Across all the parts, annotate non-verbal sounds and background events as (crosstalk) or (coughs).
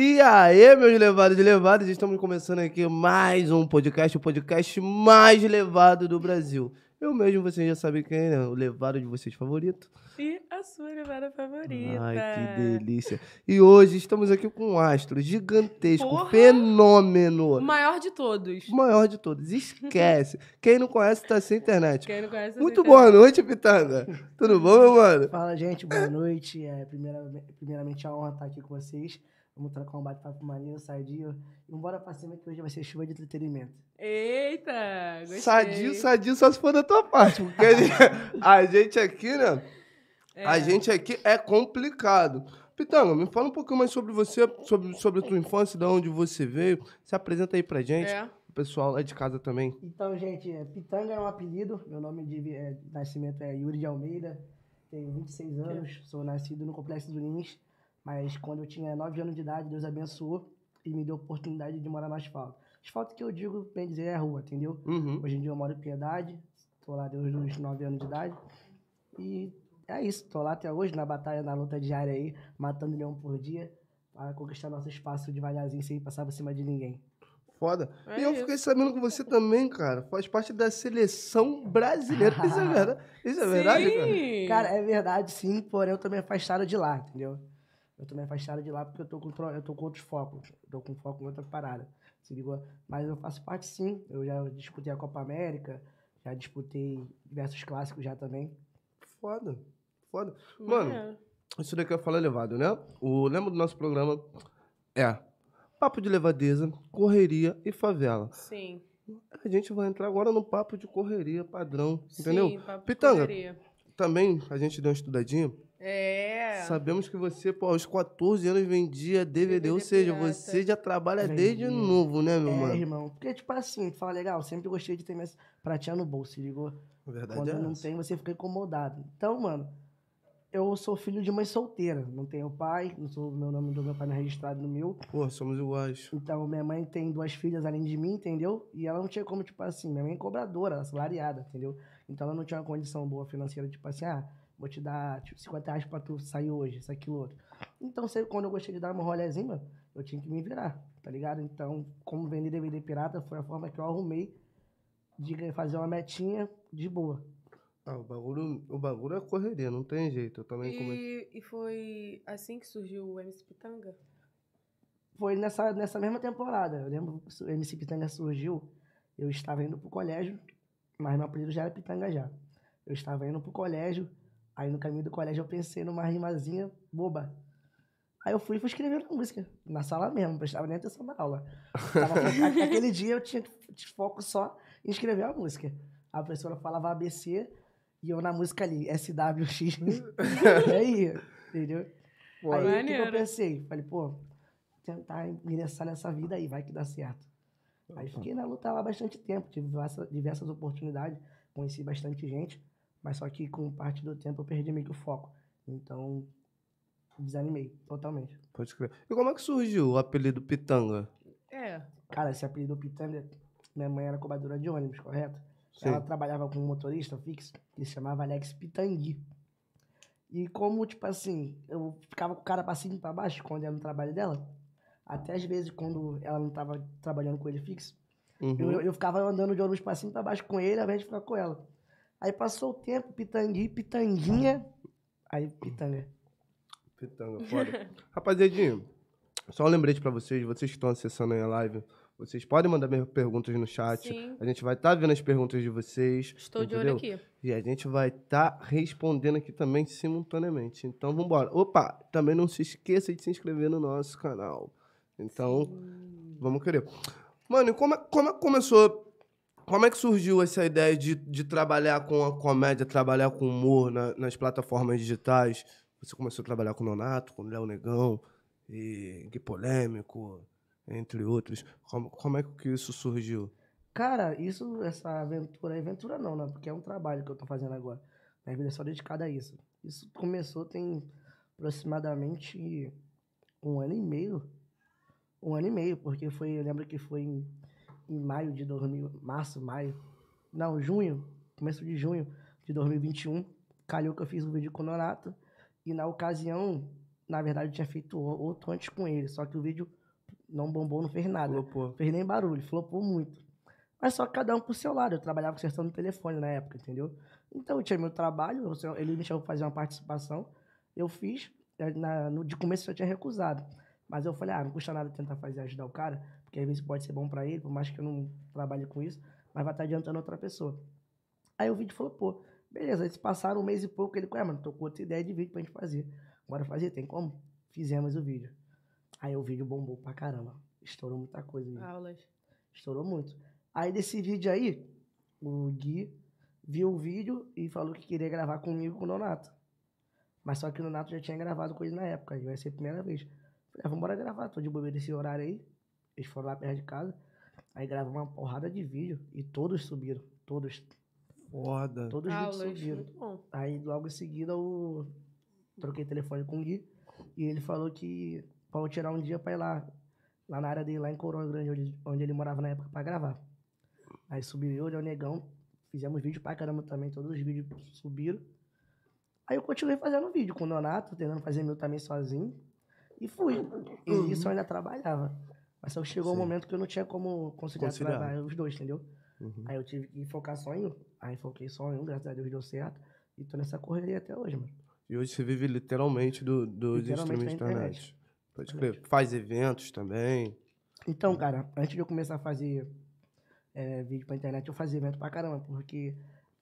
E aí, meus levados e levadas, estamos começando aqui mais um podcast, o podcast mais levado do Brasil. Eu mesmo, vocês já sabem quem é, né? o levado de vocês favorito. E a sua levada favorita. Ai, que delícia. E hoje estamos aqui com um astro gigantesco, Porra! fenômeno. O maior de todos. O maior de todos. Esquece. (laughs) Quem não conhece tá sem internet. Quem não conhece Muito essa boa noite, Pitanga. Tudo bom, meu mano? Fala, gente, boa noite. É, primeiramente, primeiramente, a honra estar aqui com vocês. Vamos trocar um bate-papo maneiro, sadio. E vambora pra cima que hoje vai ser chuva de entretenimento. Eita, gostei. Sadio, sadio, só se for da tua parte. Porque a gente- a gente aqui, né? É. A gente aqui é complicado. Pitanga, me fala um pouquinho mais sobre você, sobre, sobre a tua infância, de onde você veio. Se apresenta aí pra gente. É. O pessoal lá de casa também. Então, gente, é, Pitanga é um apelido. Meu nome de, é, de nascimento é Yuri de Almeida. Tenho 26 anos. Sou nascido no Complexo do Lins. Mas quando eu tinha 9 anos de idade, Deus abençoou e me deu a oportunidade de morar no asfalto. Asfalto que eu digo, bem dizer, é a rua, entendeu? Uhum. Hoje em dia eu moro em Piedade, tô lá desde os 9 anos de idade. E é isso, tô lá até hoje na batalha, na luta diária aí, matando leão por dia, para conquistar nosso espaço devagarzinho sem passar por cima de ninguém. Foda. É e eu isso. fiquei sabendo que você também, cara, faz parte da seleção brasileira. Isso é (laughs) verdade? Isso é verdade, cara? Sim. Cara, é verdade sim, porém eu me afastado de lá, entendeu? Eu tô me afastado de lá porque eu tô com, eu tô com outros focos, eu tô com foco em outra parada, se ligou? Mas eu faço parte sim, eu já disputei a Copa América, já disputei diversos clássicos já também. Foda. Foda. Mano, Maneiro. Isso daqui eu falo elevado, né? O lema do nosso programa é papo de levadeza, correria e favela. Sim. A gente vai entrar agora no papo de correria padrão, entendeu? Sim, papo de Pitanga. correria. Também a gente deu uma estudadinha. É. Sabemos que você, pô, aos 14 anos vendia DVD, ou DVD seja, pirata. você já trabalha Vendia. desde novo, né, meu É, mano? irmão, porque tipo assim, tu fala legal, sempre gostei de ter minhas pratinhas no bolso, se ligou? A verdade Quando é não essa. tem, você fica incomodado. Então, mano, eu sou filho de mãe solteira. Não tenho pai, não sou meu nome do meu pai não é registrado no meu. Pô, somos iguais. Então, minha mãe tem duas filhas além de mim, entendeu? E ela não tinha como, tipo assim, minha mãe é cobradora, assalariada, entendeu? Então ela não tinha uma condição boa financeira, tipo assim, ah, vou te dar tipo, 50 reais pra tu sair hoje, isso, aquilo, outro. Então, quando eu gostei de dar uma rolezinha, mano, eu tinha que me virar, tá ligado? Então, como vender DVD pirata foi a forma que eu arrumei de fazer uma metinha de boa. Ah, o bagulho, o bagulho é correria, não tem jeito. Eu também comecei. E, e foi assim que surgiu o MC Pitanga? Foi nessa, nessa mesma temporada. Eu lembro que o MC Pitanga surgiu. Eu estava indo pro colégio, mas meu apelido já era Pitanga já. Eu estava indo pro colégio, aí no caminho do colégio eu pensei numa rimazinha boba. Aí eu fui e fui escrever uma música, na sala mesmo, não prestava nem atenção na aula. Tava (laughs) aquele dia eu tinha foco só em escrever a música. A professora falava ABC e eu na música ali, SWX. e (laughs) aí, entendeu? Pô, Aí o que que, eu pensei? Falei, pô, tentar ingressar nessa vida aí, vai que dá certo. Aí fiquei na luta lá bastante tempo, tive diversas, diversas oportunidades, conheci bastante gente, mas só que com parte do tempo eu perdi meio que o foco. Então, desanimei totalmente. Pode crer. E como é que surgiu o apelido Pitanga? É. Cara, esse apelido Pitanga, minha mãe era cobradora de ônibus, correto? Sim. Ela trabalhava com um motorista fixo que se chamava Alex Pitangui. E como, tipo assim, eu ficava com o cara pra cima e pra baixo quando era no trabalho dela, até às vezes quando ela não tava trabalhando com ele fixo, Uhum. eu, eu ficava andando de ônibus pra cima e pra baixo com ele, ao invés de ficar com ela. Aí passou o tempo, Pitangui, Pitanguinha, aí Pitanga. Pitanga, foda. (laughs) Rapaziadinho, só um lembrete pra vocês, vocês que estão acessando aí a live, vocês podem mandar minhas perguntas no chat. Sim. A gente vai estar vendo as perguntas de vocês. Estou de entendeu? olho aqui. E a gente vai estar respondendo aqui também simultaneamente. Então, vambora. Opa, também não se esqueça de se inscrever no nosso canal. Então, vamos querer. Mano, e como, é- como é que começou... Como é que surgiu essa ideia de, de trabalhar com a comédia, trabalhar com humor na- nas plataformas digitais? Você começou a trabalhar com o Nonato, com o Léo Negão, e Gui Polêmico, entre outros. Como, como é que isso surgiu? Cara, isso, essa aventura, aventura não, né? Porque é um trabalho que eu tô fazendo agora. Minha vida é só dedicada a isso. Isso começou tem aproximadamente um ano e meio. Um ano e meio, porque foi, eu lembro que foi em, em maio de 2000, março, maio, não, junho, começo de junho de 2021. Calhou que eu fiz um vídeo com o Nonato. E na ocasião, na verdade, eu tinha feito outro antes com ele, só que o vídeo não bombou, não fez nada. Flopou. Fez nem barulho, flopou muito. Mas só que cada um pro seu lado. Eu trabalhava com questão do telefone na época, entendeu? Então eu tinha meu trabalho, ele me chamou pra fazer uma participação, eu fiz. eh, na- no, de começo eu tinha recusado. Mas eu falei, ah, não custa nada tentar fazer ajudar o cara, porque às vezes pode ser bom pra ele, por mais que eu não trabalhe com isso, mas vai estar adiantando outra pessoa. Aí o vídeo falou, pô, beleza, eles passaram um mês e pouco, ele, ué, mano, tô com outra ideia de vídeo pra gente fazer. Bora fazer, tem como? Fizemos o vídeo. Aí o vídeo bombou pra caramba. Estourou muita coisa. o vídeo. Aulas. Estourou muito. Aí desse vídeo aí, o Gui viu o vídeo e falou que queria gravar comigo com o Nonato. Mas só que o Nonato já tinha gravado ele na época, e vai ser a primeira vez. Falei, ah, vambora gravar, tô de bobeira esse horário aí. Eles foram lá perto de casa. Aí gravamos uma porrada de vídeo e todos subiram. Todos. Foda. Todos os vídeos Aulas. subiram. Muito bom. Aí logo em seguida eu troquei telefone com o Gui e ele falou que pra eu tirar um dia pra ir lá, lá na área dele, lá em Coroa Grande, onde, onde ele morava na época, pra gravar. Aí subiu eu, o Negão, fizemos vídeo pra caramba também, todos os vídeos subiram. Aí eu continuei fazendo vídeo com o Donato, tentando fazer meu também sozinho. E fui. E isso eu ainda trabalhava. Mas só chegou um Sim. momento que eu não tinha como conciliar, Conciliar. os dois, entendeu? Uhum. Aí eu tive que focar só em um. Aí foquei só em um, graças a Deus deu certo. E tô nessa correria até hoje, mano. E hoje você vive literalmente do, dos Literalmente streams da internet. internet. Pode crer. Faz eventos também. Então, cara, antes de eu começar a fazer é, vídeo pra internet, eu fazia evento pra caramba, porque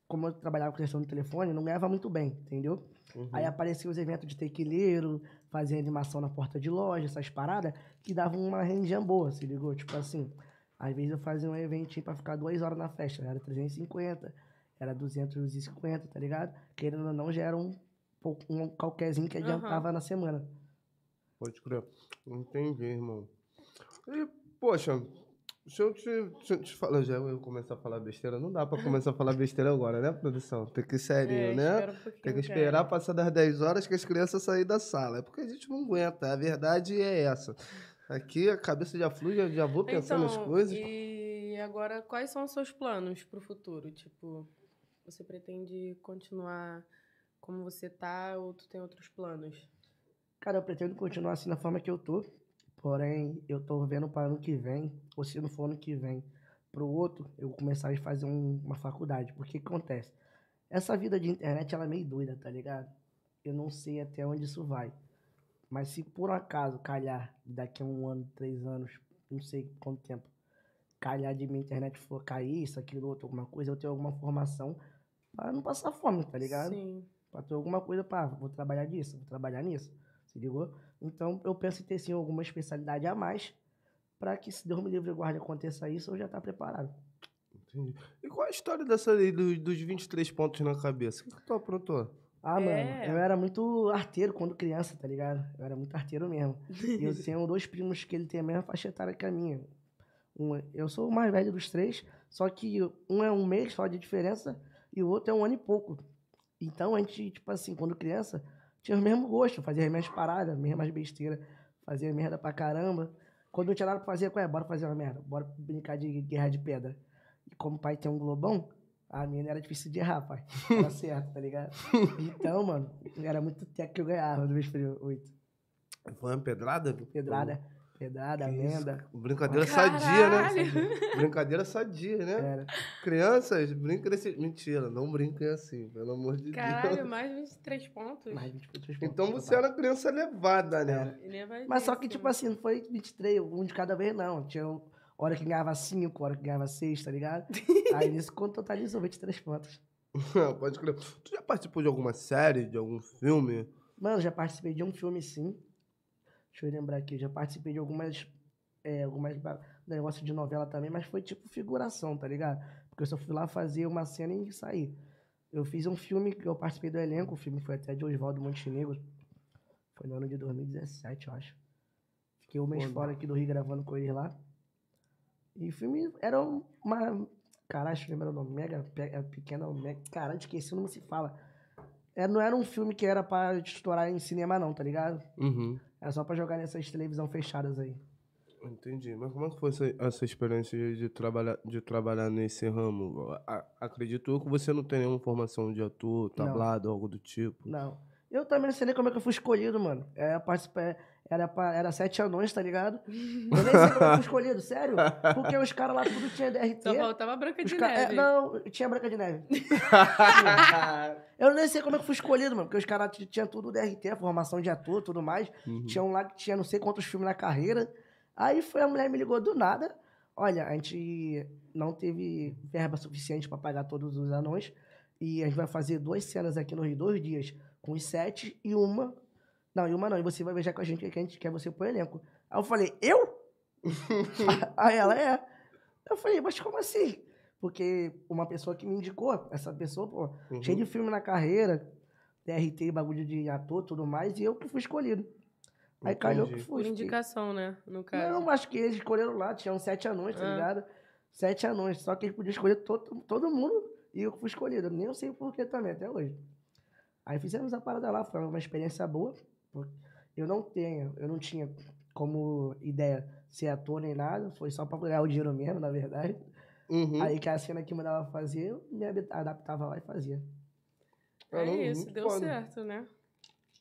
como eu trabalhava com questão do telefone, não ganhava muito bem, entendeu? Uhum. Aí apareciam os eventos de tequileiro, fazia animação na porta de loja, essas paradas, que davam uma rendiam boa, se ligou? Tipo assim, às vezes eu fazia um eventinho pra ficar duas horas na festa, era 350, era 250, tá ligado? Querendo ou não, já era um, um qualquerzinho que adiantava na semana. Pode crer. Entendi, irmão. E, poxa, se eu te, se eu te falar, já eu começar a falar besteira, não dá pra começar a falar besteira agora, né, produção? Tem que ir serinho, É, né? um Tem que cara. esperar passar das 10 horas que as crianças saírem da sala. É porque a gente não aguenta. A verdade é essa. Aqui a cabeça já flui, já, já vou pensando nas Então, coisas. E agora, quais são os seus planos pro futuro? Tipo, você pretende continuar como você tá ou tu tem outros planos? Cara, eu pretendo continuar assim na forma que eu tô. Porém, eu tô vendo para ano que vem, ou se não for ano que vem, pro outro, eu começar a fazer um- uma faculdade. Porque o que acontece? Essa vida de internet, ela é meio doida, tá ligado? Eu não sei até onde isso vai. Mas se por acaso calhar, daqui a um ano, três anos, não sei quanto tempo, calhar de minha internet for cair, isso, aquilo, outro, alguma coisa, eu tenho alguma formação pra não passar fome, tá ligado? Sim. Pra ter alguma coisa, pá, vou trabalhar disso, vou trabalhar nisso. Se ligou? Então eu penso em ter sim alguma especialidade a mais pra que, se Deus me livre e guarde aconteça isso, eu já tá preparado. Entendi. E qual a história dessa aí do- dos 23 pontos na cabeça? O que, que tu aprontou? Ah, É. mano, eu era muito arteiro quando criança, tá ligado? Eu era muito arteiro mesmo. E eu (laughs) tenho dois primos que ele tem a mesma faixa etária que a minha. Um, eu sou o mais velho dos três, só que um é um mês só de diferença e o outro é um ano e pouco. Então a gente, tipo assim, quando criança, tinha o mesmo gosto, fazia as mesmas paradas, as mesmas besteiras, fazia merda pra caramba. Quando não tinha nada pra fazer, qual é? Bora fazer uma merda, bora brincar de guerra de pedra. E como o pai tem um globão, a minha era difícil de errar, pai. Era (laughs) certo, tá ligado? Então, mano, era muito teco que eu ganhava do mês oito. Foi uma pedrada? Pedrada, pedrada, Que isso, amenda. cara? Brincadeira sadia, né? Caralho! Brincadeira sadia, né? Era. Crianças, brinquem desse... Mentira, não brinquem assim, pelo amor de Caralho, Deus. mais 23 pontos. Mais 23 pontos. Então você era criança levada, né? É Mas só que, tipo assim, não foi 23, um de cada vez, não. Tinha hora que ganhava 5, hora que ganhava 6, tá ligado? (laughs) Aí nisso quando totalizou 23 pontos. (laughs) Pode crer. Tu já participou de alguma série, de algum filme? Mano, já participei de um filme sim. Deixa eu lembrar aqui, já participei de algumas. É, algumas negócio de novela também, mas foi tipo figuração, tá ligado? Porque eu só fui lá fazer uma cena e sair. Eu fiz um filme que eu participei do elenco, o filme foi até de Oswaldo Montenegro. Foi no ano de 2017, eu acho. Fiquei um mês fora aqui do Rio gravando com eles lá. E o filme era uma. Caralho, eu lembrar o nome. Mega. É, Pequena. Mega, caralho, esqueci o nome se fala. É, não era um filme que era pra estourar em cinema, não, tá ligado? Uhum. Era só pra jogar nessas televisão fechadas aí. Entendi. Mas como é que foi essa, essa experiência de, trabalhar, de trabalhar nesse ramo? A- acredito eu que você não tem nenhuma formação de ator, tablado, algo do tipo. Não. Eu também não sei nem como é que eu fui escolhido, mano. É, participei, era, pra- era sete anões, tá ligado? Eu nem sei como eu fui escolhido, sério. Porque os caras lá tudo tinha DRT. Só faltava Branca de ca- é, Neve. não, tinha Branca de Neve. (laughs) Eu nem sei como é que fui escolhido, mano. Porque os caras tinham tudo DRT, formação de ator, tudo mais. Uhum. Tinha um lá que tinha não sei quantos filmes na carreira. Aí foi a mulher me ligou do nada. Olha, a gente não teve verba suficiente pra pagar todos os anões. E a gente vai fazer duas cenas aqui no Rio, dois dias, com os sete e uma. Não, e uma não. E você vai viajar com a gente que a gente quer você pro elenco. Aí eu falei, eu? (laughs) Aí ela é. Eu falei, mas como assim? Porque uma pessoa que me indicou, essa pessoa, pô, Uhum. cheio de filme na carreira, DRT, bagulho de ator, tudo mais, e eu que fui escolhido. Aí calhou que Entendi. fui. Por indicação, né? No caso. Não, acho que eles escolheram lá, tinham sete anões, tá Ah. ligado? Sete anões, só que eles podiam escolher todo, todo mundo e eu que fui escolhido. Nem eu sei porquê também, até hoje. Aí fizemos a parada lá, foi uma experiência boa. Eu não tenho, eu não tinha como ideia ser ator nem nada, foi só pra ganhar o dinheiro mesmo, na verdade. Uhum. Aí que a cena que mandava fazer, eu me adap- adaptava lá e fazia. Caramba, é isso, deu foda. certo, né?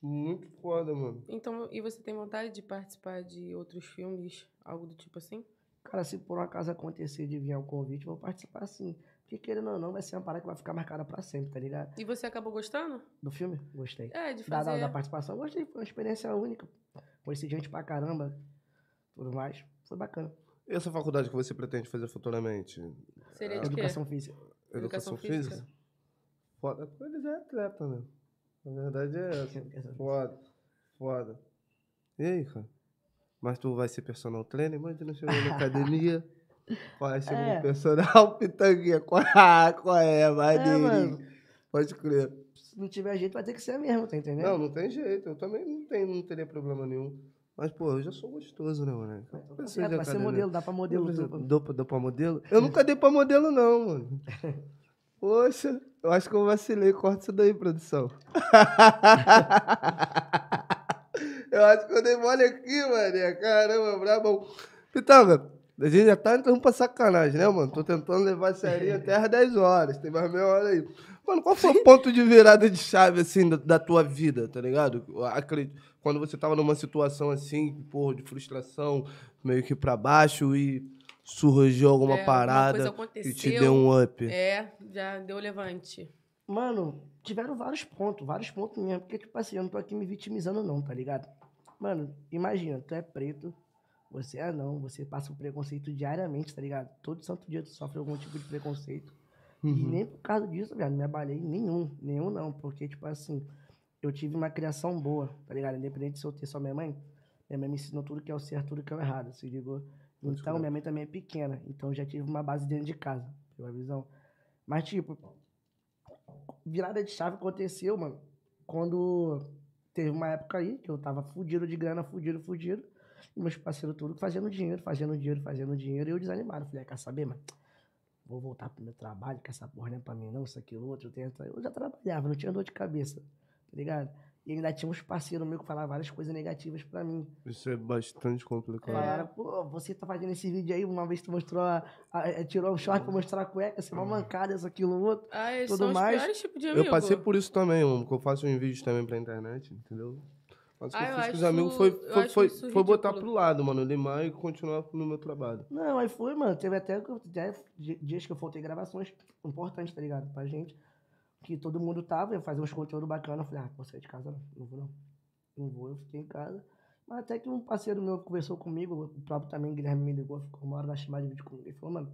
Muito foda, mano. Então, e você tem vontade de participar de outros filmes, algo do tipo assim? Cara, se por um acaso acontecer de vir um convite, eu vou participar sim. Porque querendo ou não, vai ser uma parada que vai ficar marcada pra sempre, tá ligado? E você acabou gostando? Do filme? Gostei. É, de Da, fazer. da, da participação, gostei. Foi uma experiência única. Conheci gente pra caramba. Tudo mais. Foi bacana. E essa faculdade que você pretende fazer futuramente? Seria de quê? Educação física. Educação, Educação física? física. Foda. Ele já é atleta, né? Na verdade é (laughs) essa. Foda. Foda. E aí, cara? Mas tu vai ser personal trainer? Imagina chegando na (laughs) academia. Vai ser É. um personal (laughs) pitanguinha. Qual é? É? É, Maneirinho. mano. Pode crer. Se não tiver jeito, vai ter que ser mesmo, tá entendendo? Não, não tem jeito. Eu também não, tenho, não teria problema nenhum. Mas, pô, eu já sou gostoso, né, mano? Certo, de vai ser modelo, dá pra modelo. Dou, pra- dou pra modelo? Eu nunca dei pra modelo, não, mano. (laughs) Poxa, eu acho que eu vacilei. Corta isso daí, produção. (laughs) eu acho que eu dei mole aqui, mano. Caramba, brabão. Pitanga, a gente já tá entrando pra sacanagem, né, mano? Tô tentando levar a série (laughs) até às 10 horas. Tem mais meia hora aí. Mano, qual foi o ponto de virada de chave, assim, da, da tua vida, tá ligado? Acredito- Quando você tava numa situação assim, porra, de frustração, meio que pra baixo e surgiu alguma É, parada aconteceu. te deu um up. É, já deu levante. Mano, tiveram vários pontos, vários pontos mesmo. Porque, tipo assim, eu não tô aqui me vitimizando, não, tá ligado? Mano, imagina, tu é preto, você é não, você passa um preconceito diariamente, tá ligado? Todo santo dia tu sofre algum tipo de preconceito. E Uhum. nem por causa disso, velho, não me abalei nenhum, nenhum não. Porque, tipo assim, eu tive uma criação boa, tá ligado? Independente se eu ter só minha mãe, minha mãe me ensinou tudo que é o certo, tudo que é o errado, se ligou? Então, minha mãe também é pequena, então eu já tive uma base dentro de casa, pela visão. Mas, tipo, virada de chave aconteceu, mano, quando teve uma época aí que eu tava fudido de grana, fudido, fudido, e meus parceiros tudo fazendo dinheiro, fazendo dinheiro, fazendo dinheiro, e eu desanimado. Falei, ah, quer saber, mano? Vou voltar pro meu trabalho, que essa porra não é pra mim não, isso, aquilo, outro. Eu, tenho... eu já trabalhava, não tinha dor de cabeça, tá ligado? E ainda tinha uns parceiros meus que falavam várias coisas negativas pra mim. Isso é bastante complicado. Falaram, pô, você tá fazendo esse vídeo aí, uma vez tu mostrou, a, a- a- tirou o short pra mostrar a cueca, você é uma mancada, isso, aquilo, outro. Ah, Tudo mais. piores tipos de amigo. Eu passei por isso também, mano, porque eu faço uns vídeos também pra internet, entendeu? Mas o que Ah, eu eu fiz com os amigos foi, eu foi, foi, foi botar pro lado, mano, limar e continuar no meu trabalho. Não, aí foi, mano. Teve até, até di- dias que eu faltei gravações importantes, tá ligado? Pra gente. Que todo mundo tava, ia fazer uns conteúdos bacanas. Eu falei, ah, vou sair de casa não. Não vou não. Não vou, eu fiquei em casa. Mas até que um parceiro meu conversou comigo, o próprio também, Guilherme, me ligou, ficou uma hora na chamada de vídeo comigo. Ele falou, mano,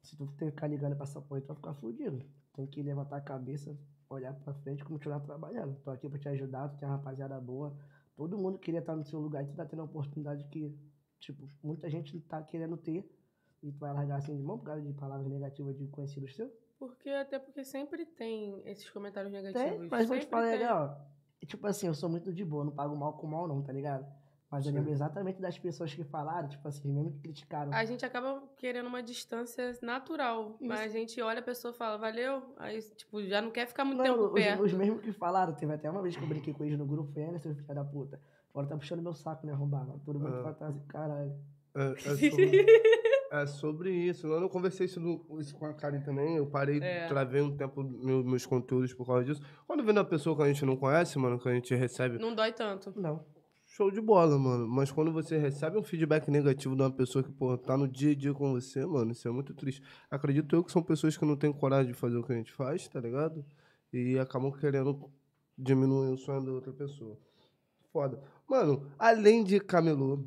se tu ficar ligando pra essa porra, tu vai ficar fudido. Tem que levantar a cabeça, olhar pra frente e continuar trabalhando. Tô aqui pra te ajudar, tu tem uma rapaziada boa. Todo mundo queria estar no seu lugar e tu tá tendo a oportunidade que, tipo, muita gente tá querendo ter. E tu vai largar assim de mão por causa de palavras negativas de conhecidos seus? Porque, até porque sempre tem esses comentários Tem, negativos. mas vou te falar tem. legal. Tipo assim, eu sou muito de boa, não pago mal com mal não, tá ligado? Mas eu lembro exatamente das pessoas que falaram, tipo assim, mesmo que criticaram. A gente acaba querendo uma distância natural. Mas a gente olha a pessoa e fala, valeu. Aí, tipo, já não quer ficar muito tempo Não, os, perto. os mesmos que falaram, teve até uma vez que eu brinquei com eles no grupo, foi Anderson, filho da puta. Agora tá puxando meu saco, né, arrombado? Todo mundo Ah. fantasia, caralho. É, é (laughs) sobre- É sobre isso. Eu não conversei isso, no- isso com a Karen também. Eu parei, É. travei um tempo meu- meus conteúdos por causa disso. Quando vem uma pessoa que a gente não conhece, mano, que a gente recebe, Não dói tanto. Não. Show de bola, mano. Mas quando você recebe um feedback negativo de uma pessoa que, pô, tá no dia a dia com você, mano, isso é muito triste. Acredito eu que são pessoas que não têm coragem de fazer o que a gente faz, tá ligado? E acabam querendo diminuir o sonho da outra pessoa. Foda. Mano, além de camelô,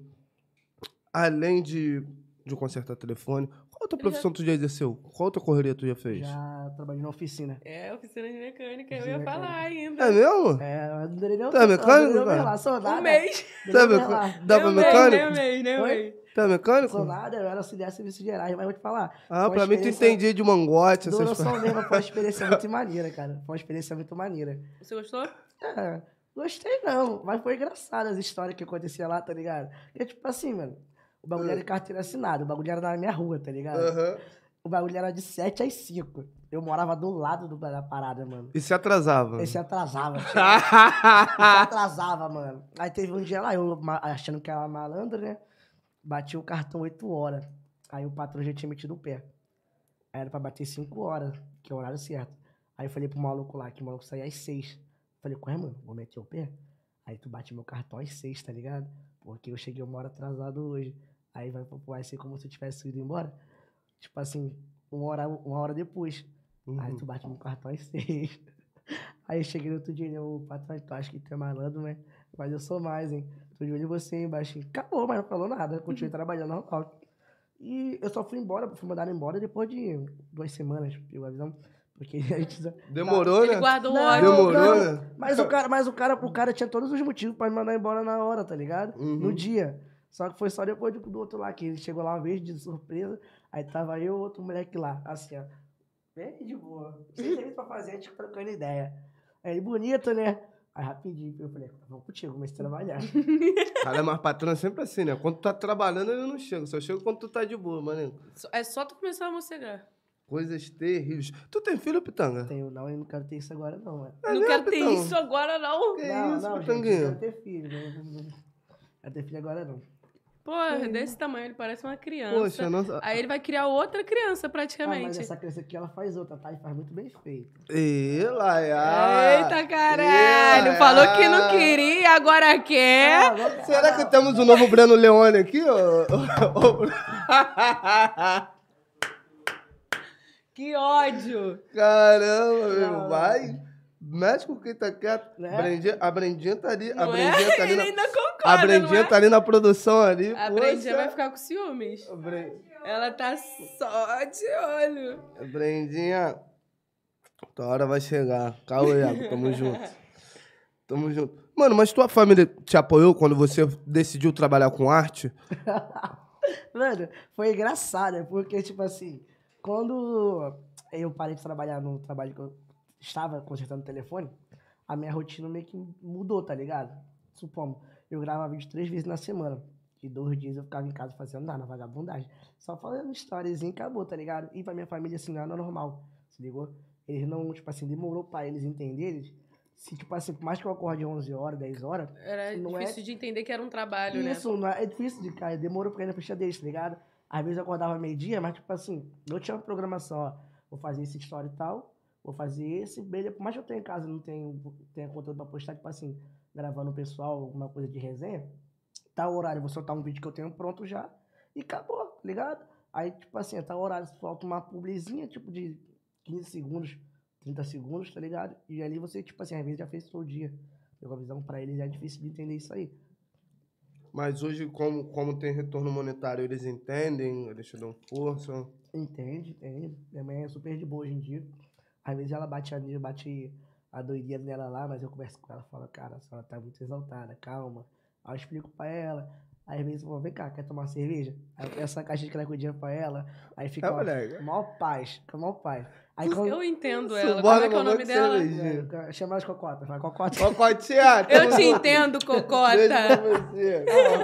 além de, de consertar telefone, qual outra Ele já- profissão tu já exerceu? Qual outra correria tu já fez? Já trabalhei na oficina. É, oficina de mecânica, eu Oficina ia de falar mecânica. ainda. É mesmo? É, eu não durei nem Tu é mecânico, cara? lá, sou nada. Um mês. Tá um mês, mecânico? Nem um mês, nem um. Tu é mecânico? Sou nada, eu era auxiliar de serviços gerais, mas vou te falar. Ah, pra mim tu entendia de mangote, essas coisas. mesmo, foi uma experiência muito (laughs) maneira, cara. Foi uma experiência muito maneira. Você gostou? É, gostei não, mas foi engraçado as histórias que acontecia lá, tá ligado? Porque, tipo assim, mano, o bagulho era de carteira assinada, o bagulho era na minha rua, tá ligado? Aham. O bagulho era de 7 às 5. Eu morava do lado do- da parada, mano. E se atrasava? Esse atrasava, (laughs) tio. Esse atrasava, mano. Aí teve um dia lá, eu ma- achando que era malandro, né? Bati o cartão 8 horas. Aí o patrão já tinha metido o pé. Aí era pra bater 5 horas, que é o horário certo. Aí eu falei pro maluco lá, que o maluco saía às 6. Falei, corre, mano, vou meter o pé. Aí tu bate meu cartão às 6, tá ligado? Porque eu cheguei uma hora atrasado hoje. Aí vai, vai ser como se eu tivesse ido embora. Tipo assim, uma hora, uma hora depois. Aí Uhum. tu bate meu cartão às (laughs) seis. Aí eu cheguei no outro dia, né? O patrão, tu acha que tu é malandro, né? Mas eu sou mais, hein? Tô de olho em você, hein, baixinho. Acabou, mas não falou nada. Continuei trabalhando normal. E eu só fui embora, fui mandado embora depois de duas semanas, pegou a visão. Porque (laughs) a gente. Demorou, Ele né? guardou o Não, ódio. Demorou, não. né? Mas o cara, mas o cara, o cara tinha todos os motivos pra me mandar embora na hora, tá ligado? Uhum. No dia. Só que foi só depois do, do outro lá, que ele chegou lá uma vez de surpresa, aí tava eu e outro moleque lá, assim, ó. Bem de boa. Sem (laughs) serviço pra fazer, a gente trocando ideia. Aí ele, bonito, né? Aí rapidinho, eu falei, vamos contigo, comecei a trabalhar. (laughs) Cara, mas patrão é sempre assim, né? Quando tu tá trabalhando, ele não chega. Só chega quando tu tá de boa, mano. É só tu começar a mocegar. Coisas terríveis. Tu tem filho, Pitanga? Tenho não, eu não quero ter isso agora, não, mano. É não quero ter isso agora, não. Que não, isso, não, gente, Pitanguinha? não quero ter filho. Não, não, não quero ter filho agora, não. Porra, desse tamanho, ele parece uma criança. Poxa, nossa. Aí ele vai criar outra criança, Ah, mas praticamente. essa criança aqui, ela faz outra, tá? E faz muito bem feito. Ê, Laia. Eita, caralho! Ê, Falou que Laia. não queria, agora quer. Ah, vamos- Será que temos o novo Breno Leone aqui, (laughs) (laughs) Que ódio! Caramba, meu. não. Vai. Mexe com quem tá quieto. Né? A Brendinha tá ali. a Não Brendinha é? tá ali. Na, ainda a concorda, Brendinha não é? tá ali na produção ali. A poxa. Brendinha vai ficar com ciúmes. A Ela tá só de olho. a Brendinha. Tua hora vai chegar. Calma aí, Iago. Tamo (laughs) junto. Tamo junto. Mano, mas tua família te apoiou quando você decidiu trabalhar com arte? (laughs) Mano, foi engraçado, porque, tipo assim, quando eu parei de trabalhar no trabalho que eu estava consertando o telefone, a minha rotina meio que mudou, tá ligado? Supomos, eu gravava vídeo três vezes na semana. E dois dias eu ficava em casa fazendo nada, vagabundagem. Só falando histórias e acabou, tá ligado? E pra minha família, assim, não era normal, se ligou? Eles não, tipo assim, demorou pra eles entenderem. Se, tipo assim, por mais que eu acorde 11 horas, 10 horas, Era é- difícil de entender que era um trabalho, né? isso, é, é difícil de cair, demorou pra ir na ficha deles, tá ligado? Às vezes eu acordava meio-dia, mas tipo assim, eu tinha uma programação, ó, vou fazer esse story e tal, vou fazer esse, beleza, por mais que eu tenha em casa, não tenho, tenha conteúdo pra postar, tipo assim, gravando o pessoal, alguma coisa de resenha, tá o horário, vou soltar um vídeo que eu tenho pronto já, e acabou, tá ligado? Aí, tipo assim, tá o horário, solta uma publizinha, tipo de 15 segundos, 30 segundos, tá ligado? E ali você, tipo assim, às vezes já fez o seu dia. Pegou a visão pra eles, é difícil de entender isso aí. Mas hoje, como, como tem retorno monetário, eles entendem, eles te dão força. Entende, entende. Minha mãe é super de boa hoje em dia. Às vezes ela bate a, bate a doideira nela lá, mas eu converso com ela falo, cara, a senhora tá muito exaltada, calma. Aí eu explico pra ela. Aí às vezes eu falo, vem cá, quer tomar uma cerveja? Aí eu peço essa caixa de cracudinha pra ela. Aí fica É, ó, mó paz, fica mó paz. Aí quando. Eu entendo ela. Como bora é que é o no nome dela? É, chama ela de cocota, fala cocota. Cocotinha, Eu te entendo, Beijo Cocota.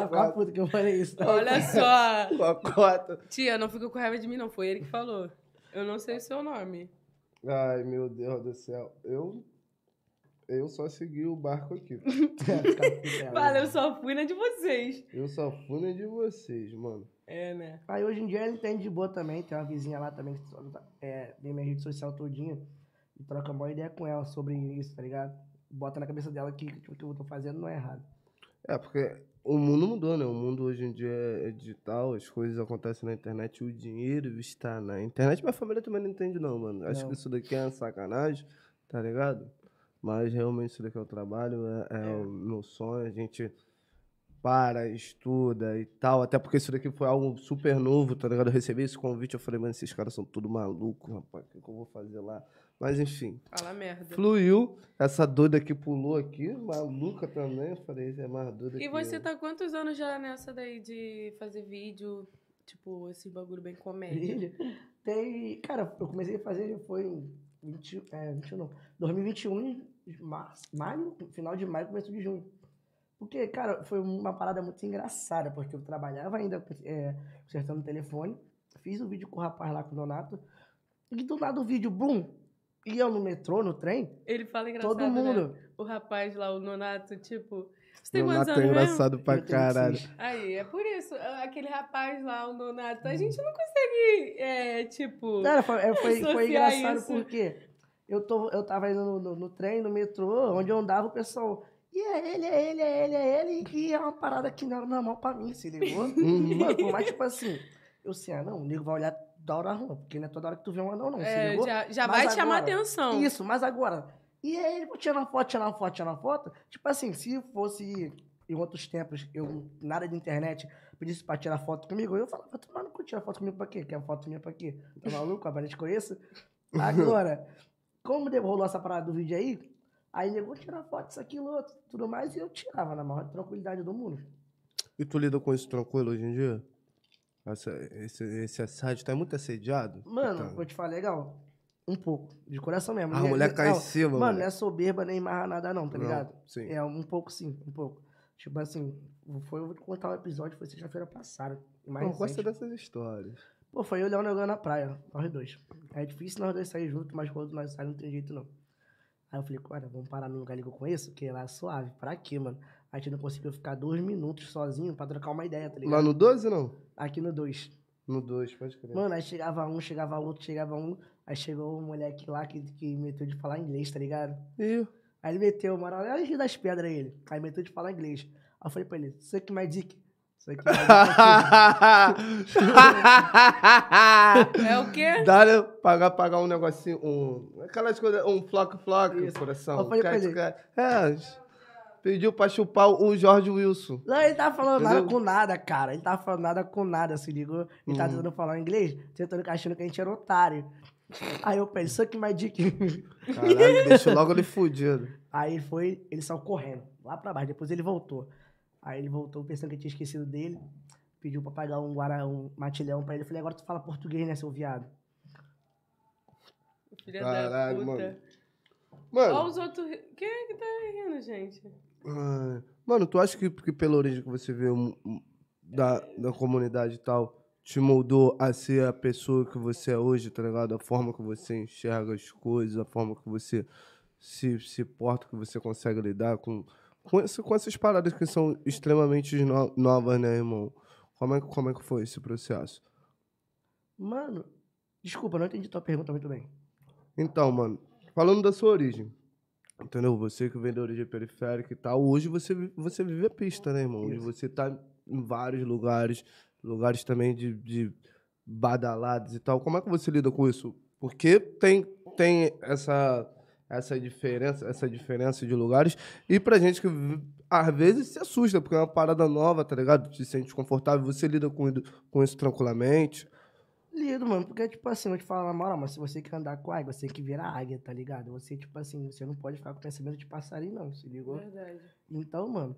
pra você. Puta que eu falei isso. tá? Olha só. Cocota. Tia, não fica com raiva de mim, não. Foi ele que falou. Eu não sei o seu nome. Ai, meu Deus do céu. Eu, eu só segui o barco aqui. (laughs) Fala, eu só fui na de vocês. Eu só fui na de vocês, mano. É, né? Aí hoje em dia ela entende de boa também, tem uma vizinha lá também que é, vem minha rede social todinha e troca uma ideia com ela sobre isso, tá ligado? Bota na cabeça dela que o que eu tô fazendo não é errado. É, porque o mundo mudou, né? O mundo hoje em dia é digital, as coisas acontecem na internet, o dinheiro está na internet. Minha família também não entende, não, mano. Acho Não. que isso daqui é uma sacanagem, tá ligado? Mas realmente isso daqui é o trabalho, é, é o meu sonho. A gente para, estuda e tal. Até porque isso daqui foi algo super novo, tá ligado? Eu recebi esse convite, eu falei, mano, esses caras são tudo malucos, rapaz. O que, que eu vou fazer lá? Mas enfim, Fala merda. fluiu. Essa doida que pulou aqui, maluca também. Eu falei, é mais doida E você eu. tá quantos anos já nessa daí de fazer vídeo, tipo, esse bagulho bem comédia? Tem. Cara, eu comecei a fazer foi em 20, é, 21, não, 2021, em março, maio, final de maio, começo de junho. Porque, cara, foi uma parada muito engraçada, porque eu trabalhava ainda é, consertando o telefone, fiz o vídeo com o rapaz lá, com o Donato, e do nada o vídeo, bum, e eu no metrô, no trem, Ele fala engraçado, todo mundo. né? O rapaz lá, o Nonato, tipo... Você tem Nonato é anos mesmo? engraçado pra caralho. 26. Aí, é por isso. Aquele rapaz lá, o Nonato, a gente não consegue, é, tipo... Cara, foi, é, foi, foi engraçado isso. porque eu, tô, eu tava indo no, no, no trem, no metrô, onde eu andava, o pessoal. E é ele, é ele, é ele, é ele. E é uma parada que não era normal pra mim, se ligou? (laughs) Uhum. Mano, mais tipo assim, eu sei, ah, não, o nego vai olhar da hora rua, porque não é toda hora que tu vê um anão, não, É, ligou? já, já vai chamar agora- atenção. Isso, mas agora. E aí ele vou tirar uma foto, tirar uma foto, tirar uma foto. Tipo assim, se fosse em outros tempos, eu, nada de internet, pedisse pra tirar foto comigo, eu falava, tomar no cu, tirar foto comigo pra quê? Quer foto minha pra quê? Tá maluco? Agora te conheço. Agora, como deu- rolou essa parada do vídeo aí, aí nego vou tirar foto, isso, aquilo, outro, tudo mais, e eu tirava na maior tranquilidade do mundo. E tu lida com isso tranquilo hoje em dia? Essa, esse, esse assédio tá muito assediado? Mano, Então, vou te falar legal. Um pouco, de coração mesmo. a Não é- mulher cai em cima, Mano, mano. não é soberba nem marra nada não, tá Não, ligado? sim. É, um pouco sim, um pouco. Tipo assim, foi, eu vou contar um episódio, foi sexta-feira passada. Mais Não recente. dessas histórias. Pô, foi eu e o Léo na praia, nós dois. É difícil nós dois sair juntos, mas quando nós saímos não tem jeito não. Aí eu falei, cara, vamos parar num lugar que eu conheço, que é lá suave. Pra quê, mano? A gente não conseguiu ficar dois minutos sozinho pra trocar uma ideia, tá ligado? Lá no 12, não? Aqui no dois. No 2, pode crer. Mano, aí chegava um, chegava outro, chegava um. Aí chegou um moleque lá que, que meteu de falar inglês, tá ligado? Ih, Aí ele meteu, mano, olha o das Pedras ele. Aí meteu de falar inglês. Aí eu falei pra ele, suck my dick. Suck my dick. (laughs) É o quê? Dá pagar, pagar um negocinho, um. Aquelas coisas, um floco floco, Isso. coração. Eu falei pra cat, ele. cat. É, pediu pra chupar o Jorge Wilson. Não, ele tava falando nada Entendeu? com nada, cara. Ele tava falando nada com nada, se ligou? Ele tava Uhum. tentando falar inglês, tentando achando que a gente era otário. Aí eu pensei, suck my dick. Caralho, (laughs) deixou logo ele fudido. Aí ele foi, ele saiu correndo, lá pra baixo. Depois ele voltou. Aí ele voltou pensando que eu tinha esquecido dele. Pediu pra pagar um, guara, um matilhão pra ele. Eu falei, agora tu fala português, né, seu viado? Filha da Caralho, puta. mano. Olha Mano, os outros. Quem é que tá rindo, gente? Ai, mano, tu acha que, que pela origem que você veio da, da comunidade e tal, te moldou a ser a pessoa que você é hoje, tá ligado? A forma que você enxerga as coisas, a forma que você se, se porta, que você consegue lidar com, com, esse- com essas paradas que são extremamente no- novas, né, irmão? Como é, que- como é que foi esse processo? Mano, desculpa, não entendi tua pergunta muito bem. Então, mano, falando da sua origem, entendeu? Você que da origem periférica e tal, hoje você, você vive a pista, né, irmão? Hoje você tá em vários lugares, lugares também de, de badalados e tal. Como é que você lida com isso? Porque tem, tem essa, essa diferença, essa diferença de lugares, e pra gente que às vezes se assusta, porque é uma parada nova, tá ligado? Te sente desconfortável, você lida com, com isso tranquilamente. Mano, porque, tipo assim, eu te falo na moral, mas se você quer andar com águia, você tem que virar águia, tá ligado? Você, tipo assim, você não pode ficar com pensamento de passarinho, não, se ligou? Verdade. Então, mano,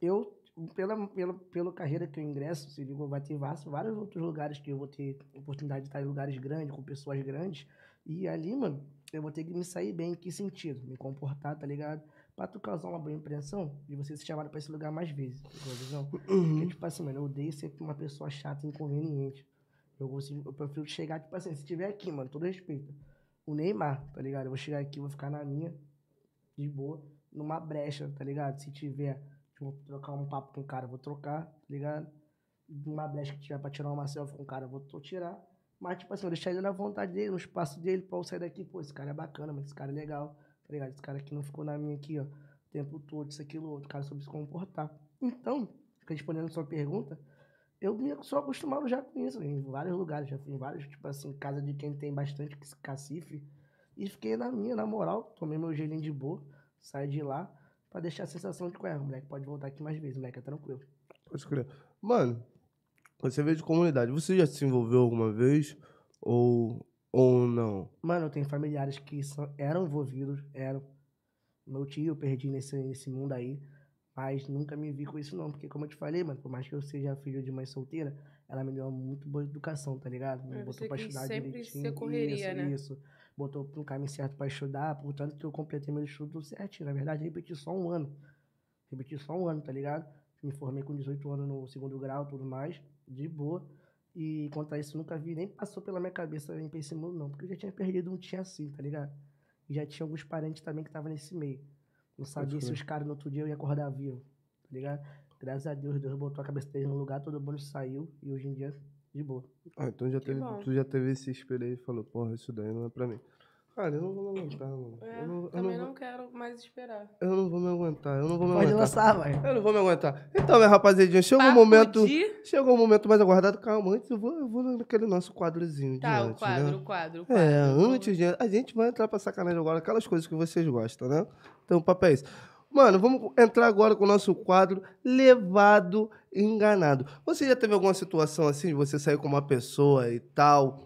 eu, pela, pela, pela carreira que eu ingresso, se ligou, vai ter vários, vários outros lugares que eu vou ter oportunidade de estar em lugares grandes, com pessoas grandes. E ali, mano, eu vou ter que me sair bem. Em que sentido? Me comportar, tá ligado? Pra tu causar uma boa impressão e você ser chamado pra esse lugar mais vezes. Entendeu? visão? Porque, tipo assim, mano, eu odeio ser uma pessoa chata e inconveniente. Eu, consigo, eu prefiro chegar, tipo assim, se tiver aqui, mano, todo respeito. O Neymar, tá ligado? Eu vou chegar aqui, vou ficar na minha, de boa, numa brecha, tá ligado? Se tiver, tipo, trocar um papo com o cara, vou trocar, tá ligado? uma blecha que tiver pra tirar uma selfie com o cara, vou tirar. Mas, tipo assim, eu deixar ele na vontade dele, no espaço dele, pra eu sair daqui, pô, esse cara é bacana, mas esse cara é legal, tá ligado? Esse cara aqui não ficou na minha aqui, ó, o tempo todo, isso, aquilo, outro, o cara soube se comportar. Então, respondendo a sua pergunta, eu me sou acostumado já com isso, em vários lugares, já fui em vários, tipo assim, casa de quem tem bastante cacife, e fiquei na minha, na moral, tomei meu gelinho de boa, saí de lá, pra deixar a sensação de que, o moleque pode voltar aqui mais vezes, moleque é tranquilo. Pode crer. Mano, você veio de comunidade. Você já se envolveu alguma vez? Ou, ou não? Mano, eu tenho familiares que são, eram envolvidos, eram. Meu tio eu perdi nesse, nesse mundo aí. Mas nunca me vi com isso não, porque como eu te falei, mano, por mais que eu seja filho de mãe solteira, ela me deu uma muito boa educação, tá ligado? Me É, botou você pra estudar sempre direitinho. ser correria, isso, né? Isso, botou pro caminho certo pra estudar, portanto que eu completei meu estudo tudo certinho. Na verdade, repeti só um ano. Repeti só um ano, tá ligado? Me formei com 18 anos no segundo grau tudo mais, de boa. E quanto a isso, nunca vi, nem passou pela minha cabeça esse mundo, não. Porque eu já tinha perdido um tinha assim, tá ligado? E já tinha alguns parentes também que estavam nesse meio. Não sabia se os caras no outro dia eu ia acordar vivo, tá ligado? Graças a Deus, Deus botou a cabeça deles no lugar, todo mundo saiu e hoje em dia, de boa. Ah, então já Que teve, bom. tu já teve esse espelho aí e falou, porra, isso daí não é pra mim. Cara, eu não vou me aguentar, mano. É, eu, não, eu, também não, não quero mais esperar. vou- eu não vou me aguentar, eu não vou me Pode aguentar. lançar, vai. Eu não vou me aguentar. Então, minha rapaziadinha, chegou o Papo momento. de- Chegou o momento mais aguardado. Calma, antes eu vou, eu vou naquele nosso quadrozinho de Tá, antes, o quadro, né? o quadro, o É, quadro. antes de. A gente vai entrar pra sacanagem agora, aquelas coisas que vocês gostam, né? Então, o papo é esse. Mano, vamos entrar agora com o nosso quadro Levado Enganado. Você já teve alguma situação assim, de você sair com uma pessoa e tal,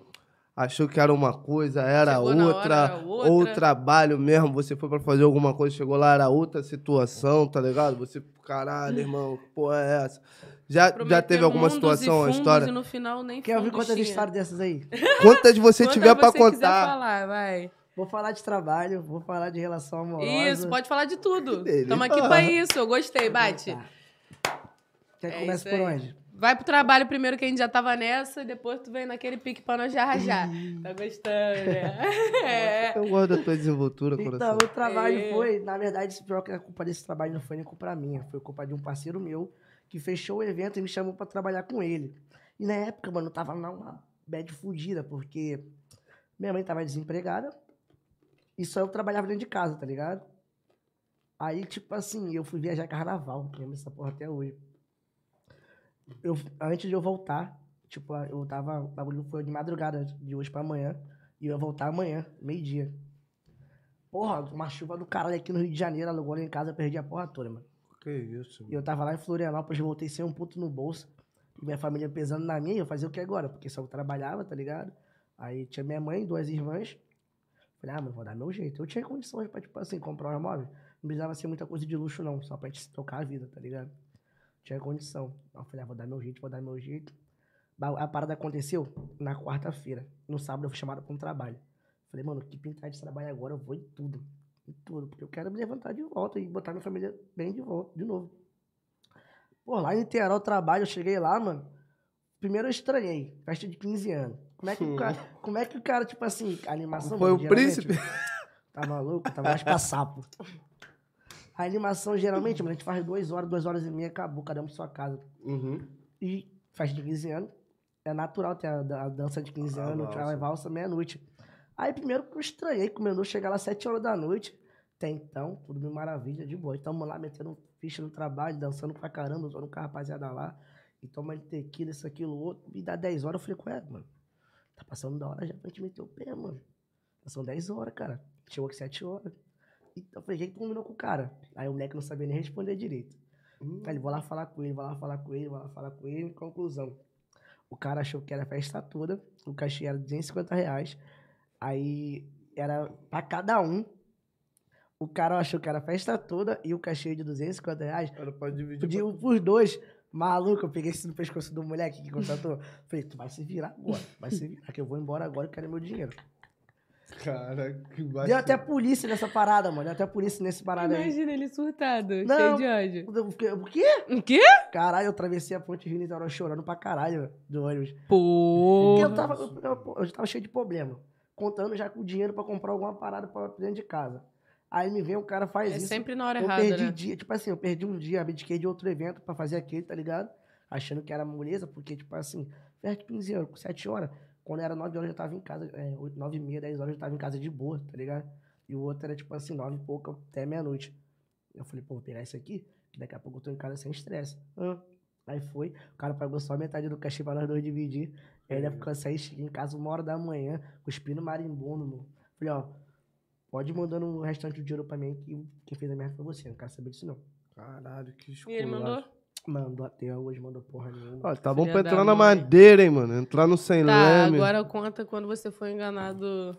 achou que era uma coisa, era outra, era outra. ou trabalho mesmo, você foi pra fazer alguma coisa, chegou lá, era outra situação, tá ligado? Você, caralho, irmão, que porra é essa? Já, já teve alguma situação, a fundos história? E no final nem Quer ouvir quantas tinha. histórias dessas aí? Quantas você Quantas tiver quiser contar? falar, vai. Vou falar de trabalho, vou falar de relação amorosa. Isso, pode falar de tudo. (laughs) Tamo aqui pra isso, eu gostei, bate. Tá. Quer que É comece por onde? Vai pro trabalho primeiro que a gente já tava nessa, e depois tu vem naquele pique pra nós já rajar. Tá gostando, né? É. (laughs) Eu gosto da tua desenvoltura, Então, coração. o trabalho É. foi, na verdade, pior que a culpa desse trabalho não foi nem culpa minha, foi culpa de um parceiro meu que fechou o evento e me chamou pra trabalhar com ele. E na época, mano, eu tava numa bad fudida, porque minha mãe tava desempregada e só eu trabalhava dentro de casa, tá ligado? Aí, tipo assim, eu fui viajar carnaval, lembro dessa porra até hoje. Eu, antes de eu voltar, tipo, eu tava, o bagulho foi de madrugada, de hoje pra amanhã, e eu ia voltar amanhã, meio-dia. Porra, uma chuva do caralho aqui no Rio de Janeiro, alugou lá em casa, perdi a porra toda, mano. Que isso, E eu tava lá em Florianópolis, voltei sem um puto no bolso. Minha família pesando na minha, eu fazia o que agora? Porque só eu trabalhava, tá ligado? Aí tinha minha mãe, duas irmãs. Falei, ah, mas vou dar meu jeito. Eu tinha condições pra, tipo assim, comprar um imóvel. Não precisava ser muita coisa de luxo, não. Só pra gente tocar a vida, tá ligado? Tinha condição. Aí eu falei, ah, vou dar meu jeito, vou dar meu jeito. A parada aconteceu na quarta-feira. No sábado eu fui chamado pra um trabalho. Falei, mano, que pintar de trabalho agora, eu vou em tudo. Em tudo. Porque eu quero me levantar de volta e botar minha família bem de volta, de novo. Pô, lá em o trabalho, eu cheguei lá, mano. Primeiro eu estranhei, festa de 15 anos. Como é que o (laughs) cara, como é que o cara tipo assim, a animação... Foi o príncipe? Tá maluco? Tava mais pra sapo. A animação, geralmente, mano, a gente faz duas horas, duas horas e meia, acabou, cada um pra sua casa. Uhum. E festa de 15 anos, é natural ter a, a dança de 15 A anos, a valsa meia-noite. Aí primeiro que eu estranhei, comendo chegar lá 7 horas da noite. Até então, tudo bem maravilha, de boa. E tamo lá metendo ficha no trabalho, dançando pra caramba, usando com a rapaziada lá. E tomando tequila, isso, aquilo, outro. E dá 10 horas, eu falei, ué, mano, tá passando da hora já pra gente meter o pé, mano. São 10 horas, cara. Chegou aqui 7 horas. Então, eu falei, quem que combinou com o cara? Aí o moleque não sabia nem responder direito. Hum. Aí ele, vou lá falar com ele, vou lá falar com ele, vou lá falar com ele. Conclusão. O cara achou que era a festa toda, o cachê era 250 reais. Aí era pra cada um. O cara achou que era a festa toda e o cachê de 250 reais. Cara, pode dividir. Podia por dois. Maluco, eu peguei isso no pescoço do moleque que contratou. Falei, tu vai se virar agora. Vai se virar, que eu vou embora agora e quero meu dinheiro. Cara, que baixo. Deu até polícia nessa parada, mano. Deu até polícia nesse parada aí. Imagina ele surtado, Não. cheio de ódio. O quê? O quê? O quê? Caralho, eu atravessei a ponte Rio Niterói chorando pra caralho do ônibus. Pô. Porque eu tava, eu, eu- eu tava cheio de problema. Contando já com o dinheiro pra comprar alguma parada pra dentro de casa. Aí me vem o cara faz É isso. sempre na hora eu errada, perdi né? dia, tipo assim, eu perdi um dia, abdiquei de outro evento pra fazer aquele, tá ligado? achando que era moleza, porque, tipo assim, perto de 15 anos, 7 horas, quando era 9 horas eu já tava em casa, é, 8, 9 e meia, 10 horas eu já tava em casa de boa, tá ligado? E o outro era, tipo assim, 9 e pouco até meia-noite. Eu falei, pô, vou pegar isso aqui, que daqui a pouco eu tô em casa sem estresse. Ah. Aí foi, o cara pagou só metade do cachê pra nós dois dividir. Aí ele ficou sair, em casa uma hora da manhã, cuspindo marimbondo, mano. Falei, ó, pode ir mandando o restante do dinheiro pra mim que quem fez a merda foi você, não quero saber disso não. Caralho, que E ele mandou? Mandou até hoje, mandou porra nenhuma. Ó, tá bom pra entrar na madeira, hein, mano. Entrar no sem Tá, leme. agora conta quando você foi enganado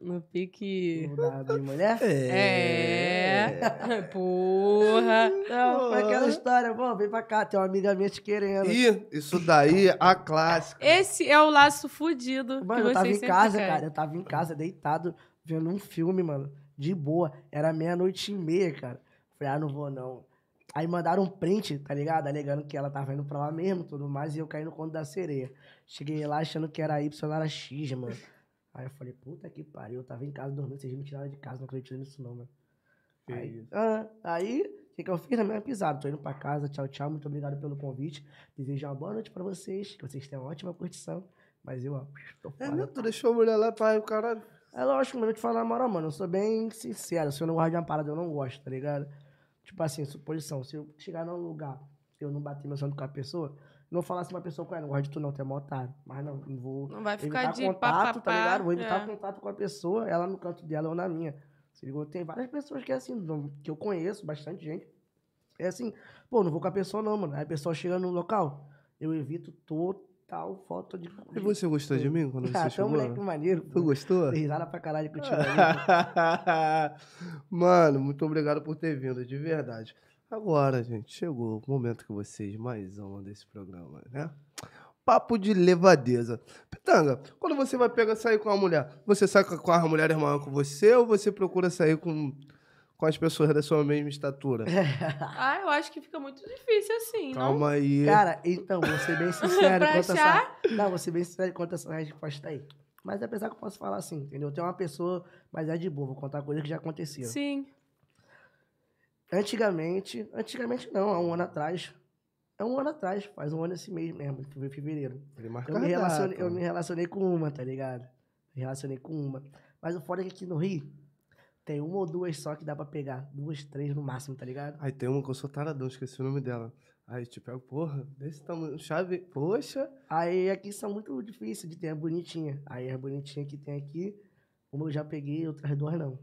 no pique. Da minha mulher? É. (laughs) Porra. Não, foi aquela história, pô, vem pra cá, tem uma amiga minha te querendo. Ih, isso daí é a clássica. Esse é o laço fudido Mano, que eu tava em casa, querem. cara. Eu tava em casa, deitado, vendo um filme, mano. De boa. Era meia-noite e meia, cara. Falei, ah, não vou não. Aí mandaram um print, tá ligado? Alegando que ela tava indo pra lá mesmo tudo mais, e eu caí no conto da sereia. Cheguei lá achando que era Y, era X, mano. Aí eu falei, puta que pariu, eu tava em casa dormindo, vocês me tiraram de casa, não acredito nisso não, mano. Que Aí, ah, aí, o que, que eu fiz na minha pisada? Tô indo pra casa, tchau, tchau, muito obrigado pelo convite. Desejo uma boa noite pra vocês, que vocês tenham uma ótima curtição. Mas eu, ó, tô É mesmo? Tu deixou a mulher lá pra o caralho? É lógico, mas eu te falar na moral, mano. Eu sou bem sincero. Se eu não gosto de uma parada, eu não gosto, tá ligado? Tipo assim, suposição. Se eu chegar num lugar, eu não bater meu santo com a pessoa, não falar assim pra pessoa, cara, não gosto de tu não, tu é mó otário. Mas não, não vou Não vai ficar de contato, papapá. tá ligado? Vou evitar é. contato com a pessoa, ela no canto dela ou na minha. Se ligou? Tem várias pessoas que é assim, que eu conheço, bastante gente. É assim, pô, não vou com a pessoa não, mano. Aí a pessoa chega no local, eu evito total foto de... E você gostou de mim quando (laughs) você Ah, tu é um chegou? moleque maneiro. Tu gostou? Dei risada pra caralho contigo ali. (laughs) Mano, muito obrigado por ter vindo, de verdade. Agora, gente, chegou o momento que vocês mais amam desse programa, né? Papo de levadeza. Pitanga, quando você vai pegar sair com a mulher, você sai com a mulher maior com você ou você procura sair com, com as pessoas da sua mesma estatura? (laughs) Ah, eu acho que fica muito difícil assim, não? Calma aí. Cara, então, vou ser bem (laughs) sincero Pra quanto achar? essa. Não, vou ser bem sincero quanto essa resposta aí. Mas apesar que eu posso falar assim, entendeu? Tem uma pessoa, mas é de boa, vou contar coisa que já aconteceu. Sim. Antigamente, antigamente não, há um ano atrás. É um ano atrás, faz um ano esse mês mesmo, que foi em fevereiro. Eu me, a relacionei, eu me relacionei com uma, tá ligado? Me relacionei com uma. Mas o foda é que aqui no Rio, tem uma ou duas só que dá pra pegar. Duas, três no máximo, tá ligado? Aí tem uma que eu sou taradão, esqueci o nome dela. Aí te pego, porra, desse tamanho, chave, poxa. Aí aqui são muito difíceis de ter a bonitinha. Aí as bonitinhas que tem aqui, uma eu já peguei, outras duas não.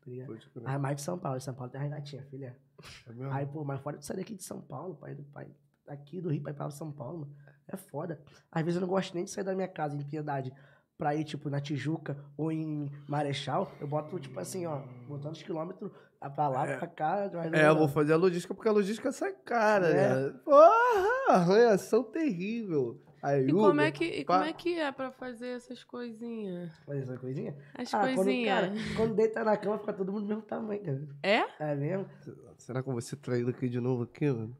Tá ligado? As mais de São Paulo. São Paulo tem as gatinhas, filha. É mesmo? Aí, pô, mas fora de sair daqui de São Paulo, pai, do pai, aqui do Rio pra ir pra São Paulo, mano, é foda. Às vezes eu não gosto nem de sair da minha casa em Piedade pra ir, tipo, na Tijuca ou em Marechal. Eu boto, tipo assim, ó, botando os quilômetros pra lá, pra cá. mas É, eu vou fazer a logística porque a logística sai cara, É. né? Porra, arranhação terrível. Aí, E Uber, como é que, e pá. como é, que é pra fazer essas coisinhas? Fazer essa coisinha? As Ah, quando, coisinhas. cara, quando deita na cama, fica todo mundo do mesmo tamanho, cara. É? É mesmo? Será que eu vou ser traído aqui de novo aqui, mano?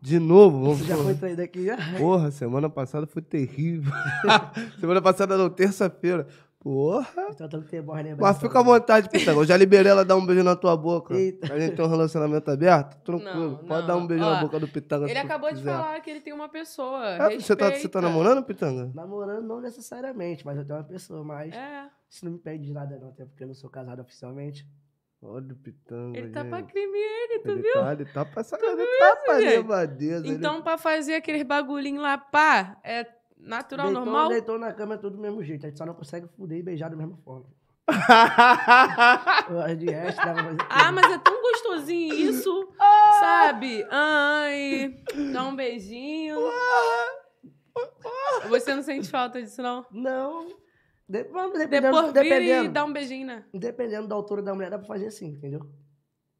De novo? Vamos Você já foi traído aqui já? Porra, semana passada foi terrível. (laughs) semana passada não, terça-feira. Porra. Lembrança. Mas fica à vontade, Pitanga. Eu já liberei ela dar um beijo na tua boca. Eita. A gente tem um relacionamento aberto? Tranquilo. Não, Pode não. dar um beijo Ó, na boca do Pitanga Ele acabou de quiser. falar que ele tem uma pessoa. É, você, tá, você tá namorando, Pitanga? Namorando não necessariamente, mas eu tenho uma pessoa, mas É. isso não me pede de nada não, até porque eu não sou casado oficialmente. Olha o Pitanga, Ele tá gente. pra crime ele, tu ele viu? Tá, ele tá pra sacar, ele tá pra levadeza. ele- Então, pra fazer aqueles bagulhinhos lá, pá, é natural, deitou, normal? deitou na cama é tudo do mesmo jeito, a gente só não consegue fuder e beijar da mesma forma. (laughs) De resto, dá pra fazer Ah, mas é tão gostosinho isso, (laughs) sabe? Ai, dá um beijinho. Você não sente falta disso, não? Não. De, vamos, dependendo, Depois vira e dependendo, dá um beijinho, né? dependendo da altura da mulher, dá pra fazer assim, entendeu?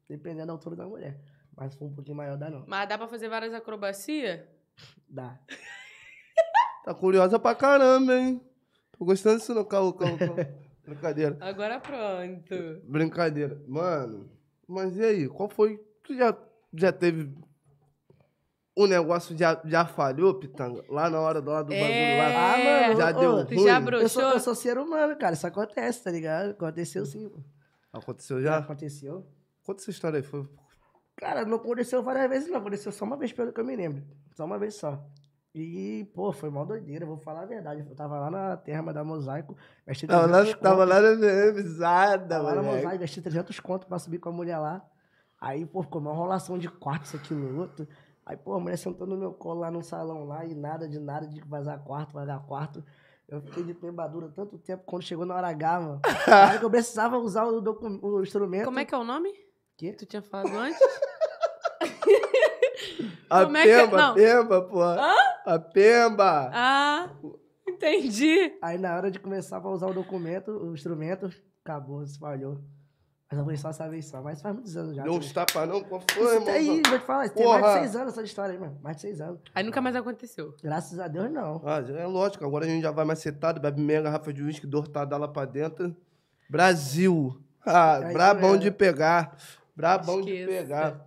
Dependendo da altura da mulher. Mas se for um pouquinho maior, dá não. Mas dá pra fazer várias acrobacias? Dá. (laughs) Tá curiosa pra caramba, hein? Tô gostando disso não, calma, calma, calma. (laughs) Brincadeira. Agora pronto. Brincadeira. Mano, mas e aí? Qual foi? Tu já, já teve um negócio, já, já falhou, Pitanga? Lá na hora do, lá do bagulho lá? Ah, mano, Já ô, deu ruim? já Eu sou, eu sou ser humano, cara. Isso acontece, tá ligado? Aconteceu sim. pô. Aconteceu já? Aconteceu. Conta essa história aí. Foi... Cara, não aconteceu várias vezes, não. Aconteceu só uma vez, pelo que eu me lembro. Só uma vez só. E, pô, foi mó doideira, vou falar a verdade. Eu tava lá na terra da Mosaico, gastei Tava lá, 300 tava lá na mesada, Tava lá na. Mosaico, gastei 300 conto pra subir com a mulher lá. Aí, pô, ficou uma enrolação de quarto, isso, aquilo, outro. Aí, pô, a mulher sentou no meu colo lá no salão lá e nada de nada de vazar quarto, vazar quarto. Eu fiquei de pembadura tanto tempo, quando chegou na hora H, mano. Aí que eu precisava usar o, o instrumento. Como é que é o nome? Que? Tu tinha falado antes? A (laughs) (laughs) Como é que é? Pemba, a Pemba, pô. A Pemba. Ah, entendi. Aí na hora de começar pra usar o documento, o instrumento, acabou, se falhou. Mas eu fui só essa vez só, mas faz muitos anos já. Tipo, uns tapa não? Qual foi, Isso tem aí, vou te falar, isso tem mais Porra. de seis anos essa história aí, mano. Mais de seis anos. Aí nunca mais aconteceu. Graças a Deus, não. Ah, é lógico, agora a gente já vai macetado, bebe meia garrafa de uísque, dortada lá pra dentro. Brasil. Ah, Aí brabão já de pegar. Brabão de Esqueça. pegar.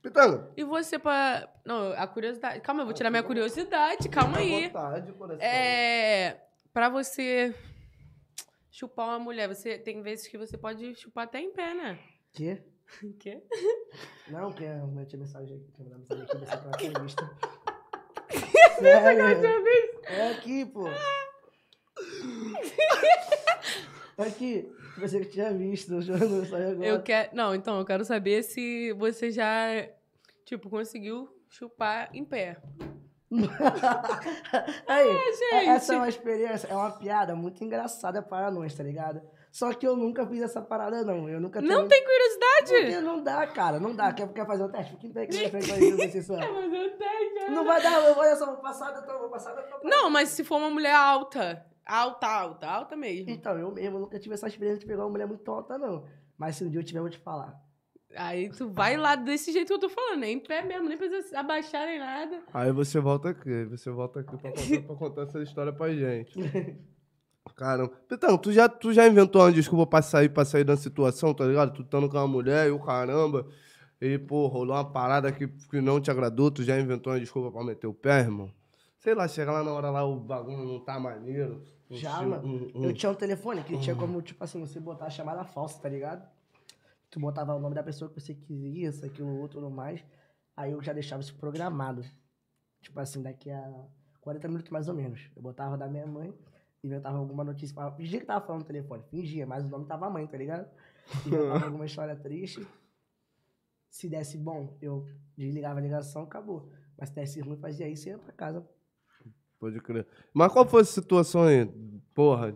Pitanga. E você pra. Não, a curiosidade. Calma, eu vou tirar minha curiosidade. Calma à aí. vontade, coração. É. Pra você chupar uma mulher, você tem vezes que você pode chupar até em pé, né? Que? O (laughs) quê? Não, que eu meti mensagem aqui, mandei mensagem aqui, na lista. Sério? É aqui, pô. (laughs) Aqui, você que tinha visto, eu juro, não saiu agora. Eu quero. Não, então, eu quero saber se você já, tipo, conseguiu chupar em pé. (laughs) Aí, gente. é- essa é uma experiência, é uma piada muito engraçada para nós, tá ligado? Só que eu nunca fiz essa parada, não. Eu nunca Não tenho- tem curiosidade? Porque não dá, cara, não dá. Quer, quer fazer um teste? Fica em pé aqui na frente pra ver se você só. Mas eu tenho. Não vai dar, eu vou, passar, eu vou passar, eu tô. Não, mas se for uma mulher alta. Alta, alta, alta mesmo. Então, eu mesmo nunca tive essa experiência de pegar uma mulher muito alta, não. Mas se um dia eu tiver, eu vou te falar. Aí tu vai lá desse jeito que eu tô falando, nem em pé mesmo, nem precisa abaixar nem nada. Aí você volta aqui, aí você volta aqui pra contar, pra contar essa história pra gente. (laughs) Caramba. Pitanga, tu já, tu já inventou uma desculpa pra sair, pra sair da situação, tá ligado? Tu estando com uma mulher e o caramba. E, pô, rolou uma parada que, que não te agradou, tu já inventou uma desculpa pra meter o pé, irmão? Sei lá, chega lá na hora lá, o bagulho não tá maneiro. Já, mano. um- um- Eu tinha um telefone que tinha como, tipo assim, você botar a chamada falsa, tá ligado? Tu botava o nome da pessoa que você queria, isso, aquilo, outro, tudo mais. Aí eu já deixava isso programado. Tipo assim, daqui a 40 minutos mais ou menos. Eu botava da minha mãe, inventava alguma notícia. Fingia que tava falando no telefone. Fingia, mas o nome tava mãe, tá ligado? Inventava (laughs) alguma história triste. Se desse bom, eu desligava a ligação, acabou. Mas se desse ruim, fazia isso e ia pra casa. Pode crer. Mas qual foi a situação aí? Porra,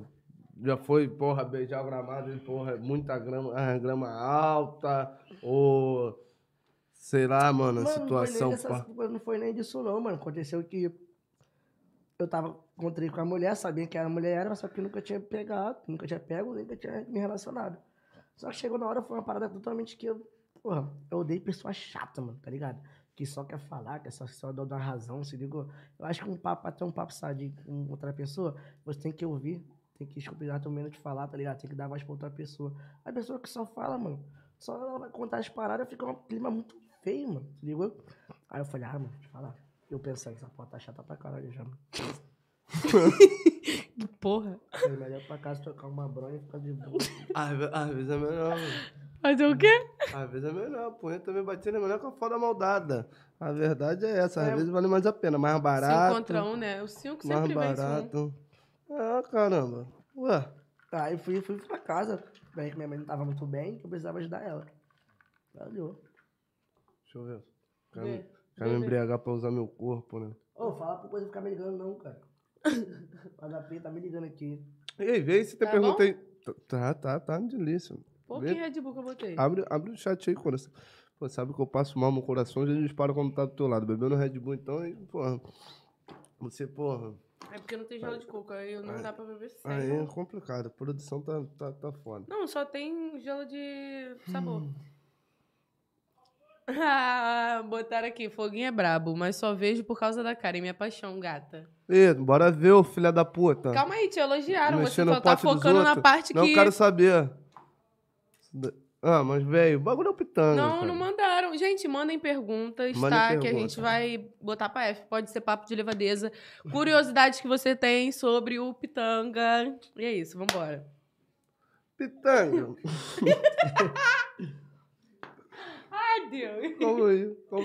já foi, porra, beijar o gramado e, porra, muita grama, grama alta, ou sei lá, mano, a situação, não foi, pá. dessas- não foi nem disso não, mano. Aconteceu que eu tava, encontrei com a mulher, sabia que era mulher, era, só que nunca tinha pegado, nunca tinha pego, nunca tinha me relacionado. Só que chegou na hora, foi uma parada totalmente que eu, porra, eu odeio pessoa chata, mano, tá ligado? Que só quer falar, que só, só dá razão, se ligou? Eu acho que um papo, ter um papo sadio com outra pessoa, você tem que ouvir, tem que escutar também menos de falar, tá ligado? Tem que dar voz pra outra pessoa. A pessoa que só fala, mano, só ela vai contar as paradas, fica um clima muito feio, mano, se ligou? Aí eu falei, ah, mano, deixa eu falar. Eu pensei, essa porra tá chata pra caralho já, mano. (laughs) Porra. Falei, melhor pra casa trocar uma bronha e ficar de boa. Às, ve- às vezes é melhor, mano. Fazer o quê? Às vezes é melhor. Punheta também batendo é melhor que a foda maldada. A verdade é essa. Às É. vezes vale mais a pena. Mais barato. Cinco contra um, né? Os cinco mais sempre vence um. barato. Ah, caramba. Ué. Aí fui, fui pra casa, bem que minha mãe não tava muito bem, que eu precisava ajudar ela. Valeu. Deixa eu ver. Quero, Vê. quero Vê, me embriagar pra usar meu corpo, né? Ô, fala pra coisa ficar me ligando não, cara. O HP tá me ligando aqui. E aí, vê aí se tem Tá pergunta bom? aí. Tá, tá, tá, delícia. Pouquinho Vê. Red Bull que eu botei. Abre, abre o chat aí, coração. Pô, sabe que eu passo mal no coração, já dispara quando tá do teu lado. Bebendo Red Bull, então, e, porra. Você, porra. É porque não tem gelo de coco, aí não dá pra beber Aí sério. é complicado. A produção tá, tá, tá foda. Não, só tem gelo de sabor. (laughs) Ah, botaram aqui, foguinho é brabo, mas só vejo por causa da cara e minha paixão, gata. Ê, bora ver, ô filha da puta. Calma aí, te elogiaram, você Mexer no só tá focando na parte Não que... quero saber. Ah, mas, velho, o bagulho é o pitanga. Não, cara. não mandaram. Gente, mandem perguntas, Mandem tá? Que a pergunta. gente vai botar pra F. Pode ser papo de levadeza. Curiosidades que você tem sobre o Pitanga. E é isso, vambora. Pitanga. (laughs) Ai, Deus. Calma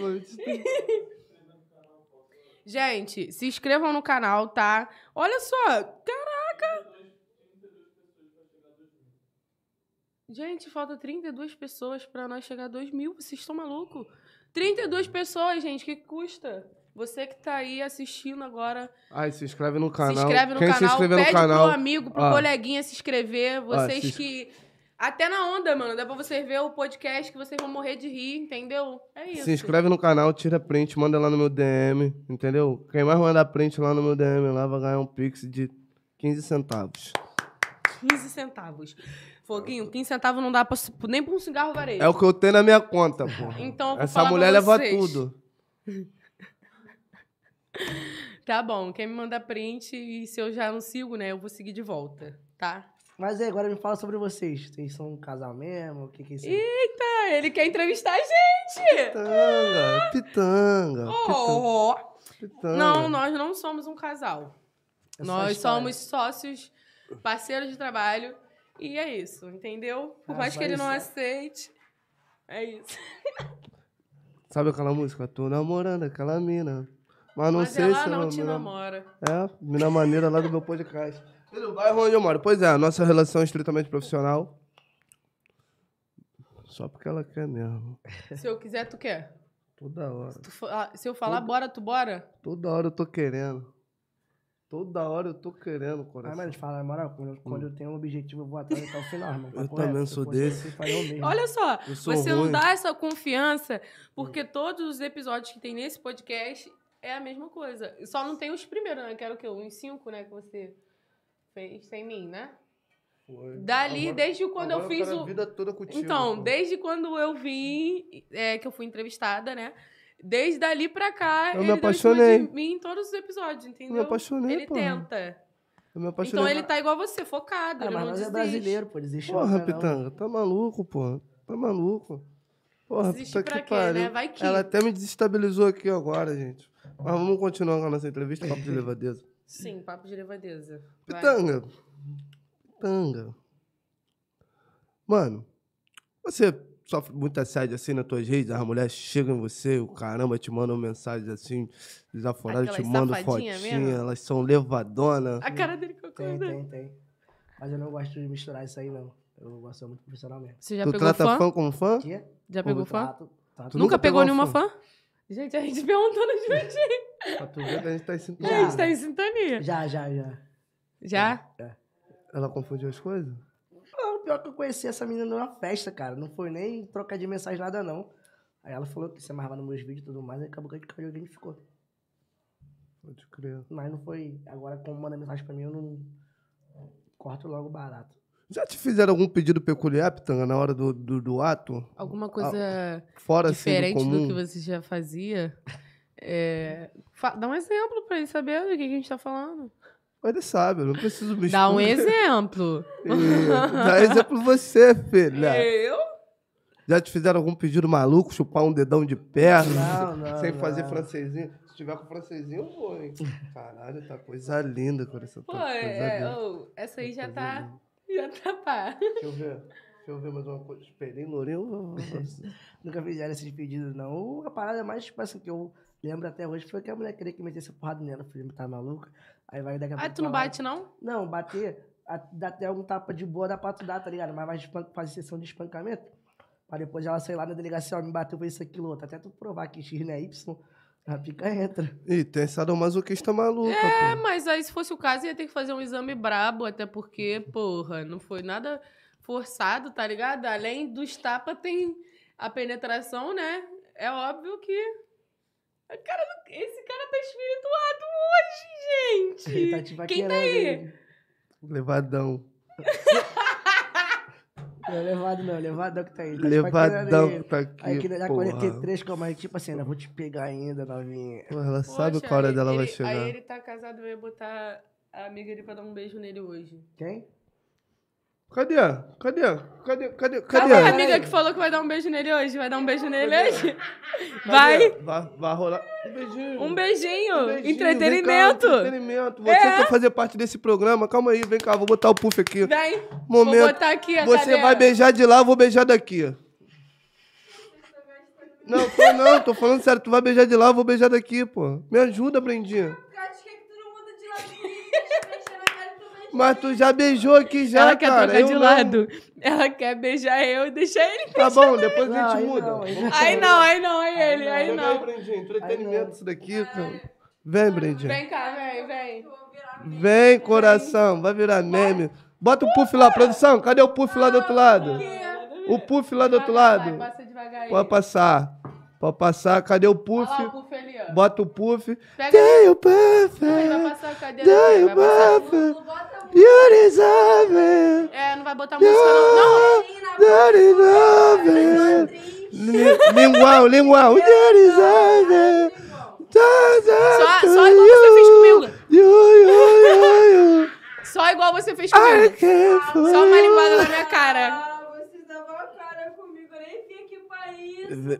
aí. Você tem- (laughs) Gente, se inscrevam no canal, tá? Olha só, caraca! Gente, falta 32 pessoas pra nós chegar a 2 mil. Vocês estão malucos? 32 pessoas, gente, que custa? Você que tá aí assistindo agora, Ai, se inscreve no canal. se inscreve no Quem canal, se inscrever pede no canal. pro amigo, pro ó, coleguinha se inscrever. Vocês se ins- que. Até na onda, mano. Dá pra vocês ver o podcast que vocês vão morrer de rir, entendeu? É isso. Se inscreve no canal, tira print, manda lá no meu DM, entendeu? Quem mais mandar print lá no meu DM lá vai ganhar um pix de 15 centavos. 15 centavos. Foguinho, 15 centavos não dá pra, nem pra um cigarro varejo. É o que eu tenho na minha conta, pô. Então, Essa mulher leva tudo. (laughs) Tá bom, quem me manda print e se eu já não sigo, né, eu vou seguir de volta, tá? Mas aí, agora me fala sobre vocês. Vocês são um casal mesmo? O que que é isso? aí? Ah, ele quer entrevistar a gente! Pitanga, pitanga, Oh! pitanga. Não, nós não somos um casal. É Nós somos sócios, parceiros de trabalho. E é isso, entendeu? Por Ah, mais que ele não é. aceite. É isso. (laughs) Sabe aquela música? Tô namorando aquela mina. Mas não Mas sei ela se não ela te mina- namora. É, mina maneira lá do meu podcast. Do bairro onde eu moro. Pois é, nossa relação é estritamente profissional. Só porque ela quer mesmo. Se eu quiser, tu quer. Toda hora. Tu fa- se eu falar bora, tu bora? Toda hora eu tô querendo. Toda hora eu tô querendo, Ah, coração. mas fala, na moral, quando, eu- quando eu tenho um objetivo, eu vou atrás até o final, mano. Eu também sou desse. Olha só, Eu você não ruim. dá essa confiança, porque todos os episódios que tem nesse podcast é a mesma coisa. Só não tem os primeiros, né? Que era o quê? Uns cinco, né? Que você fez sem mim, né? Foi. Dali, Agora- desde quando eu fiz a o. vida toda contigo. Então, pô. desde quando eu vim, é, que eu fui entrevistada, né? Desde dali pra cá, Eu me ele deu em apaixonei. mim em todos os episódios, Eu entendeu? me apaixonei, Ele pô. tenta. Eu me apaixonei. Então ele tá igual você, focado. Ah, ele mas não nós é brasileiro, pô. Desiste Porra, não. Pitanga, tá maluco, pô. Tá maluco. Porra, Desiste puta pra que quê, pariu. né? Vai que- Ela até me desestabilizou aqui agora, gente. Mas vamos continuar com a nossa entrevista, papo de (laughs) levadeza. Sim, papo de levadeza. Vai. Pitanga. Pitanga. Mano, você sofre muito assédio assim nas tuas redes, as mulheres chegam em você, o caramba, te mandam mensagens assim, desaforadas, te mandam fotinha, mesmo? elas são levadona. A cara dele que eu Tem, tem, tem. Mas eu não gosto de misturar isso aí, não. Eu gosto de muito profissional mesmo. Você já tu pegou trata fã? fã como fã? Aqui? Já pegou fã? Trato, trato. Tu Nunca, nunca pegou pegou nenhuma fã? fã? Gente, a gente perguntando as vezes. Pra tu ver que a gente tá em A sintonia. Já. gente tá em sintonia. Já, já, já. Já? Ela confundiu as coisas? Pior que eu conheci essa menina numa festa, cara. Não foi nem trocar de mensagem, nada, não. Aí ela falou que se amarrava nos meus vídeos e tudo mais, aí acabou que a gente caiu e a gente ficou. Pode crer. Mas não foi. Agora, como manda mensagem pra mim, eu não. Corto logo barato. Já te fizeram algum pedido peculiar, Pitanga, na hora do, do, do ato? Alguma coisa Fora diferente assim, do do, comum? que você já fazia? É, fa- Dá um exemplo pra ele saber do que, que a gente tá falando. Mas Ele sabe, eu não preciso me Dá um exemplo. (laughs) Dá exemplo você, filha. Eu? Já te fizeram algum pedido maluco, chupar um dedão de perna? Não, não. (laughs) Sem não. fazer francesinho? Se tiver com francesinho, eu vou, hein? Caralho, tá coisa linda, coração. Tá Pô, coisa é, linda. ô, essa aí já Coisa tá. linda. Já tá pá. Deixa eu ver. Deixa eu ver mais uma coisa. Esperei, Lourinho. (laughs) Nunca fizeram esses pedidos, não. A parada mais, tipo assim, que eu lembro até hoje foi que a mulher queria que metesse porrada nela. Eu falei, tá maluca? Aí vai daqui a Ah, pouco tu não bate, não? Não, bater, a- dá até um tapa de boa, dá pra tu dar, tá ligado? Mas vai espan- fazer sessão de espancamento. Pra depois ela sair lá na delegacia, ó, me bateu, foi isso, aquilo, outro. Até tu provar que X não é Y, a pica entra. Ih, tem sadomasoquista maluca, É, pô. mas aí se fosse o caso, ia ter que fazer um exame brabo, até porque, porra, não foi nada forçado, tá ligado? Além dos tapas, tem a penetração, né? É óbvio que. Cara, esse cara tá espirituado hoje, Ele gente! tá te Quem tá aí? aí? Levadão. (laughs) Não é levado não, levadão que tá aí. Tá Levadão que tá aqui. Aí que na porra. 43, como aí, tipo assim, ainda vou te pegar ainda, novinha. Pô, ela sabe Poxa, qual hora dela ele- vai chegar. Aí ele tá casado, eu ia botar a amiga dele pra dar um beijo nele hoje. Quem? Cadê? Cadê? Cadê? Cadê? Cadê? Cadê a amiga que falou que vai dar um beijo nele hoje? Vai dar um beijo nele hoje? Vai! Vai, vai rolar. Um beijinho. Um beijinho! Um beijinho, Entretenimento! vem cá, entretenimento. Você É. quer fazer parte desse programa? Calma aí, vem cá, vou botar o puff aqui. Vem! Momento. Vou botar aqui a Você cadeira. vai beijar de lá, eu vou beijar daqui. Não, tô não, tô falando sério. Tu vai beijar de lá, eu vou beijar daqui, pô. Me ajuda, Brendinha. Acho que é que todo mundo de lado comigo, deixa eu mexer na cara também. Mas tu já beijou aqui já, ela quer cara. trocar eu de não. lado. Ela quer beijar eu e deixar ele. Tá bom, depois a Não, gente muda. não, aí não. Aí não, aí não, aí ele, aí Vem, não. Brendinha, entretenimento isso daqui, cara. Vem, Brendinha. Vem cá, vem, vem. Vem, coração, vai virar meme. Bota o puff lá, produção. Cadê o puff lá do outro lado? O puff lá do outro Vai, lado. Pode passar. Pode passar. Cadê o puff? Olha lá o puff ali, ó. Bota o puff. Pega Tem o puff. vai passar a cadeira Tem o vai passar. puff. You deserve it. É, não vai botar música não. Não, You deserve it. Li- Lingual, lingual. You deserve it. só, só igual você fez comigo. You, you, you. Só igual você fez comigo. Só uma linguada na minha cara. Ah,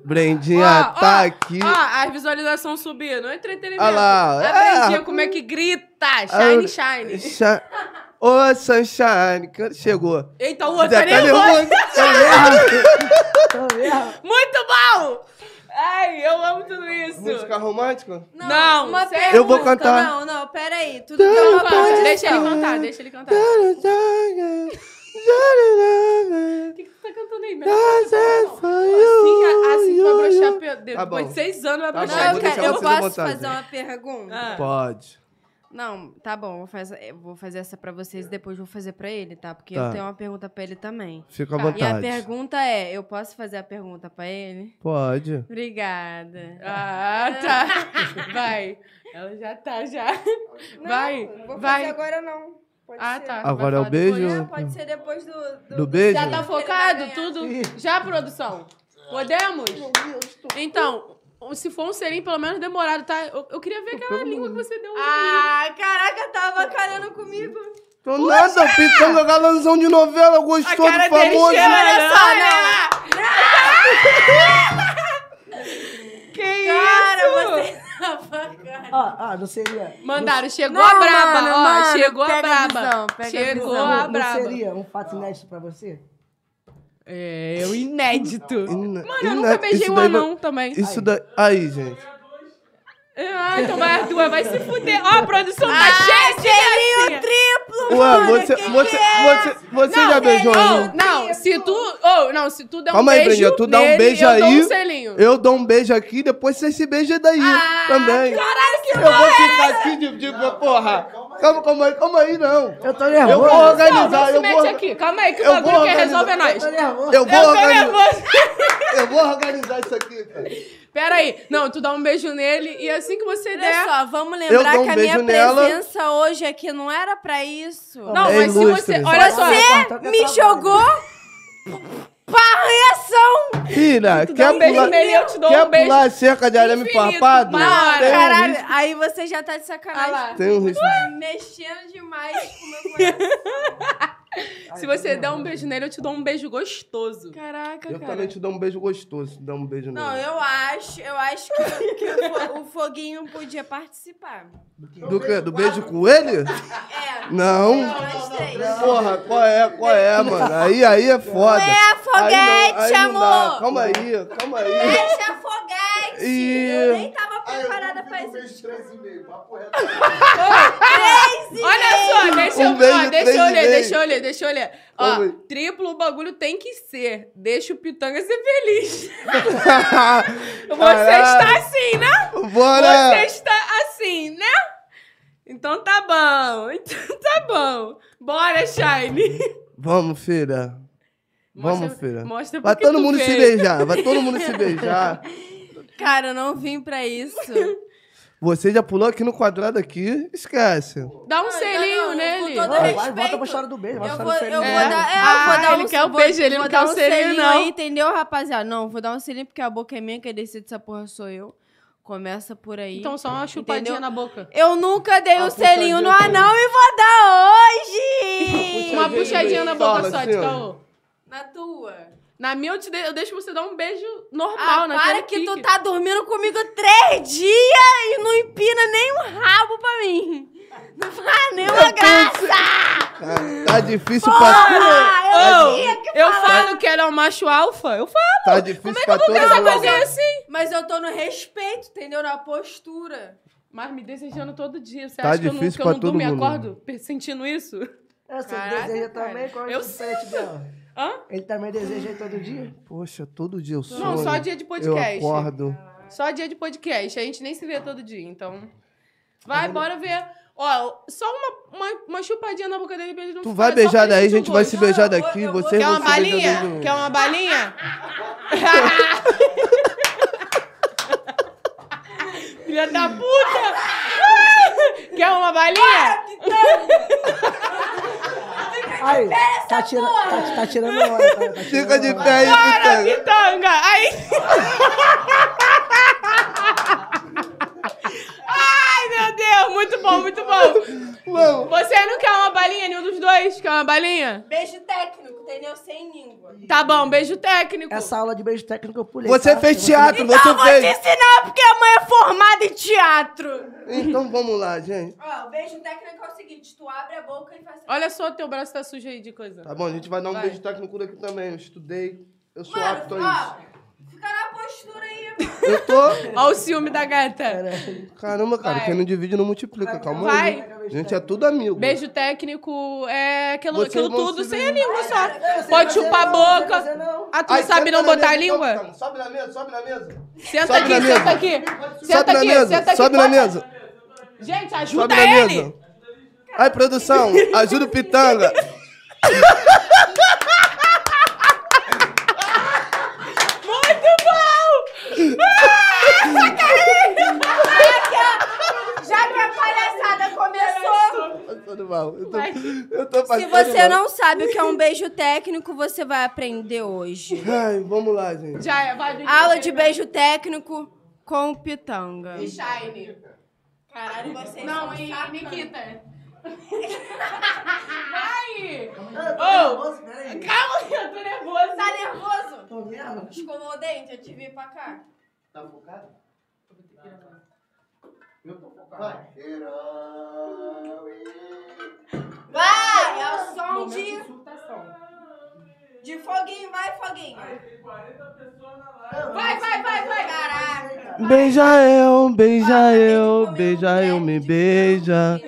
Brendinha Ó, tá ó, aqui. Ó, as visualizações subindo. Entretenimento. Olha lá, A é. Brendinha como é que grita. Shine, Ah, shine. Cha- Ô, Sunshine, que- chegou. Eita, o outro tá nervoso. Tá. Muito bom! Ai, eu amo tudo isso. Música romântica? Não, uma sério? pergunta. Eu vou cantar. Não, não, peraí. Tudo tem Não, uma para, condição. deixa ele cantar, deixa ele cantar. O que, que tu tá cantando aí, meu? Assim, assim tu vai broxar Tá depois bom. de seis anos, vai Tá broxar. Não, eu, vou quero- eu posso fazer uma pergunta? Ah. Pode. Não, tá bom, vou fazer, eu vou fazer essa pra vocês e depois vou fazer pra ele, tá? Porque Tá. eu tenho uma pergunta pra ele também. Fica à Tá. E a vontade. pergunta é, eu posso fazer a pergunta pra ele? Pode. Obrigada. Ah, tá. (laughs) Vai. Ela já tá, já. vai, vou vai. fazer agora não. Pode Ah, ser. tá. Agora é o falar beijo? depois. É, pode ser depois do... Do, Do beijo? Já tá focado? Tudo? Já, produção? Podemos? Então, se for um selinho, pelo menos demorado, tá? Eu, eu queria ver aquela língua que você deu. Ah, caraca, tava calhando comigo. Tô nada, pitanga galanzão de novela, gostoso, cara dele famoso. cheira, Olha só, (laughs) Que Cara, isso? você. Ah, ah, não seria. Mandaram, chegou Não, a braba, mano, ó. mano, chegou a pega a braba. visão, pega a chegou visão. a não, não braba. seria um fato inédito pra você? É, o inédito. Ina- Mano, eu nunca beijei um daí vai- anão também. Isso daí. Aí, gente. Ah, então vai as duas, vai se fuder. Ó, a produção tá Ah, cheia de triplo, Ué, mano. você, que você, que é? você, você já beijou um Ô, anão? não, se tu. Oh, não, se tu der um Calma aí, beijo. Tu dá um nele, beijo eu dou aí. um selinho. Eu dou um beijo aqui, depois você se beija daí Ah, também. Caralho, que Eu vou ficar aqui de, de porra. Calma, calma aí, calma aí, não. Eu tô Eu nervoso. vou Não, não organizar, se eu mete vou. aqui. Calma aí, que o eu bagulho vou quer organizar. resolve é nós. Eu tô nervoso. Eu vou Eu tô organizar. nervoso. Eu vou organizar isso aqui, cara. Pera aí. Não, tu dá um beijo nele e assim que você Olha der. só, vamos Eu lembrar um que a minha nela. presença hoje aqui não era pra isso. Não, É mas se ilustre. você. Olha só. Você Me jogou pra reação. Filha, quer um pular, nele, eu te dou quer um beijo. pular a cerca de arame infinito, farpado? Tem um Caralho, risco. aí você já tá de Ah sacanagem. lá. Tem um risco. Mexendo demais com o meu coração. (laughs) Se você der um beijo nele, eu te dou um beijo gostoso. Caraca, Eu cara. também te dou um beijo gostoso, dá um beijo Não, nele. eu acho, eu acho que, que o, fo- o Foguinho podia participar. Do quê? Do beijo com ele? É. Não. Nós três. Porra, qual é, qual é, mano? Aí, aí é foda. É, Aí não- foguete, aí não dá. amor. Calma aí, calma aí. Deixa foguete. E- Eu nem tava preparada pra isso. Olha só, deixa eu Um beijo, ó, deixa três eu e ler, meio. deixa eu ler, deixa eu ler. Ó, triplo o bagulho tem que ser. Deixa o pitanga ser feliz. (laughs) Você está assim, né? Bora! Você está assim, né? Então tá bom. (laughs) Então tá bom. Bora, Shine. Vamos, filha. Vamos, Mostra- filha. mostra Vai todo mundo se veio. beijar, vai todo mundo se beijar. (laughs) Cara, eu não vim pra isso. Você já pulou aqui no quadrado aqui, esquece. Dá um selinho não, não, nele. com todo Vai, vai, respeito. volta pra história do beijo. Eu vou, eu vou dar, é, eu Ah, vou dar ele um, quer o vou- beijo, ele não quer o um selinho, não. aí, entendeu, rapaziada? Não, vou dar um selinho porque a boca é minha, quem decide essa porra sou eu. Começa por aí. Então só uma chupadinha Entendeu? na boca. eu nunca dei um Ah, selinho no anão e vou dar hoje! Uma puxadinha na boca só, de caô. Na tua. Na minha eu, te de- eu deixo você dar um beijo normal, Ah, naquele para que tu pique. tá dormindo comigo três dias e não empina nem um rabo pra mim. Não faz nenhuma graça! Cara, tá difícil Porra, pra. eu Ô. tinha que Eu falo que ela é um macho alfa. Eu falo. Tá difícil pra todo Essa mundo. coisa é assim. Mas eu tô no respeito, entendeu? Na postura. Mas me desejando todo dia. Você Tá acha que eu não, que eu não durmo e acordo sentindo isso? Você Caraca, deseja cara. também? Qual é Eu o dela? Hã? Ele também deseja todo dia? Poxa, todo dia eu sonho. Não, só dia de podcast. Eu acordo. Só dia de podcast. A gente nem se vê todo dia, então. Vai, bora ver. Ó, só uma, uma, uma chupadinha na boca dele pra ele não Tu vai beijar daí, a gente vai se beijar eu daqui. vou- eu Vocês Quer uma balinha? (laughs) daqui. (laughs) Quer uma balinha? Filha da puta! Quer uma balinha? Aí, tá tirando, tá, tá tirando hora. Tá, tá tirando Fica de pé aí, Para, pitanga! Aí! (laughs) Deus! Muito bom, muito bom! Vamos. Você não quer uma balinha, nenhum dos dois? Quer uma balinha? Beijo técnico, entendeu? Sem língua. Tá bom, beijo técnico. Essa aula de beijo técnico eu pulei. Você tá? fez teatro, você Então vou te fez. ensinar porque a mãe é formada em teatro. Então vamos lá, gente. Ó, o beijo técnico é o seguinte: tu abre a boca e faz assim. Olha só, teu braço tá sujo aí de coisa. Tá bom, a gente vai dar um Vai. beijo técnico daqui também. Eu estudei. Eu sou Mano, apto a ó, fica na postura aí. Eu tô. Olha o ciúme da gata. Caramba, cara, Vai. quem não divide não multiplica. Calma Vai. aí. A gente é tudo amigo. Beijo técnico é aquilo, Vocês aquilo vão tudo se sem a língua só. sei Pode fazer chupar a não, eu sei boca. fazer não. Ah, tu Aí, sabe senta não na botar a mesa, língua? Sobe na mesa, sobe na mesa. Senta Sobe aqui, na mesa. senta aqui. Sobe Senta na aqui, mesa, senta aqui. sobe na bota- mesa. Gente, Sobe ajuda na ele. mesa. Aí, produção, ajuda o pitanga. (laughs) Muito bom! Já que a palhaçada começou. Passando mal. Eu tô, Vai. eu tô Se passando você mal. não sabe o que é um beijo técnico, você vai aprender hoje. Ai, vamos lá, gente. Já é, vai. Aula de beijo técnico com o pitanga. E Shine. Caralho, vocês Não, e sacanas. Nikita. Vai! Eu tô Ô. nervoso, peraí. Calma, eu tô nervosa. Tá nervoso? Tô mesmo? Escovou o dente, eu te vi pra cá. Tá focado? Vai, é o som de, de foguinho, vai, foguinho. Vai, vai, vai, vai. Caraca. Beija eu, beija eu, beija um eu, me beija.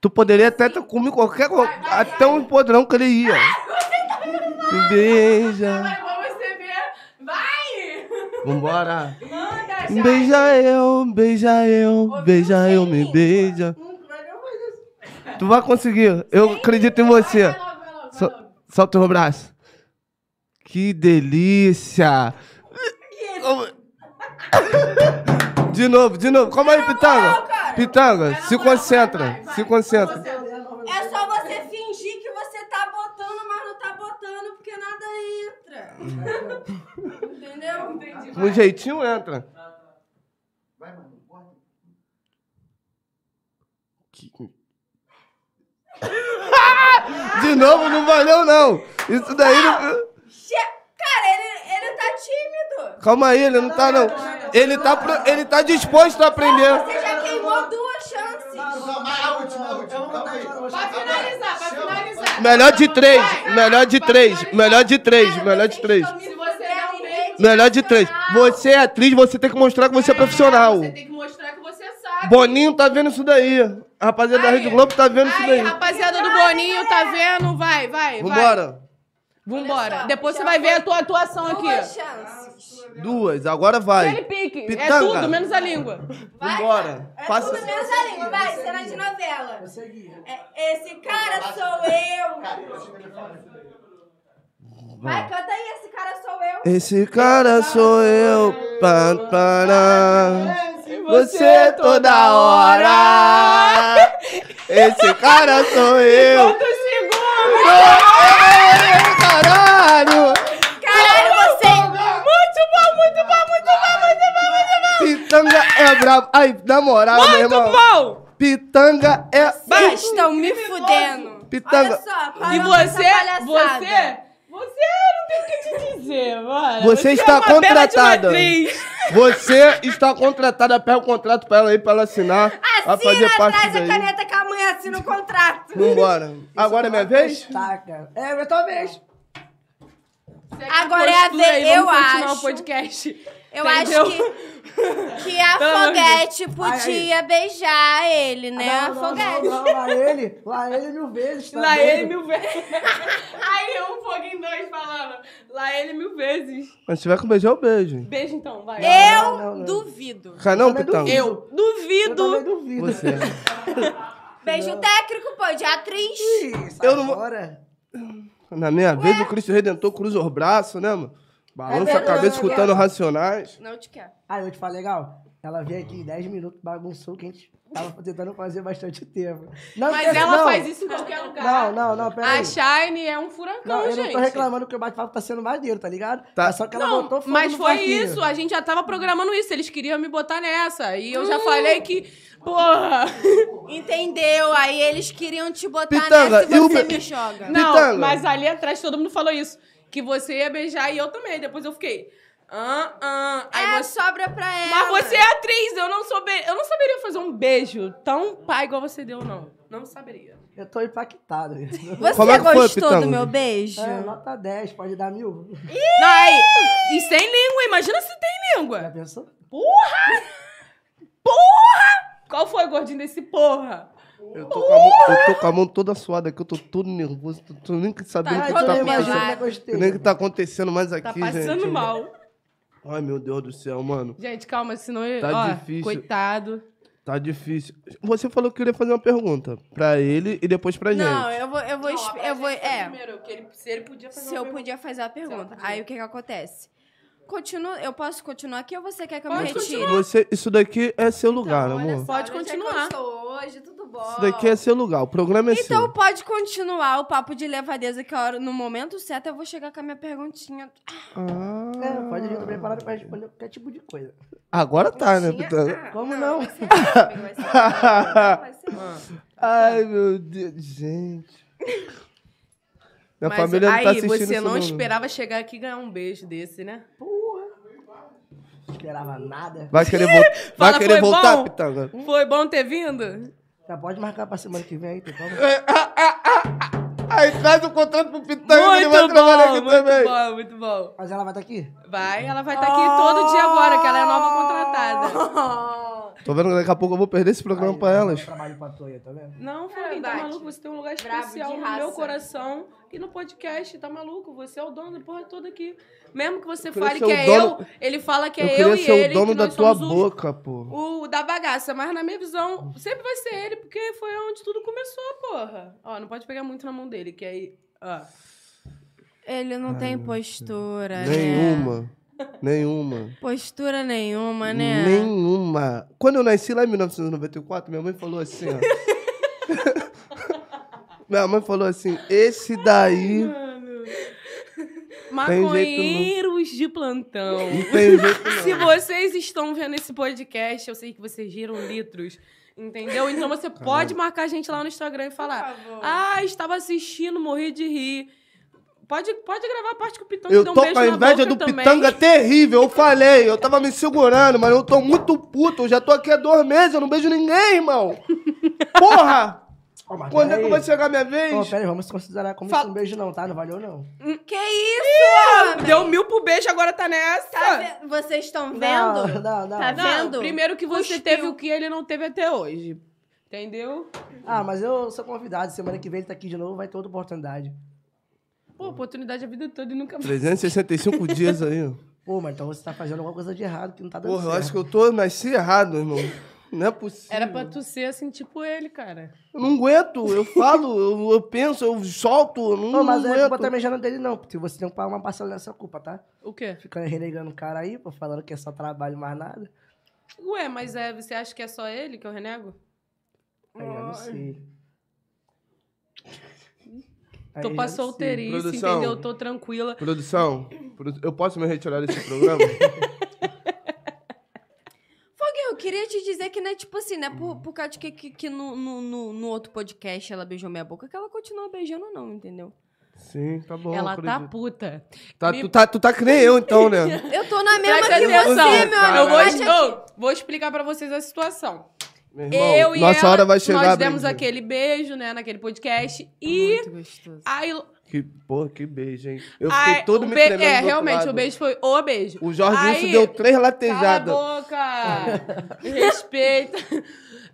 Tu poderia até ter comido qualquer coisa, até um podrão que ele ia. Me beija. Vai, vamos ver. Vai! Vambora. Manda, Shine. Beija eu, beija eu, Ouviu beija eu, me língua? beija. Tu vai conseguir, eu acredito em você. Vai logo, vai logo, vai Sol- logo. Solta o braço. Que delícia. De novo, de novo. Calma aí, Pitanga. Pitanga, se concentra. vai, vai. Se concentra. É só você fingir que você tá botando, mas não tá botando porque nada entra. Entendeu? Entendi. Um jeitinho entra. Que- (laughs) De novo, não valeu, não. Isso daí não. Cara, ele, ele tá tímido. Calma aí, ele não tá, não. Ele tá, pro- ele tá disposto a aprender. Você já queimou duas chances. Vai finalizar, vai finalizar. Melhor de três, melhor de três, melhor de três, melhor de vocês três. estão me Se você fudendo não em vê- rede Melhor de três. Você é atriz, você tem que mostrar que você é profissional. Você tem que mostrar que você sabe. Boninho tá vendo isso daí. A rapaziada da Aí. Rede Globo tá vendo isso Aí, daí. rapaziada do Boninho, tá vendo? Vai, vai, vai. Vambora. Vambora. Olha só, Depois você vai ver a tua atuação aqui. Duas chances. Duas, agora Aquele vai. pique. É Pitanga. tudo, menos a língua. Vai, Vambora. É Passa- tudo menos a língua. Vai, cena de novela. Eu segui. É, esse cara sou eu. Vai, canta aí, esse cara sou eu. Esse cara sou eu. Pá, pará. Você toda hora. Esse cara sou (laughs) eu. Quantos segundos? Caralho. Caralho, você. Muito bom, muito bom, muito bom, muito bom, muito bom. Pitanga é brabo. Ai, na moral, meu Muito irmão. bom. Pitanga é. Vai, estão me fudendo. Pitanga. Olha só, E você, você, você não tem o que te dizer, mano. Você é está uma contratada. Você está contratada. Pega o contrato pra ela aí, pra ela assinar. Assina fazer parte atrás da daí. caneta que a mãe assina o contrato. Vambora. Agora é minha vez? Taca. É, é tua vez. você Agora é a vamos eu continuar acho- o podcast. Eu Entendeu? acho que, que a (laughs) Pelo Foguete ai. podia beijar ele, né? Não, a não, Foguete. não, não, lá ele, lá ele mil vezes. Tá Lá doido? ele mil vezes. (laughs) Aí eu, um em dois falando. Lá ele mil vezes. Mas se tiver que beijar, eu beijo. Beijo então, vai. Eu Não, não, não. duvido. Cai não, também Pitanga? duvido. Eu Eu duvido. Você. (laughs) Beijo técnico, pô, de atriz. Ih, sai Eu não vou-. Na minha vez, o Cristo Redentor cruza os braços, né, mano? Balança a verdade, cabeça é escutando. Racionais. Não te quero. Ah, eu vou te falar legal. Ela veio aqui em 10 minutos, bagunçou o que a gente tava tentando fazer bastante tempo. Não, Mas ela não, faz isso em qualquer lugar. Não, não, não, peraí. A Shine é um furacão, Não, eu gente. não tô reclamando que o bate-papo tá sendo maneiro, tá ligado? Tá. Mas só que ela Não, botou fogo mas no foi parquinho. isso. A gente já tava programando isso. Eles queriam me botar nessa. E eu já falei que, porra. Entendeu? Aí eles queriam te botar Pitanga, nessa e e o você me joga. Não, Pitanga. mas ali atrás todo mundo falou isso. Que você ia beijar e eu também. Depois eu fiquei. Ah, ah. Aí É, você... sobra pra ela. Mas você é atriz, eu não soube, eu não saberia fazer um beijo tão pai igual você deu, não. Não saberia. Eu tô impactado. Você Como é que foi, gostou Pitanga? do meu beijo? É, nota 10, pode dar mil. Não, aí, e sem língua, imagina se tem Já língua. pensou? Qual foi, gordinho, desse porra? Eu tô, com a mão, eu tô com a mão toda suada aqui, eu tô todo nervoso, tô, tô nem sabendo Tá o que tá acontecendo. nem o que tá acontecendo mais aqui, Tá passando gente. mal. Ai, meu Deus do céu, mano. Gente, calma, senão eu. Tá ó, difícil. Coitado. Tá difícil. Você falou que queria fazer uma pergunta pra ele e depois pra gente. Não, eu vou, eu vou, exp- eu vou, é, Primeiro, que ele, se ele podia fazer se uma eu pergunta. podia fazer a pergunta. Aí o que que acontece? Continuo, eu posso continuar aqui ou você quer que eu me Pode retire? Você, isso daqui é seu lugar, Então, amor. só. Pode já continuar. hoje, tudo bom. Isso daqui é seu lugar. O programa é Então seu. pode continuar o papo de levadeza que a hora, no momento certo eu vou chegar com a minha perguntinha. Ah, É, pode vir, tô preparado pra responder qualquer tipo de coisa. agora tá, né? Ah, Como não? Vai ser (laughs) vai ser. Vai ser. Ai, meu Deus. Gente. (laughs) Minha Mas família não aí, tá assistindo você isso não esperava chegar aqui e ganhar um beijo desse, né? Não esperava nada. Vai querer, (laughs) vai Fala, querer foi voltar, bom? Pitanga? Foi bom ter vindo? Já pode marcar pra semana que vem aí, tem como? Aí traz o contrato pro Pitanga que ele vai trabalhar aqui muito também. bom, muito bom. Mas ela vai estar aqui? Vai, ela vai estar aqui todo dia agora, que ela é nova contratada. Tô vendo que daqui a pouco eu vou perder esse programa Aí, pra elas. Eu trabalho pra Toia, tá vendo? Não, Foguinho, tá Verdade. maluco? Você tem um lugar especial no raça. meu coração e no podcast, tá maluco? Você é o dono da porra toda aqui. Mesmo que você Eu fale que é dono- eu, ele fala que Eu é eu, queria e ser ele, o dono da tua boca, pô. o da bagaça, mas na minha visão, sempre vai ser ele, porque foi onde tudo começou, porra. Ó, não pode pegar muito na mão dele, que aí, ó. Ele não tem postura, né? Nenhuma. Postura nenhuma, né? Nenhuma. Quando eu nasci lá em 1994, minha mãe falou assim, ó. (laughs) minha mãe falou assim, esse daí Maconheiros de plantão. não tem jeito não. Se vocês estão vendo esse podcast, eu sei que vocês giram litros, entendeu? Então você pode marcar a gente lá no Instagram e falar: Ah, estava assistindo, morri de rir. Pode, pode gravar a parte que o Pitanga Eu deu um tô beijo com a inveja do também. Pitanga terrível, eu falei. Eu tava me segurando, mas eu tô muito puto. Eu já tô aqui há dois meses, eu não beijo ninguém, irmão. Porra! (laughs) Mas Quando é que peraí. vai chegar a minha vez? Ô, pera aí, vamos considerar como Fala- isso um beijo não, tá? Não valeu não. Que isso, homem? Deu mil pro beijo, agora tá nessa. Tá ve- Vocês estão vendo? Não, não, não. Tá Não, vendo? primeiro que você Cuspiu. teve o que ele não teve até hoje. Entendeu? Ah, mas eu sou convidado. Semana que vem ele tá aqui de novo, vai ter outra oportunidade. Pô, oportunidade a vida toda e nunca mais. 365 (laughs) dias aí, ó. Pô, mas então você tá fazendo alguma coisa de errado que não tá dando Porra, eu certo. acho que eu tô, nasci errado, irmão. Não é possível. Era pra tu ser assim, tipo ele, cara. Eu não aguento, eu falo, eu, eu penso, eu solto, eu não, Não, mas não a aguento. culpa também já não é dele, não. Porque você tem que pagar uma parcela nessa culpa, tá? O quê? Ficando renegando o cara aí, pô, falando que é só trabalho mais nada. Ué, mas é, você acha que é só ele que eu renego? Aí eu não sei. Tô eu pra solteirice, Produção. entendeu? Tô tranquila. Produção, produ- eu posso me retirar desse programa? (laughs) Foguinho, eu queria te dizer que não é tipo assim, né? Por, por causa de que, que, que no, no, no, no outro podcast ela beijou minha boca, que ela continua beijando, não, entendeu? Sim, tá bom. Ela tá puta. Tá, me- tu, tá, tu tá que nem eu, então, né? (laughs) Eu tô na mesma Presta que atenção. você, meu amigo. Eu vou. Ô, vou explicar pra vocês a situação. Meu irmão, eu e nossa ela, hora vai chegar, nós demos Brandinho. aquele beijo, né, naquele podcast. E Muito gostoso. aí, Que, porra, que beijo, hein? Eu fiquei Ai, todo me be- tremendo do É, outro realmente, lado. o beijo foi o beijo. O Jorge Aí- Wilson deu três Cala a latejadas. boca! (laughs) Respeita.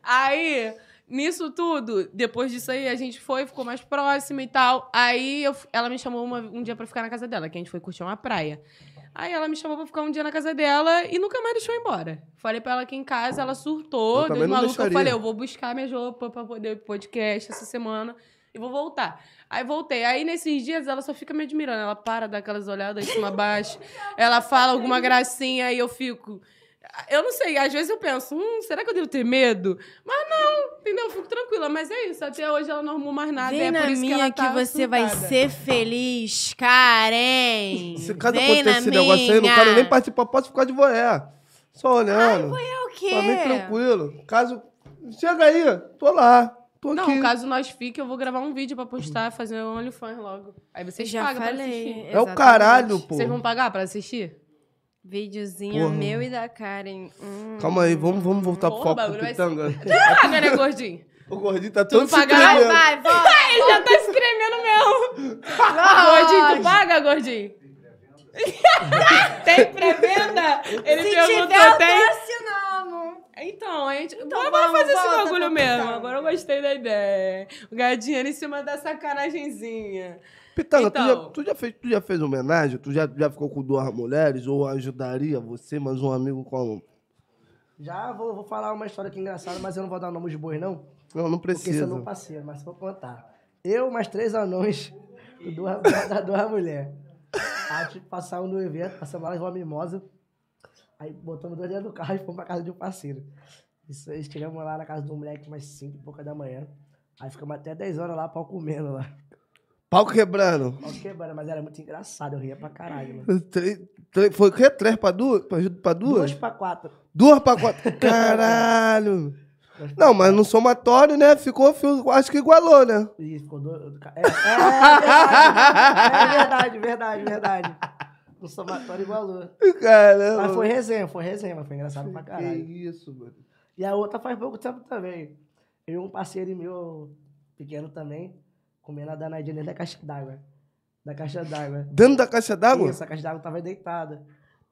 Aí, nisso tudo, depois disso aí, a gente foi, ficou mais próxima e tal. Aí, eu- ela me chamou uma- um dia pra ficar na casa dela, que a gente foi curtir uma praia. Aí ela me chamou pra ficar um dia na casa dela e nunca mais deixou eu ir embora. Falei pra ela aqui em casa, ela Eu surtou, também deu maluca. Eu falei, eu vou buscar minhas roupas pra poder ir pro podcast essa semana e vou voltar. Aí voltei. Aí nesses dias ela só fica me admirando. Ela para, dá aquelas olhadas de cima a baixo. Ela fala alguma gracinha e eu fico. Eu não sei, às vezes eu penso, hum, será que eu devo ter medo? Mas não, entendeu? Eu fico tranquila. Mas é isso, até hoje ela não arrumou mais nada. Vem é na por isso que, minha ela que, tá você vai surtada. ser feliz, Karen. Se caso Vem acontecer esse negócio aí, não minha. quero nem participar, posso ficar de voé. Só olhando. É o quê? Pra mim, tranquilo. Caso. Chega aí, tô lá. Tô Não, aqui. caso nós fique, eu vou gravar um vídeo pra postar, fazer um OnlyFans logo. Aí vocês Já pagam pra assistir. É o caralho, pô. Vocês vão pagar pra assistir? Videozinho Porra. meu e da Karen. Hum. Calma aí, vamos, vamos voltar pro Porra, foco do pitanga. (laughs) Paga, né, gordinho? O gordinho tá Tu todo se paga Vai, vai, volta. (laughs) Ele já tá se tremendo mesmo. (laughs) gordinho, tu paga, gordinho? tem pré-venda? Ele Se perguntou, tiver, eu tem? tô assinando. Então, a gente. Então bora, vamos, bora fazer esse bagulho mesmo. Agora eu gostei da ideia. Ganhar dinheiro em cima da sacanagemzinha. Pitanga, Então. tu, já, tu, já fez, tu já fez homenagem? Tu já, já ficou com duas mulheres? Ou ajudaria você, mas um amigo como? Já vou, vou falar uma história aqui engraçada, mas eu não vou dar o nome de boi, não. Não, não Porque esse é precisa. meu parceiro, mas vou contar. Eu, mais três anões, (laughs) com duas, (laughs) da duas mulheres. Aí tive que passar um no evento, passamos lá, levou uma mimosa. Aí botamos dois dentro do carro e fomos pra casa de um parceiro. Isso aí, chegamos lá na casa do moleque umas 5 e pouca da manhã. Aí ficamos até 10 horas lá, pau comendo lá. Pau quebrando. Pau quebrando, mas era muito engraçado, eu ria pra caralho, mano. Três- três- foi o quê? Três pra duas? Pra, pra duas? Duas pra quatro. Duas pra quatro. (laughs) Caralho. Não, mas no somatório, né? Ficou, fi- acho que igualou, né? E ficou doido. É, é, é verdade, é verdade, verdade, verdade. No somatório igualou. Caramba. Mas foi resenha, foi resenha, mas foi engraçado pra Que caralho. isso, mano. E a outra faz pouco tempo também. Eu e um parceiro meu, pequeno também, comendo a danadinha dentro da caixa d'água. Da caixa d'água. Dentro da caixa d'água? Isso, a caixa d'água tava deitada.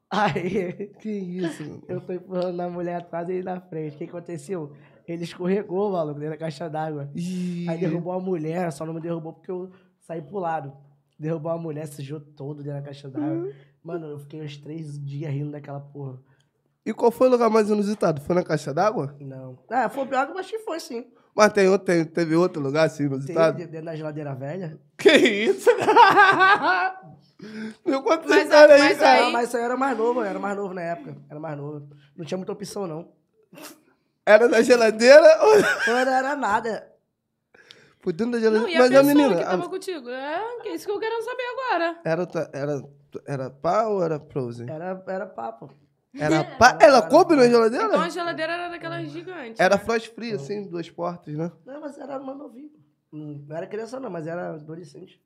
Aí, (laughs) Que isso, mano. eu fui empurrando a mulher atrás e ele na frente. O que aconteceu? Ele escorregou, maluco, dentro da caixa d'água. Aí derrubou a mulher, só não me derrubou porque eu saí pro lado. Derrubou a mulher, sujou todo dentro da caixa d'água. Mano, eu fiquei uns três dias rindo daquela porra. E qual foi o lugar mais inusitado? Foi na caixa d'água? Não. Ah, foi pior que mas que foi sim. Mas tem, outro- tem, teve outro lugar assim inusitado? dentro da geladeira velha. Que isso? (laughs) Meu, quantos Mas história a- aí, mas cara? Não, mas isso aí era mais novo, era mais novo na época. Era mais novo. Não tinha muita opção, não. Era na geladeira ou... Não era, nada. Por dentro da Não, geladeira? e a mas a menina... que a- tava contigo? É, que é isso que eu quero saber agora. Era, era, era pá ou era Frozen? Era, era papo. Era pá? Ela coube na geladeira? Então a geladeira era daquelas gigantes. Era né? frost free, assim, duas portas, né? Não, mas era mais novinho. Hum, Não era criança, não, mas era adolescente.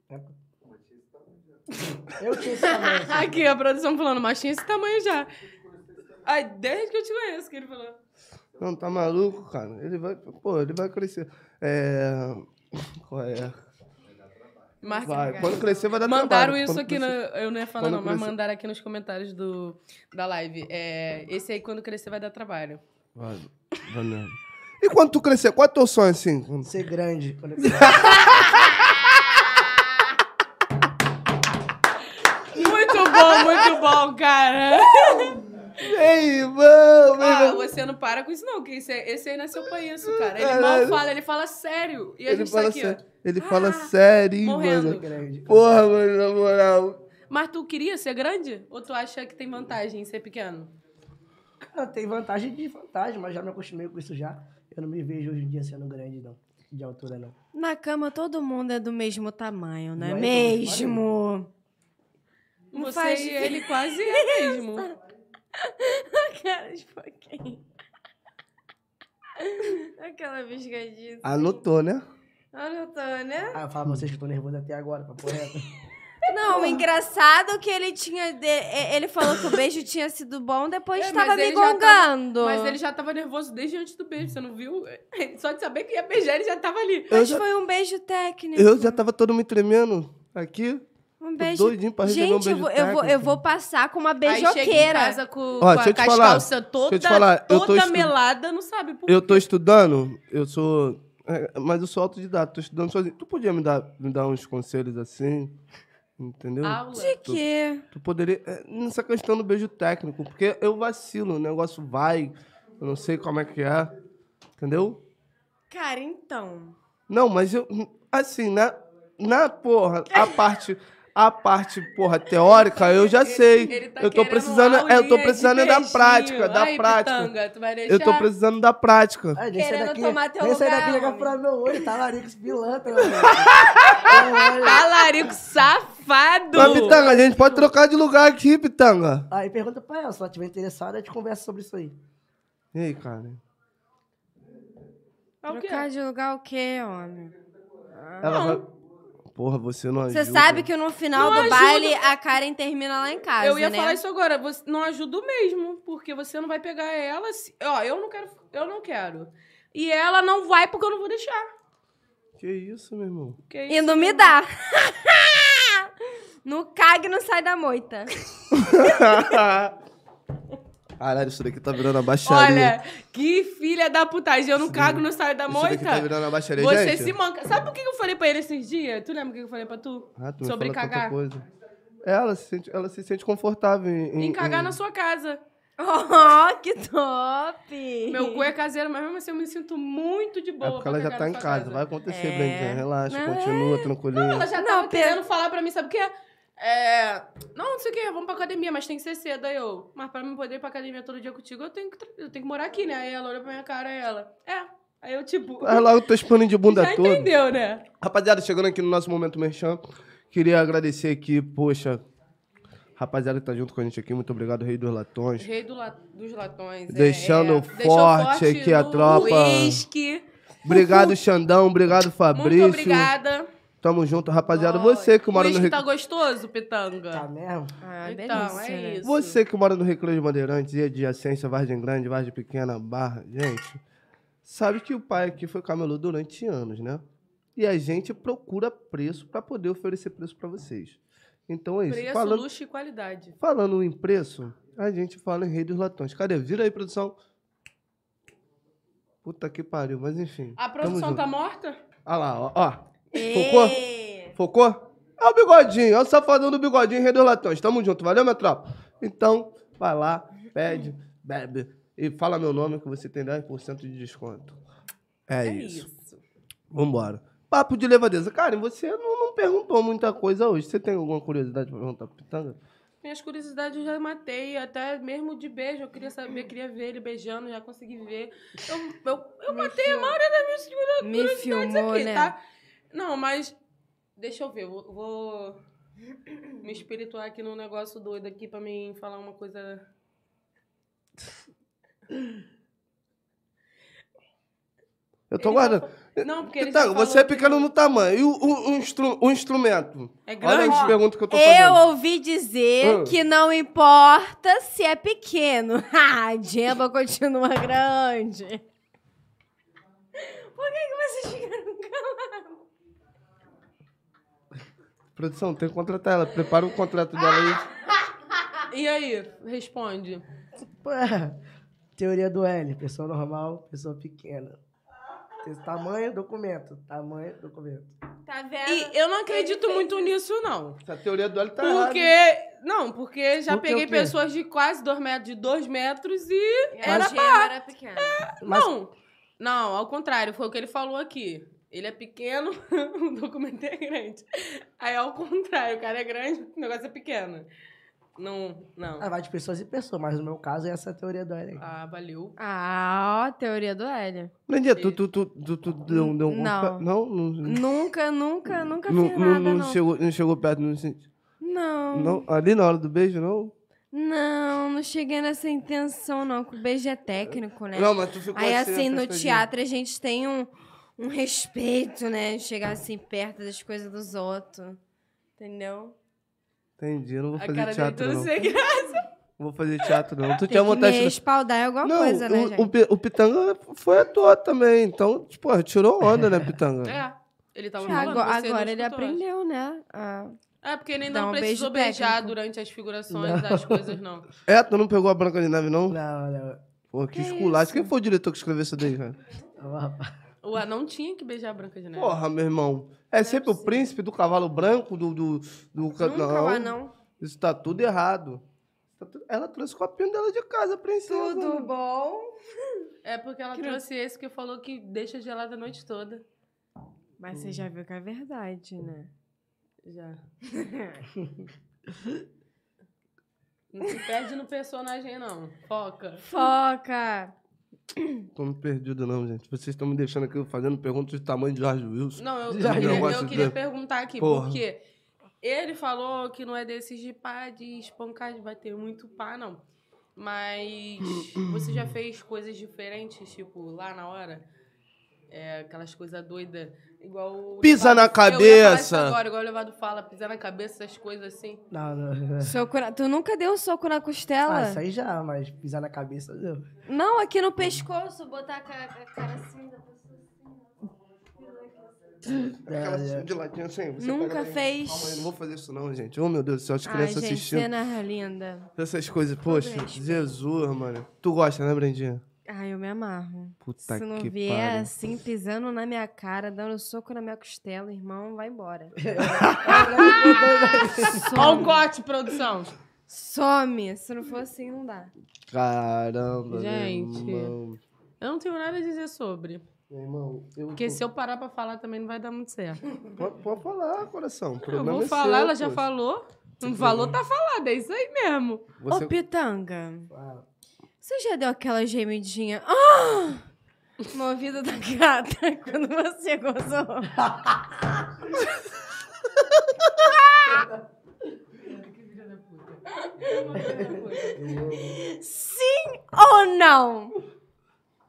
Eu tinha esse tamanho. assim. (laughs) Aqui, a produção falando, mas tinha esse tamanho já. Ai, desde que eu te conheço que ele falou. Não, tá maluco, cara? Ele vai, pô, ele vai crescer. É... Qual é? Marca Vai. Quando crescer vai dar Mandaram trabalho. isso Quando aqui, eu não ia falar quando não, mas crescer- mandaram aqui nos comentários do, da live. É, esse aí, quando crescer, vai dar trabalho. Vai, vai mesmo. E quando tu crescer, qual é o teu sonho, assim? Quando- Ser grande. Quando (laughs) eu- Muito bom, muito bom, cara. (laughs) Ei, vamos, Ah, vamos. você não para com isso não, que esse, esse aí nasceu pra isso, cara. Ele Caralho. mal fala, ele fala sério. E a Ele gente fala, tá aqui, sé- ó. ele fala Ah, sério, morrendo. mano. grande. Porra, mano, na moral. Mas tu queria ser grande? Ou tu acha que tem vantagem em ser pequeno? Cara, tem vantagem de vantagem, mas já me acostumei com isso já. Eu não me vejo hoje em dia sendo grande, não. De altura, não. Na cama todo mundo é do mesmo tamanho, não é Não é mesmo? Não Você faz e (laughs) ele quase é mesmo. Cara de pouquinho. Aquela biscadinha. (laughs) Anotou, né? Anotou, né? Ah, eu falo pra vocês que eu tô nervoso até agora, papo reto. (laughs) Não, o engraçado é que ele tinha. de- Ele falou que o beijo tinha sido bom, depois É, tava mas me ele já tava- gongando. Mas ele já tava nervoso desde antes do beijo, você não viu? (laughs) Só de saber que ia beijar, ele já tava ali. Eu Mas já, foi um beijo técnico. eu já tava todo me tremendo. Aqui, Um tô beijo. doidinho pra receber um Gente, eu beijo vou, eu, vou, eu vou passar com uma Aí chega em beijoqueira. casa com, Ó, com a- eu falar, calças toda, eu eu toda estu- melada, não sabe por Eu quê. tô estudando, eu sou. é, mas eu sou autodidata, tô estudando sozinho. Tu podia me dar, me dar uns conselhos assim? Entendeu? Aula. De quê? Tu poderia. é, Nessa questão do beijo técnico, porque eu vacilo, o negócio vai, eu não sei como é que é. Entendeu? Cara, então. Não, mas eu. Assim, na, na porra, a (laughs) parte. A parte, porra, teórica, eu já sei. Ele tá eu tô precisando, é, eu tô precisando é da prática, da Ai, prática. Pitanga, tu vai Eu deixar? tô precisando da prática. Ai, nem sai Querendo daqui, tomar teu sai lugar, daqui jogar homem. furar meu olho, tá larico pilantra. (laughs) Talarico safado! Mas, Pitanga, a gente pode trocar de lugar aqui, Pitanga. Aí pergunta pra ela, se ela estiver interessada, a gente conversa sobre isso aí. E aí, cara? É? Trocar de lugar o quê, homem? Ela vai. Porra, você não ajuda. Você sabe que no final Não do ajuda. baile a Karen termina lá em casa, Eu ia né? falar isso agora, você não ajuda mesmo, porque você não vai pegar ela. se- Ó, eu não quero, eu não quero. E ela não vai porque eu não vou deixar. Que isso, meu irmão? Que E isso, não me dá. (laughs) no cague não sai da moita. (laughs) Caralho, isso daqui tá virando a baixaria. Olha, que filha da putagem. Eu não cago no saio da isso daqui moita. tá virando a baixaria, Você gente. se manca. Sabe por que eu falei pra ele esses dias? Tu lembra o que eu falei pra tu? Ah, tu Sobre cagar. Coisa. Ela se sente, ela se sente confortável em... Em cagar na sua casa. (laughs) Oh, que top! Meu cu é caseiro, mas mesmo assim eu me sinto muito de boa. É porque ela já tá em sua casa. Vai acontecer, É. Brandinha. Relaxa, Não, continua, Não, tranquilinha. ela já Não, tava querendo falar pra mim, sabe o quê? É. Não, não sei o quê, vamos pra academia, mas tem que ser cedo. Aí eu, mas pra mim poder ir pra academia todo dia contigo, eu tenho que, eu tenho que morar aqui, né? Aí ela olhou pra minha cara e ela, é. Aí eu, tipo. Faz logo o teu paninho de bunda (laughs) já todo. entendeu, né? Rapaziada, chegando aqui no nosso momento merchan, queria agradecer aqui, poxa, rapaziada que tá junto com a gente aqui, muito obrigado, Rei dos Latões. Rei do la- dos latões. é, Deixando é. forte aqui a tropa. Uísque. Obrigado, Xandão, obrigado, (laughs) Fabrício. Muito obrigada. Tamo junto, rapaziada. Ó, Você que mora no uísque Rec... tá gostoso, Pitanga? Tá mesmo? Ah, Então, delícia, é né? isso. Você que mora no Recreio de Bandeirantes e adjacência, Vargem Grande, Vargem Pequena, Barra, gente, sabe que o pai aqui foi camelô durante anos, né? E a gente procura preço para poder oferecer preço para vocês. Então é isso. Preço, falando, luxo e qualidade. falando em preço, a gente fala em Rei dos Latões. Cadê? Vira aí, produção. Puta que pariu, mas enfim. A produção tá morta? Olha lá, ó. ó. Focou? Ê, Focou? É o bigodinho, é o safadão do bigodinho, Rei dos Latões. Tamo junto, valeu, minha tropa? Então, vai lá, pede, bebe e fala meu nome que você tem 10% de desconto. É, isso. Vambora. Papo de levadeza. Karen, você não, não perguntou muita coisa hoje. Você tem alguma curiosidade pra perguntar pro Pitanga? Minhas curiosidades eu já matei, até mesmo de beijo. Eu queria saber, queria ver ele beijando, já consegui ver. Eu, eu, eu Me matei a maioria das minhas Me curiosidades filmou, aqui, né? tá? Não, mas. Deixa eu ver, vou, vou me espirituar aqui num negócio doido aqui pra mim falar uma coisa. Eu tô Ele guardando. Não, porque ele falou você é que pequeno não- no tamanho. E o, o- o instru- o instrumento? É Olha grande? as perguntas que eu tô Eu fazendo. ouvi dizer Ah. que não importa se é pequeno. (laughs) Ah, a Gemma continua grande. Por que, que vocês ficaram calados? Produção, tem que contratar ela. Prepara o contrato dela aí. (laughs) E aí? Responde. É. Teoria do L, pessoa normal, pessoa pequena. Tem Tamanho, documento. Tamanho, documento. Tá vendo? E eu não acredito fez muito nisso, não. Essa teoria do óleo tá errada. Porque. Não, porque já Por que peguei pessoas de quase dois metros, de dois metros e. E Era Gemma era pequena. Mas Não, não, ao contrário, foi o que ele falou aqui. Ele é pequeno, (laughs) o documento é grande. Aí, ao contrário, o cara é grande, o negócio é pequeno. Não, não. ah, vai de pessoas e pessoas, mas no meu caso é essa teoria do L. aí. Ah, valeu. Ah, ó, teoria do Hélio. Brandinha, tu, tu, tu, tu, tu deu, deu um... Não. Não? Não, Nunca, nunca, nunca não, fiz não, nada, não não. chegou, não chegou perto, não, senti- Não. não? Ali na hora do beijo, não? Não, não cheguei nessa intenção, não. Que o beijo é técnico, né? Não, mas tu ficou Aí, assim, no afastadinho. teatro a gente tem um, um respeito, né? Chegar assim perto das coisas dos outros. Entendeu? Entendi, eu não vou A fazer cara teatro, não não. sei que. Não vou fazer teatro, não. Tu Tem tinha vontade de... espaldar é alguma Não, coisa, né, o, gente? o, o Pitanga foi ator também, então, tipo, tirou onda, né, Pitanga? É. Ele tava Agora, falando, você não agora ele aprendeu, né? a- É, porque ele ainda não um beijo precisou beijar técnico. durante as figurações das coisas, não. É, tu não pegou a Branca de Neve, não? Não, não. Pô, que, Que esculacho. Quem foi o diretor que escreveu isso daí, cara? Rapaz. O anão tinha que beijar a Branca de Neve. Porra, meu irmão. É sempre o possível. príncipe do cavalo branco, do. do, do ca- Nunca não, lá, não. Isso tá tudo errado. Tá Ela trouxe o copinho dela de casa, princesa. Tudo bom? É porque ela trouxe esse que falou que deixa gelada a noite toda. Mas você já viu que é verdade, né? Já. (laughs) Não se perde no personagem, não. Foca. Foca! Tô me perdido, não, gente. Vocês estão me deixando aqui fazendo perguntas de tamanho de Jorge Wilson. Não, eu, eu eu queria de- perguntar aqui, Porra. porque ele falou que não é desses de pá, de espancar, de bater muito pá, não. Mas (clears throat) você já fez coisas diferentes, tipo, lá na hora? É, aquelas coisas doidas, igual... o Pisa Levado- na Eu cabeça. agora, igual o Levado fala, pisar na cabeça, essas coisas assim. Não, não. Soco na- Tu nunca deu um soco na costela? Ah, isso aí já, mas pisar na cabeça, deu. Não, aqui no pescoço, botar a ca- a cara assim da pessoa assim. É, é. de latinha assim. você Nunca fez. Calma aí, não vou fazer isso não, gente. Oh, meu Deus do céu, as Ai, crianças gente, assistindo. cena linda. Essas coisas, poxa. Jesus, mano. Tu gosta, né, Brendinha? Ai, eu me amarro. Puta Se não que vier pariu. assim, pisando na minha cara, dando soco na minha costela, irmão, vai embora. (laughs) Olha o corte, produção. Some. Se não for assim, não dá. Caramba, Gente. meu irmão. Eu não tenho nada a dizer sobre. Meu irmão, eu... Porque se eu parar pra falar também não vai dar muito certo. Pode, pode falar, coração. o Eu problema vou é falar, seu, ela já poxa. falou. Não falou, tá falado. É isso aí mesmo. Você... Ô, Pitanga, Ah, você já deu aquela gemidinha ah! no ouvido da gata (laughs) quando você gozou? (laughs) Sim ou não?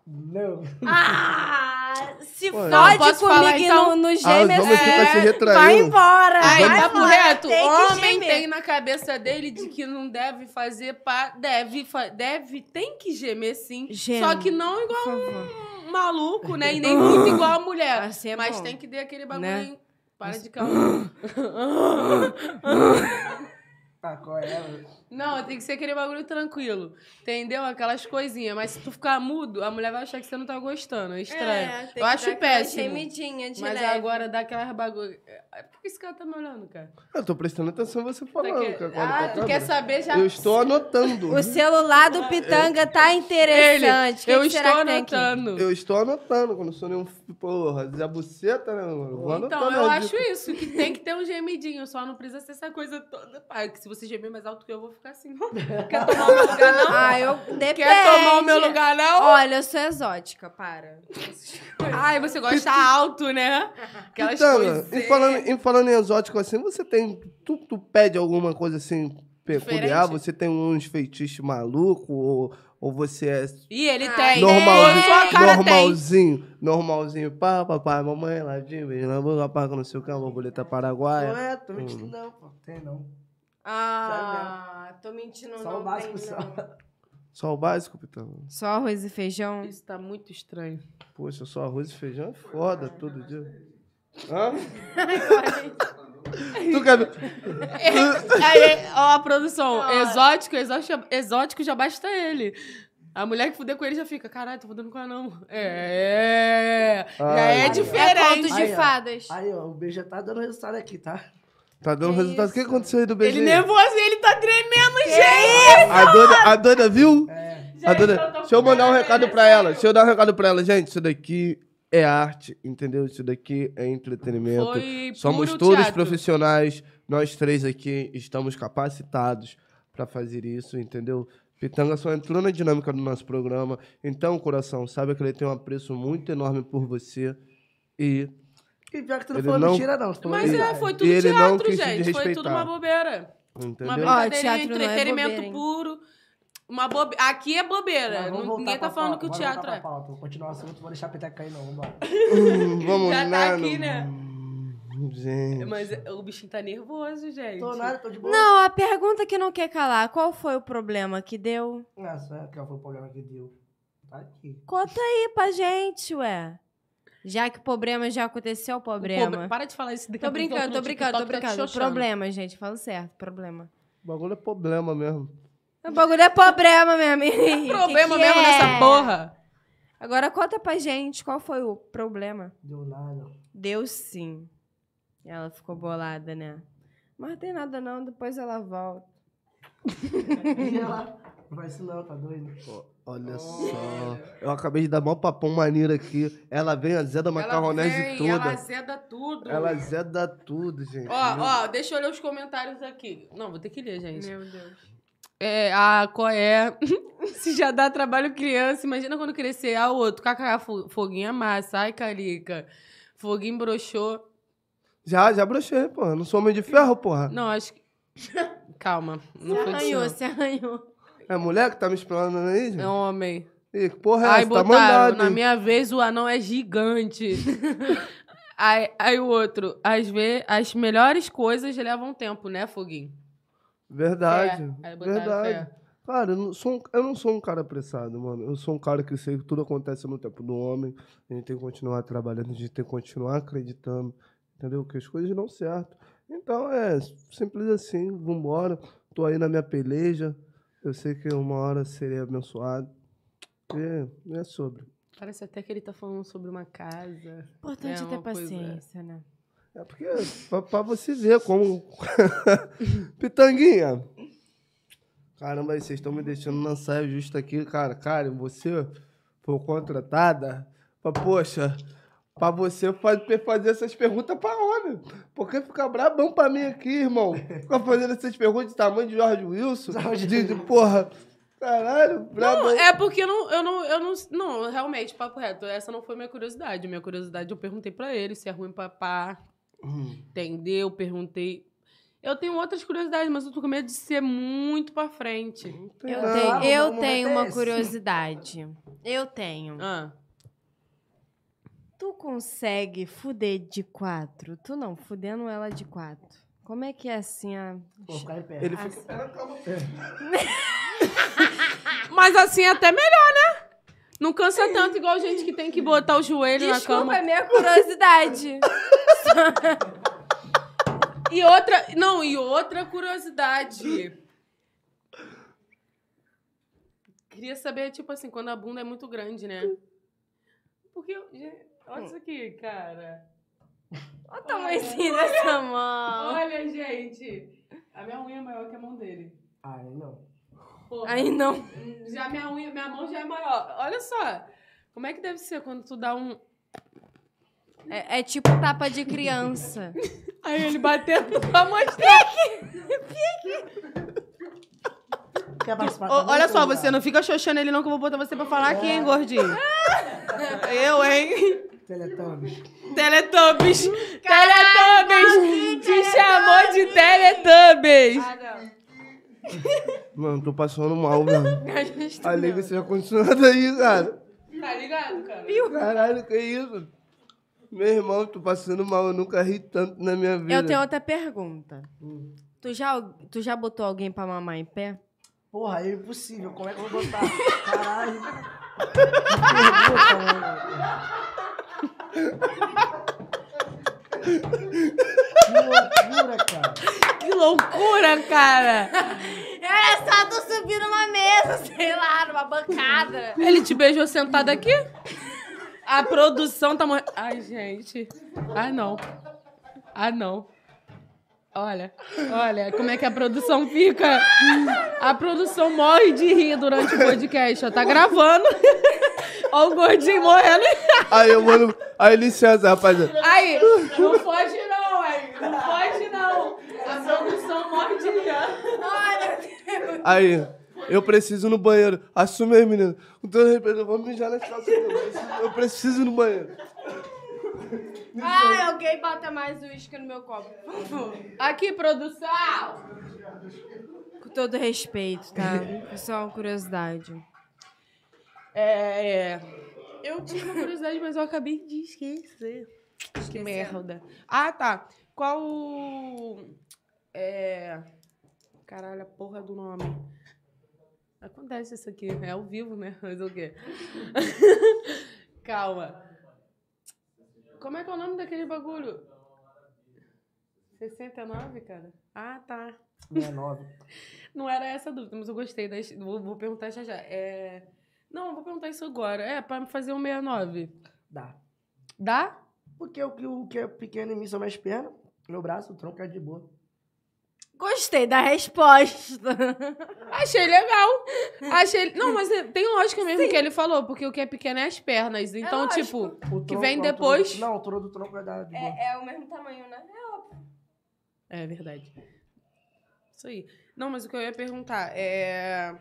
Não. Ah, se Pô, fode comigo falar, então? no, no Ah, os gêmeo homens ficam se retraindo. vai embora. Aí, vai papo embora. reto. Tem que Homem gemer. tem na cabeça dele de que não deve fazer pá. Deve, deve, tem que gemer sim. Geme, Só que não igual um maluco, né? E nem muito igual a mulher. Assim é Mas bom. tem que ter aquele bagulho. Né? Para de calma. (laughs) Ah, qual é? Não, tem que ser aquele bagulho tranquilo. Entendeu? Aquelas coisinhas. Mas se tu ficar mudo, a mulher vai achar que você não tá gostando. É estranho. É, tem Eu que acho péssimo. gemidinha de Mas leve. agora dá aquelas bagulho. É, Por que esse cara tá me olhando, cara? Eu tô prestando atenção em você Tá falando, que- cara. Ah, tu câmera. quer saber já? Eu estou (laughs) anotando. O celular do Pitanga tá interessante. Que eu estou anotando. Eu estou anotando, quando sou nenhum. Porra, Zé Buceta, né, mano? Vou Então, eu acho isso, que tem que ter um gemidinho, só não precisa ser essa coisa toda. Pá, que se você gemer mais alto que eu, eu vou ficar assim. (laughs) Quer tomar o meu lugar, não? Ah, eu depende. Quer tomar o meu lugar, não? Olha, eu sou exótica, para. Ai, você gosta alto, né? Aquelas Pitanga, coisas. em falando, em falando em exótico assim, você tem. Tu, tu pede alguma coisa assim peculiar? Diferente? Você tem uns feitiços malucos? Ou, ou você é E ele Ah, tem. normalzinho? Cara tem. normalzinho, normalzinho. Pá, papai, mamãe, ladinho, beijo na boca, pá, não sei o que, uma borboleta paraguaia. Ué, tô mentindo não, pô. Tem não. Ah, tô mentindo, Só não o básico tem, só. não. Só o básico, Pitanga. Só arroz e feijão? Isso tá muito estranho. Poxa, só arroz e feijão é foda todo dia. Hã? (laughs) tu quer ver? (laughs) Aí, ó, a produção. Olha. Exótico, exótico, exótico já basta ele. A mulher que fuder com ele já fica, caralho, tô fudendo com ela não. É. Já Ai, é ai. diferente. É conto de Aí, ó. fadas. Aí, ó, o beijo já tá dando resultado aqui, tá? Tá dando Que resultado. O que isso? aconteceu aí do Ele beijinho? nervoso, ele tá tremendo, gente. A doida, a doida viu? É. A doida- eu Deixa eu mandar um recado pra ela. Deixa eu dar um recado pra ela. Gente, isso daqui é arte, entendeu? Isso daqui é entretenimento. Foi Somos puro todos teatro. profissionais. Nós três aqui estamos capacitados pra fazer isso, entendeu? Pitanga só entrou na dinâmica do nosso programa. Então, coração, sabe que ele tem um apreço muito enorme por você. E E pior que tu não Ele falou não- mentira, não. Mas é, foi tudo ele não teatro, gente. Foi tudo uma bobeira. Uma Entendeu? Teatro não é entretenimento bobeira, puro. Uma bobe... Aqui é bobeira. Ninguém tá falando pauta, que o teatro é. Vou continuar o assunto, vou deixar a peteca cair, não. Vambora. Hum, Vamos Já tá lá. aqui, né? Gente. Mas o bichinho tá nervoso, gente. Tô nada, tô de boa. Não, a pergunta que não quer calar. Qual foi o problema que deu? Nossa, qual foi o problema que deu? Tá aqui. Conta aí pra gente, ué. Já que o problema já aconteceu, o O pobre- problema. Para de falar isso daqui Tô a pouco, brincando, tô brincando, tô tá brincando. xoxando. Problema, gente. Falo certo, problema. O bagulho é problema mesmo. O bagulho é problema, meu amigo. (laughs) Problema Que que mesmo é? nessa porra. Agora conta pra gente qual foi o problema. Deu nada. Deu sim. Ela ficou bolada, né? Mas não tem nada não, depois ela volta. E (laughs) ela, não vai isso não, tá doido? Ó, Olha só. Eu acabei de dar mó papão maneiro aqui. Ela vem azeda Ela macarronese toda. Ela azeda tudo. Ela azeda tudo, gente. Ó, ó, deixa eu ler os comentários aqui. Não, vou ter que ler, gente. Meu Deus. É, a Coé. (laughs) Se já dá trabalho criança, imagina quando crescer. A outro, kkk, fo- foguinho é massa. Ai, carica. Foguinho broxou. Já, já brochei, porra. Não sou homem de ferro, porra. Não, acho que. Calma. Não Se foi arranhou, se arranhou. É mulher que tá me explanando aí, gente? É homem. Ih, que porra é Aí essa? Tá botaram, mandado, na hein? minha vez o anão é gigante. (laughs) aí, aí o outro, às vezes, as melhores coisas levam tempo, né, Foguinho? Verdade. Verdade. fé. Cara, eu não, sou um, eu não sou um cara apressado, mano. Eu sou um cara que sei que tudo acontece no tempo do homem. A gente tem que continuar trabalhando, a gente tem que continuar acreditando, entendeu? Que as coisas dão certo. Então é simples assim, vambora. Tô aí na minha peleja. Eu sei que uma hora serei abençoado. E é sobre. Parece até que ele tá falando sobre uma casa. Importante É é ter uma coisa- paciência, né? É porque, pra, pra você ver como. (laughs) Pitanguinha! Caramba, vocês estão me deixando na saia justa aqui, cara. Cara, você foi contratada pra, poxa, pra você fazer, fazer essas perguntas pra homem. Porque fica brabão pra mim aqui, irmão. Fica fazendo essas perguntas de tamanho de George Wilson. De, de porra. Caralho, brabão. Não, é porque eu não, eu não, eu não, não, realmente, papo reto, essa não foi minha curiosidade. Minha curiosidade, eu perguntei pra ele se é ruim pra pá, Hum. entendeu? Perguntei. Eu tenho outras curiosidades, mas eu tô com medo de ser muito pra frente. Eu nada. tenho, eu tenho é uma curiosidade. Eu tenho. Ah, Tu consegue fuder de quatro? Tu não, fudendo ela de quatro. Como é que é assim a. Em pé. Ele fica. Calma. (laughs) Mas assim é até melhor, né? Não cansa tanto igual gente que tem que botar o joelho na Desculpa, cama. é minha curiosidade. (laughs) E outra, não, e outra curiosidade. Queria saber, tipo assim, quando a bunda é muito grande, né? Porque, eu- olha isso aqui, cara. Olha o tamanhozinho dessa mão. Olha, gente. A minha unha é maior que a mão dele. Ai, não. Porra. Aí não. Já minha unha, minha mão já é maior. Olha só. Como é que deve ser quando tu dá um. É, é tipo tapa de criança. (laughs) Aí ele batendo (laughs) pra mostrar. Quer participar Ô, também, olha só, você não fica xoxando ele não, que eu vou botar você pra falar aqui, hein, gordinho. (laughs) Eu, hein? Teletubbies. Teletubbies! Teletubbies! Te chamou de Teletubbies! Mano, tô passando mal, velho. (laughs) A liga seja continuada aí, cara. Tá ligado, cara? Caralho, que isso? Meu irmão, tô passando mal, eu nunca ri tanto na minha vida. Eu tenho outra pergunta. Tu já, tu já botou alguém pra mamar em pé? Porra, é impossível. Como é que eu vou botar? (laughs) Caralho. Que pergunta, mano. Que loucura, cara. Que loucura, cara! Era só tu subir numa mesa, sei lá, numa bancada. Ele te beijou sentado aqui? A produção tá morrendo. Ai, gente. Ah, não. Ah, não. Olha, olha como é que a produção fica. A produção morre de rir durante o podcast. Ó, tá gravando. (laughs) Ó o gordinho morrendo. Aí, eu mano. Aí, licença, rapaziada. Aí, não foge não, aí. Não foge não. A produção morre de rir. Aí, eu preciso ir no banheiro. Assume aí, menino. Com todo respeito, eu vou mijar nas calças. Eu preciso, eu preciso ir no banheiro. Ai, alguém bota mais uísque no meu copo, por favor. Aqui, produção. Com todo respeito, tá? É só uma curiosidade. É, eu tinha (laughs) uma curiosidade, mas eu acabei de esquecer. Que merda. Ah, tá. Qual o... É... Caralho, a porra do nome. Acontece isso aqui. É ao vivo, né? Mas o quê? (laughs) Calma. Como é que é o nome daquele bagulho? 69, cara? Ah, tá. 69. (laughs) Não era essa a dúvida, mas eu gostei. Da, vou, vou perguntar já já. É... Não, eu vou perguntar isso agora. É, pra fazer um 69. Dá. Dá? Porque o que, o que é pequeno em mim são minhas pernas, meu braço, o tronco é de boa. Gostei da resposta. (laughs) Achei legal. Achei. Não, mas é- tem lógica mesmo que ele falou, porque o que é pequeno é as pernas. Então, lógico. tipo. O Que tronco, vem não, o depois. não, o tronco do tronco é da de boa. É, é o mesmo tamanho, né? É óbvio. É verdade. Isso aí. Não, mas o que eu ia perguntar é.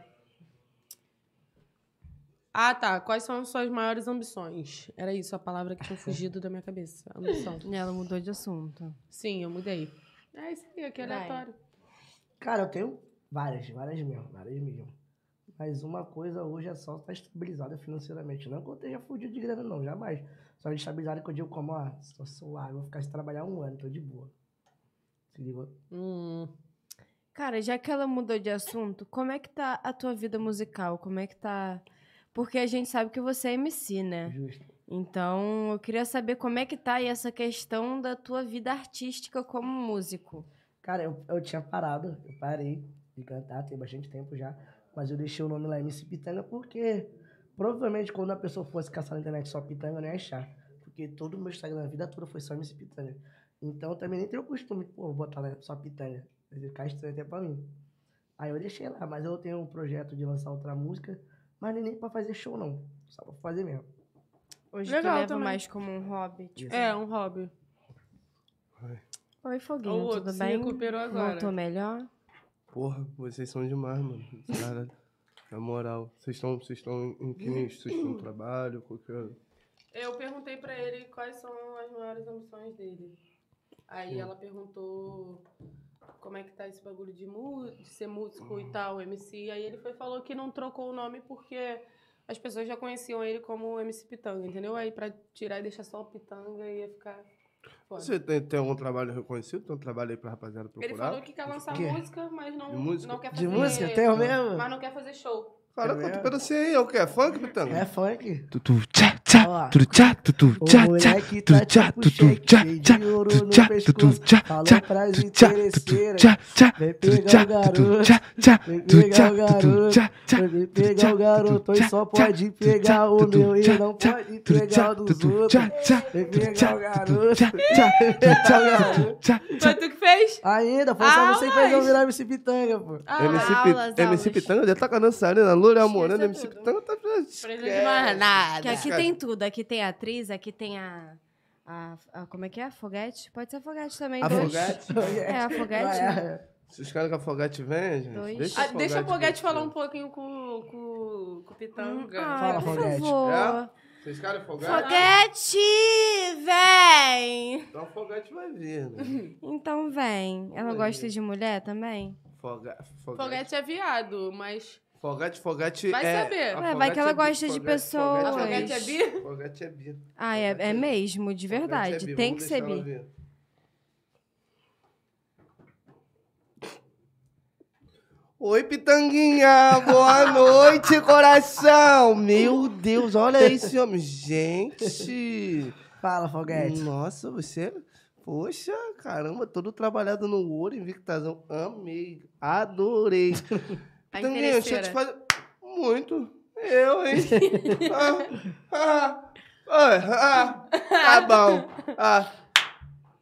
Ah, tá. Quais são suas maiores ambições? Era isso, a palavra que tinha (laughs) fugido da minha cabeça. Ambição. Ela mudou de assunto. Sim, eu mudei. É isso aí, aqui é aleatório. Cara, eu tenho várias, várias mesmo, várias mesmo. Mas uma coisa hoje é só estar estabilizada financeiramente. Não que eu esteja fudido de grana, não, jamais. Só estabilizada que eu digo como, ó, sou suave, vou ficar sem trabalhar um ano, tô de boa. Se liga? Hum. Cara, já que ela mudou de assunto, como é que tá a tua vida musical? Como é que tá. Porque a gente sabe que você é MC, né? Justo. Então, eu queria saber como é que tá aí essa questão da tua vida artística como músico. Cara, eu, eu tinha parado, eu parei de cantar, tem bastante tempo já. Mas eu deixei o nome lá MC Pitanga porque provavelmente quando a pessoa fosse caçar na internet só Pitanga, eu não ia achar. Porque todo o meu Instagram, a vida toda foi só MC Pitanga. Então eu também nem tenho o costume, pô, botar lá só Pitanga. Vai ficar estranho até pra mim. Aí eu deixei lá, mas eu tenho um projeto de lançar outra música, mas nem pra fazer show não. Só pra fazer mesmo. Hoje Legal tu leva também. mais como um hobby. Tipo, É, um hobby. Oi, O Foguinho, outro tudo se bem? recuperou agora. Voltou melhor? Porra, vocês são demais, mano. Cara, na moral. Vocês estão vocês estão em que nicho? Vocês estão no trabalho? Qualquer... Eu perguntei pra ele quais são as maiores ambições dele. Aí ela perguntou como é que tá esse bagulho de, mu de ser músico e tal, MC. Aí ele foi falou que não trocou o nome porque as pessoas já conheciam ele como MC Pitanga, entendeu? Aí pra tirar e deixar só o Pitanga ia ficar foda. Você tem, tem algum trabalho reconhecido? Tem um trabalho aí pra rapaziada procurar? Ele falou que quer lançar quê? música, mas não, De música? não quer De fazer... música? Tem mesmo? Mas não quer fazer show. Cara, quanto mesmo? pedacinho aí? É o quê? É funk, Pitanga? É funk. Tutu, tchá, tchá, tutu, tchá, O tchá, tchá, tchá, shake, tchá, tchá, no tchá, tchá, Falou tchá, pras tutu, tchá, tutu, interesseiras. tchá, tchá, Vem tutu, pegar tchá, o garoto. tutu, tchá, tchá, Vem tutu, pegar tchá, o tutu, garoto. tchá, tchá, pegar tchá, o garoto. E tchá, só tchá, pode pegar tchá, o meu e tchá, não tchá, pode pegar tchá, o dos tutu, outros. tchá, tchá, tchá, garoto. tchá, tchá, tchá, tchá, Foi tu que fez? Ainda, foi só você que fez eu virar MC Pitanga, pô. Ah, MC. Pitanga já tá com a dançarina, Loura Esqueça MC tudo. Pitanga tá... Precisa de mais nada. Que aqui tem tudo. Aqui tem a atriz, aqui tem a. a, a- como é que é? Foguete? Pode ser foguete também. dois. Afogate? É, afogete. É. Se os caras com Afogate vêm, gente, Dois. deixa Ah, deixa o Foguete falar um pouquinho com, com, com o Pitanga. Ah, Fala, por Foguete. favor. É? Vocês querem Afogate? Foguete, vem! Então Afogate vai vir, né? (laughs) Então vem. Ela Oi. gosta de mulher também? Foga... Fogate. Foguete é viado, mas. Fogate, Fogate Vai é... saber. Ué, vai que ela é bi- gosta de Fogate- pessoas. A Fogate Foguete é bi? Fogate é bi. Ah, é, é é mesmo, de verdade. é Tem vamos que ser bi. Oi, Pitanguinha! Boa (laughs) noite, coração! Meu Deus, olha esse homem. Gente! Fala, Foguete. Nossa, você... Poxa, caramba, todo trabalhado no ouro, invictazão. Amei, adorei. A Pitanguinha, deixa eu te fazer... Muito. Eu, hein? (laughs) ah, ah, ah, ah, tá bom. Ah,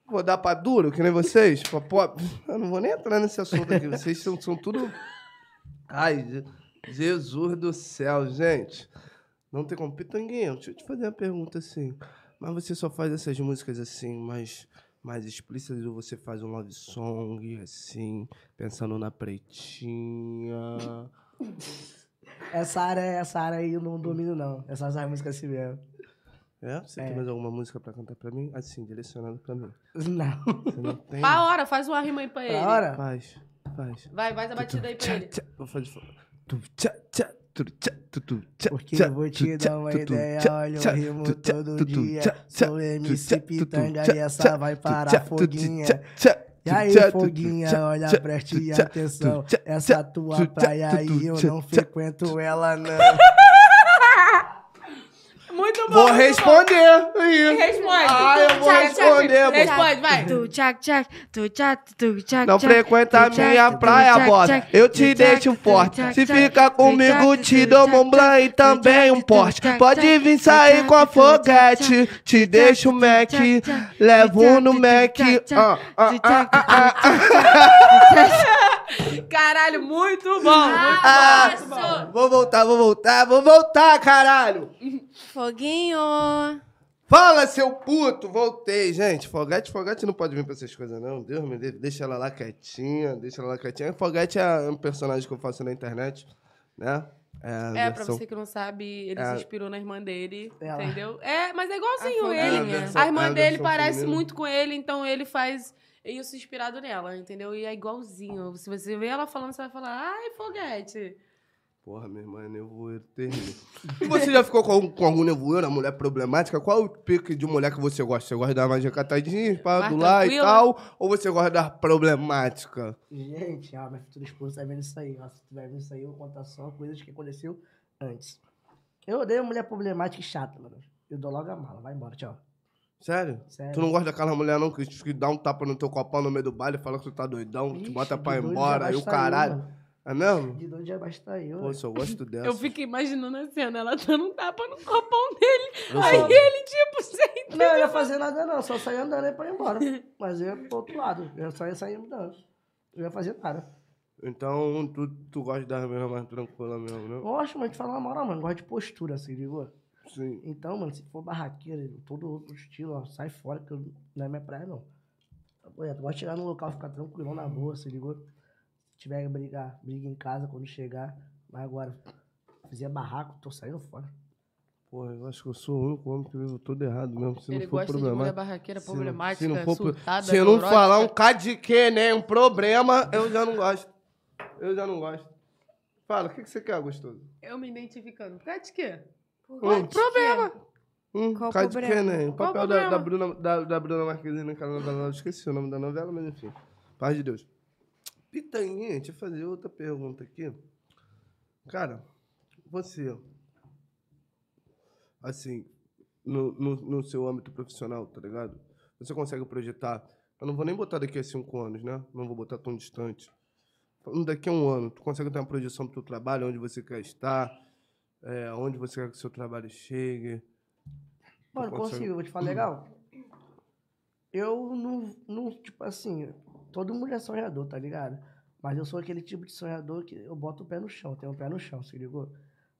vou dar pra duro, que nem vocês? Pra pobre. Eu não vou nem entrar nesse assunto aqui. Vocês são, são tudo... Ai, Je- Jesus do céu, gente. Não tem como. Pitanguinha, deixa eu te fazer uma pergunta assim. Mas você só faz essas músicas assim, mais, mais explícitas, ou você faz um love song, assim, pensando na pretinha? Essa área, essa área aí eu não domino, não. Essas músicas assim mesmo. É? Você É. tem mais alguma música pra cantar pra mim? Assim, direcionada pra mim. Não. Você não tem? Pra hora, faz uma rima aí pra ele. Pra hora? Faz, faz. Vai, faz a batida aí pra ele. Vou fazer... Tchá, tchá, Porque eu vou te dar uma ideia, olha, eu rimo todo dia. Sou MC Pitanga e essa vai tu, foguinha. E aí, foguinha, olha, preste atenção. Essa tua praia aí eu não frequento ela, não. (laughs) Muito bom. Vou muito bom. responder. Aí. Responde. Ah, eu vou Tchac, responder. Responde, vai. Tu tchac tchac, tu tchac, tu tchac Não frequenta a minha praia, bota. Eu te tchac, deixo forte. tchac, Se tu comigo, tchac, te dou um blanc e também um porte. Pode vir sair tchac, com a foguete. Te deixo Mac. Levo no Mac. Ah, ah, ah, ah, ah. (laughs) Caralho, muito bom. Muito Ah, bom. Muito bom. Vou voltar, vou voltar, vou voltar, caralho. Foguinho. Fala, seu puto! Voltei, gente. Foguete, Foguete não pode vir pra essas coisas, não. Deus me livre. Deixa ela lá quietinha, deixa ela lá quietinha. Foguete é um personagem que eu faço na internet, né? É, É, pra você que não sabe, ele É. se inspirou na irmã dele, Ela. entendeu? É, mas é igualzinho A ele. Foguinha. É, a versão- A é irmã a dele parece feminina. muito com ele, então ele faz isso inspirado nela, entendeu? E é igualzinho. Se você vê ela falando, você vai falar, ai, foguete. Porra, minha irmã é nevoeiro terrível. E (laughs) você já ficou com algum, com algum nevoeiro, a mulher problemática? Qual o pique de mulher que você gosta? Você gosta da mais recatadinha, do lá e tal? Ou você gosta da problemática? Gente, ah, minha futura esposa tá vendo isso aí. Ó, se tu vai vendo isso aí, eu vou contar só coisas que aconteceu antes. Eu odeio mulher problemática e chata, mano. Eu dou logo a mala. Vai embora, tchau. Sério? Sério. Tu não gosta daquela mulher não que, que dá um tapa no teu copão no meio do baile e fala que tu tá doidão, te Ixi, bota de pra ir embora, aí o caralho. mano. É mesmo? De doido já basta eu. Pô, eu gosto (laughs) dessa. Eu fico imaginando a cena, ela dando um tapa no copão dele. Eu aí sou- ele, tipo, (laughs) sem. Não, eu ia fazer nada não, só sair andando aí pra ir embora. Mas eu ia pro outro lado, eu só ia sair andando. Eu ia fazer nada. Então, tu, tu gosta das meninas mais tranquilas mesmo, né? Gosto, mas te falar uma moral, mano. Gosto de postura, assim, ligou? Sim. Então, mano, se for barraqueira, todo outro estilo, ó, sai fora, que eu, não é minha praia, não. Pô, tu pode chegar no local, ficar tranquilão na boa, se ligou? Se tiver que brigar, briga em casa quando chegar. Mas agora, fizer barraco, tô saindo fora. Porra, eu acho que eu sou o único homem que vive tudo errado mesmo. Se Ele não for gosta de mulher problemático. barraqueira, Se não- problemática, se não for surtada, Se não neurótica. falar um K de que, né? Um problema, eu já não gosto. Eu já não gosto. Fala, o que, que você quer, gostoso? Eu me identificando. De quê? Hum. Problema. Hum, Qual K de que, problema? né? O Qual papel da, problema? da, Bruna, da, da Bruna Marquezine naquela novela. eu Esqueci o nome da novela, mas enfim. Paz de Deus. Pitanguinha, deixa eu fazer outra pergunta aqui. Cara, você, assim, no, no, no seu âmbito profissional, tá ligado? Você consegue projetar. Eu não vou nem botar daqui a cinco anos, né? Não vou botar tão distante. Daqui a um ano, tu consegue ter uma projeção do teu trabalho, onde você quer estar, é, onde você quer que o seu trabalho chegue. Mano, consegue- consigo, vou te falar legal. Eu não, não, tipo assim, todo mundo é sonhador, tá ligado? Mas eu sou aquele tipo de sonhador que eu boto o pé no chão, tenho o pé no chão, se ligou?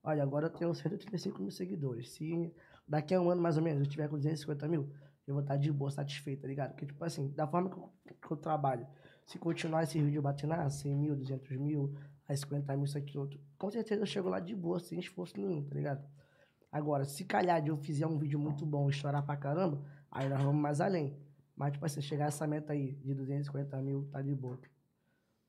Olha, agora eu tenho 135 mil seguidores. Se daqui a um ano, mais ou menos, eu tiver com 250 mil, eu vou estar de boa, satisfeito, tá ligado? Porque, tipo assim, da forma que eu, que eu trabalho, se continuar esse vídeo batendo ah, 100 mil, 200 mil, a 50 mil, isso aqui, outro, com certeza eu chego lá de boa, sem esforço nenhum, tá ligado? Agora, se calhar de eu fizer um vídeo muito bom e estourar pra caramba, aí nós vamos mais além. Mas, tipo assim, chegar essa meta aí de 250 mil, tá de boa.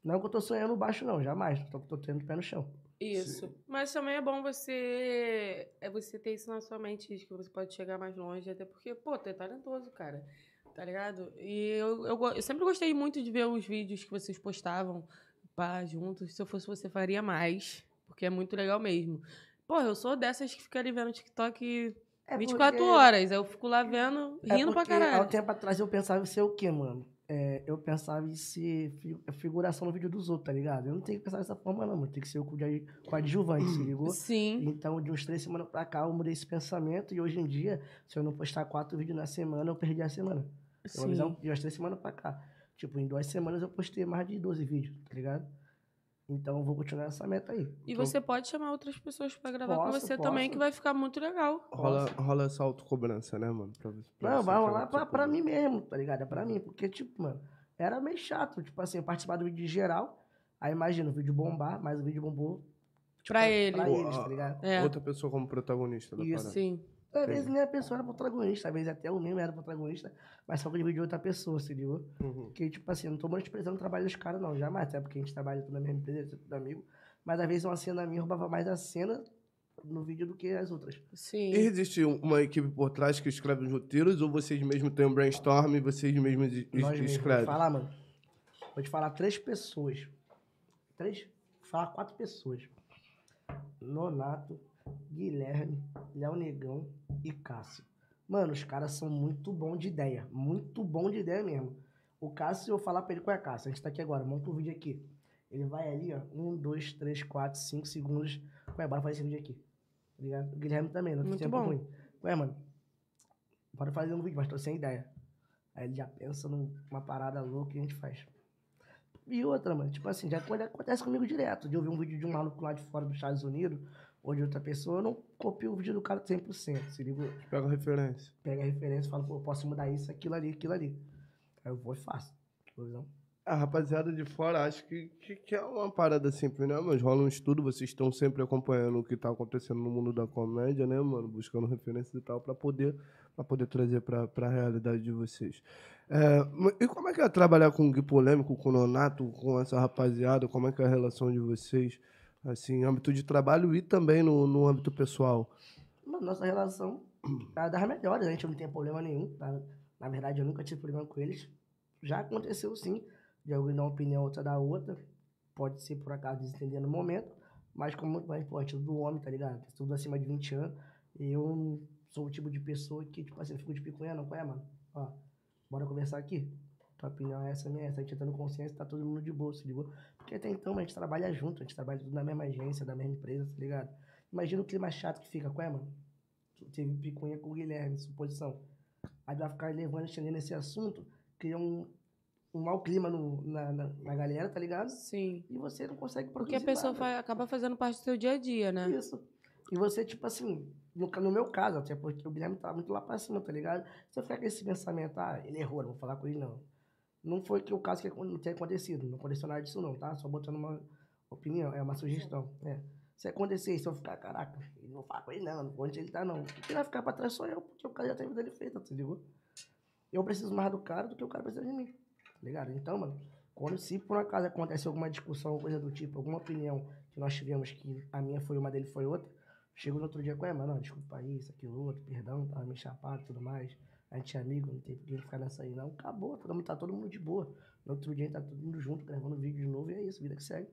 Não que eu tô sonhando baixo, não, jamais. Tô, tô tendo pé no chão. Isso. Mas também é bom você é você ter isso na sua mente, de que você pode chegar mais longe, até porque, pô, tu é talentoso, cara. Tá ligado? E eu, eu, eu sempre gostei muito de ver os vídeos que vocês postavam pá, juntos. Se eu fosse você, faria mais. Porque é muito legal mesmo. Pô, eu sou dessas que fica ali vendo TikTok É 24 porque- horas. Eu fico lá vendo, é rindo pra porque Há um caralho. tempo atrás eu pensava em ser o quê, mano? É, eu pensava em ser fi- figuração no vídeo dos outros, tá ligado? Eu não tenho que pensar dessa forma, não, mano. Tem que ser o coadju- coadjuvante, se ligou? (clears throat) Sim. Então, de uns três semanas pra cá, eu mudei esse pensamento. E hoje em dia, se eu não postar quatro vídeos na semana, eu perdi a semana. É Sim. visão de umas três semanas pra cá. Tipo, em duas semanas eu postei mais de 12 vídeos, tá ligado? Então eu vou continuar essa meta aí. E você pode chamar outras pessoas pra gravar com Posso, você também, posso. que vai ficar muito legal. Rola, rola essa autocobrança, né, mano? Pra, pra Não, você vai rolar pra, pra mim mesmo, tá ligado? É pra mim. Porque, tipo, mano, era meio chato. Tipo assim, eu participar do vídeo de geral. Aí imagina o vídeo bombar, mas o vídeo bombou. tipo, Pra ele. Pra eles, tá ligado? É. Outra pessoa como protagonista da Isso. parada. Sim. Às vezes nem a pessoa era protagonista, às vezes até eu mesmo era protagonista, mas só que de outra pessoa, se ligou? Uhum. Porque, tipo assim, não tô menosprezando o trabalho dos caras, não, jamais, até porque a gente trabalha tudo na mesma empresa, tudo amigo. Mas às vezes uma cena minha roubava mais a cena no vídeo do que as outras. Sim. E existe um- uma equipe por trás que escreve os roteiros ou vocês mesmos têm um brainstorm e vocês mesmos es- Nós. Vou te escrevem? falar, mano. Vou te falar três pessoas. Três? Vou falar quatro pessoas. Nonato, Guilherme, Léo Negão e Cássio. Mano, os caras são muito bons de ideia. Muito bom de ideia mesmo. O Cássio, eu falar pra ele qual é Cássio, a gente tá aqui agora, monta um vídeo aqui. Ele vai ali, ó, um, dois, três, quatro, cinco segundos. Ué, bora fazer esse vídeo aqui. Tá ligado? O Guilherme também, não tem Muito tempo bom. ruim. Ué, mano, bora fazer um vídeo, mas tô sem ideia. Aí ele já pensa numa parada louca que a gente faz. E outra, mano, tipo assim, já aconte- acontece comigo direto. De eu ver um vídeo de um maluco lá de fora dos Estados Unidos, ou de outra pessoa, eu não copio o vídeo do cara 100%. Se liga, Pega a referência. pega a referência e fala, pô, eu posso mudar isso, aquilo ali, aquilo ali. Aí eu vou e faço. Entendeu? A rapaziada de fora acho que, que, que é uma parada simples, né? Mas rola um estudo, vocês estão sempre acompanhando o que tá acontecendo no mundo da comédia, né, mano? Buscando referências e tal, pra poder, pra poder trazer pra, pra realidade de vocês. É, e como é que é trabalhar com o Gui Polêmico, com o Nonato, com essa rapaziada? Como é que é a relação de vocês, assim, âmbito de trabalho e também no, no âmbito pessoal? Mano, nossa relação é das melhores, a gente não tem problema nenhum. tá? Na verdade, eu nunca tive problema com eles. Já aconteceu sim, de alguém dar uma opinião outra da outra. Pode ser por acaso desentender no momento, mas como muito mais importante do homem, tá ligado? Tudo acima de 20 anos. E eu sou o tipo de pessoa que, tipo assim, fico de picuinha, não, qual é, mano? Ó, bora conversar aqui. Tua opinião é essa, minha essa. A gente entrando consciência, tá todo mundo de boa, se ligou? Porque até então a gente trabalha junto, a gente trabalha tudo na mesma agência, da mesma empresa, tá ligado? Imagina o clima chato que fica, qual é, mano? Teve picuinha com o Guilherme, suposição. Aí vai ficar levando, estendendo esse assunto, cria um, um mau clima no, na, na, na galera, tá ligado? Sim. E você não consegue Porque a produzir pessoa nada. fa- acaba fazendo parte do seu dia a dia, né? Isso. E você, tipo assim, no, no meu caso, até porque o Guilherme tá muito lá pra cima, tá ligado? Você fica com esse pensamento, ah, ele errou, não vou falar com ele, não. Não foi que o caso que não acontecido, não aconteceu nada disso, não, tá? Só botando uma opinião, é uma sugestão. É. Se acontecer isso, eu ficar, caraca, ele não fala com ele, não, onde ele tá, não. Quem vai ficar pra trás sou eu, porque o cara já tem a vida dele feita, tá ligado? Eu preciso mais do cara do que o cara precisa de mim, tá ligado? Então, mano, quando se por acaso acontece alguma discussão, coisa do tipo, alguma opinião que nós tivemos que a minha foi uma dele foi outra, chego no outro dia com, é, mano, desculpa isso, aquilo, outro, perdão, tava meio chapado e tudo mais. A gente é amigo, não tem por que ficar nessa aí, não. Acabou, todo mundo, tá todo mundo de boa. No outro dia tá todo mundo junto, gravando vídeo de novo e é isso, vida que segue.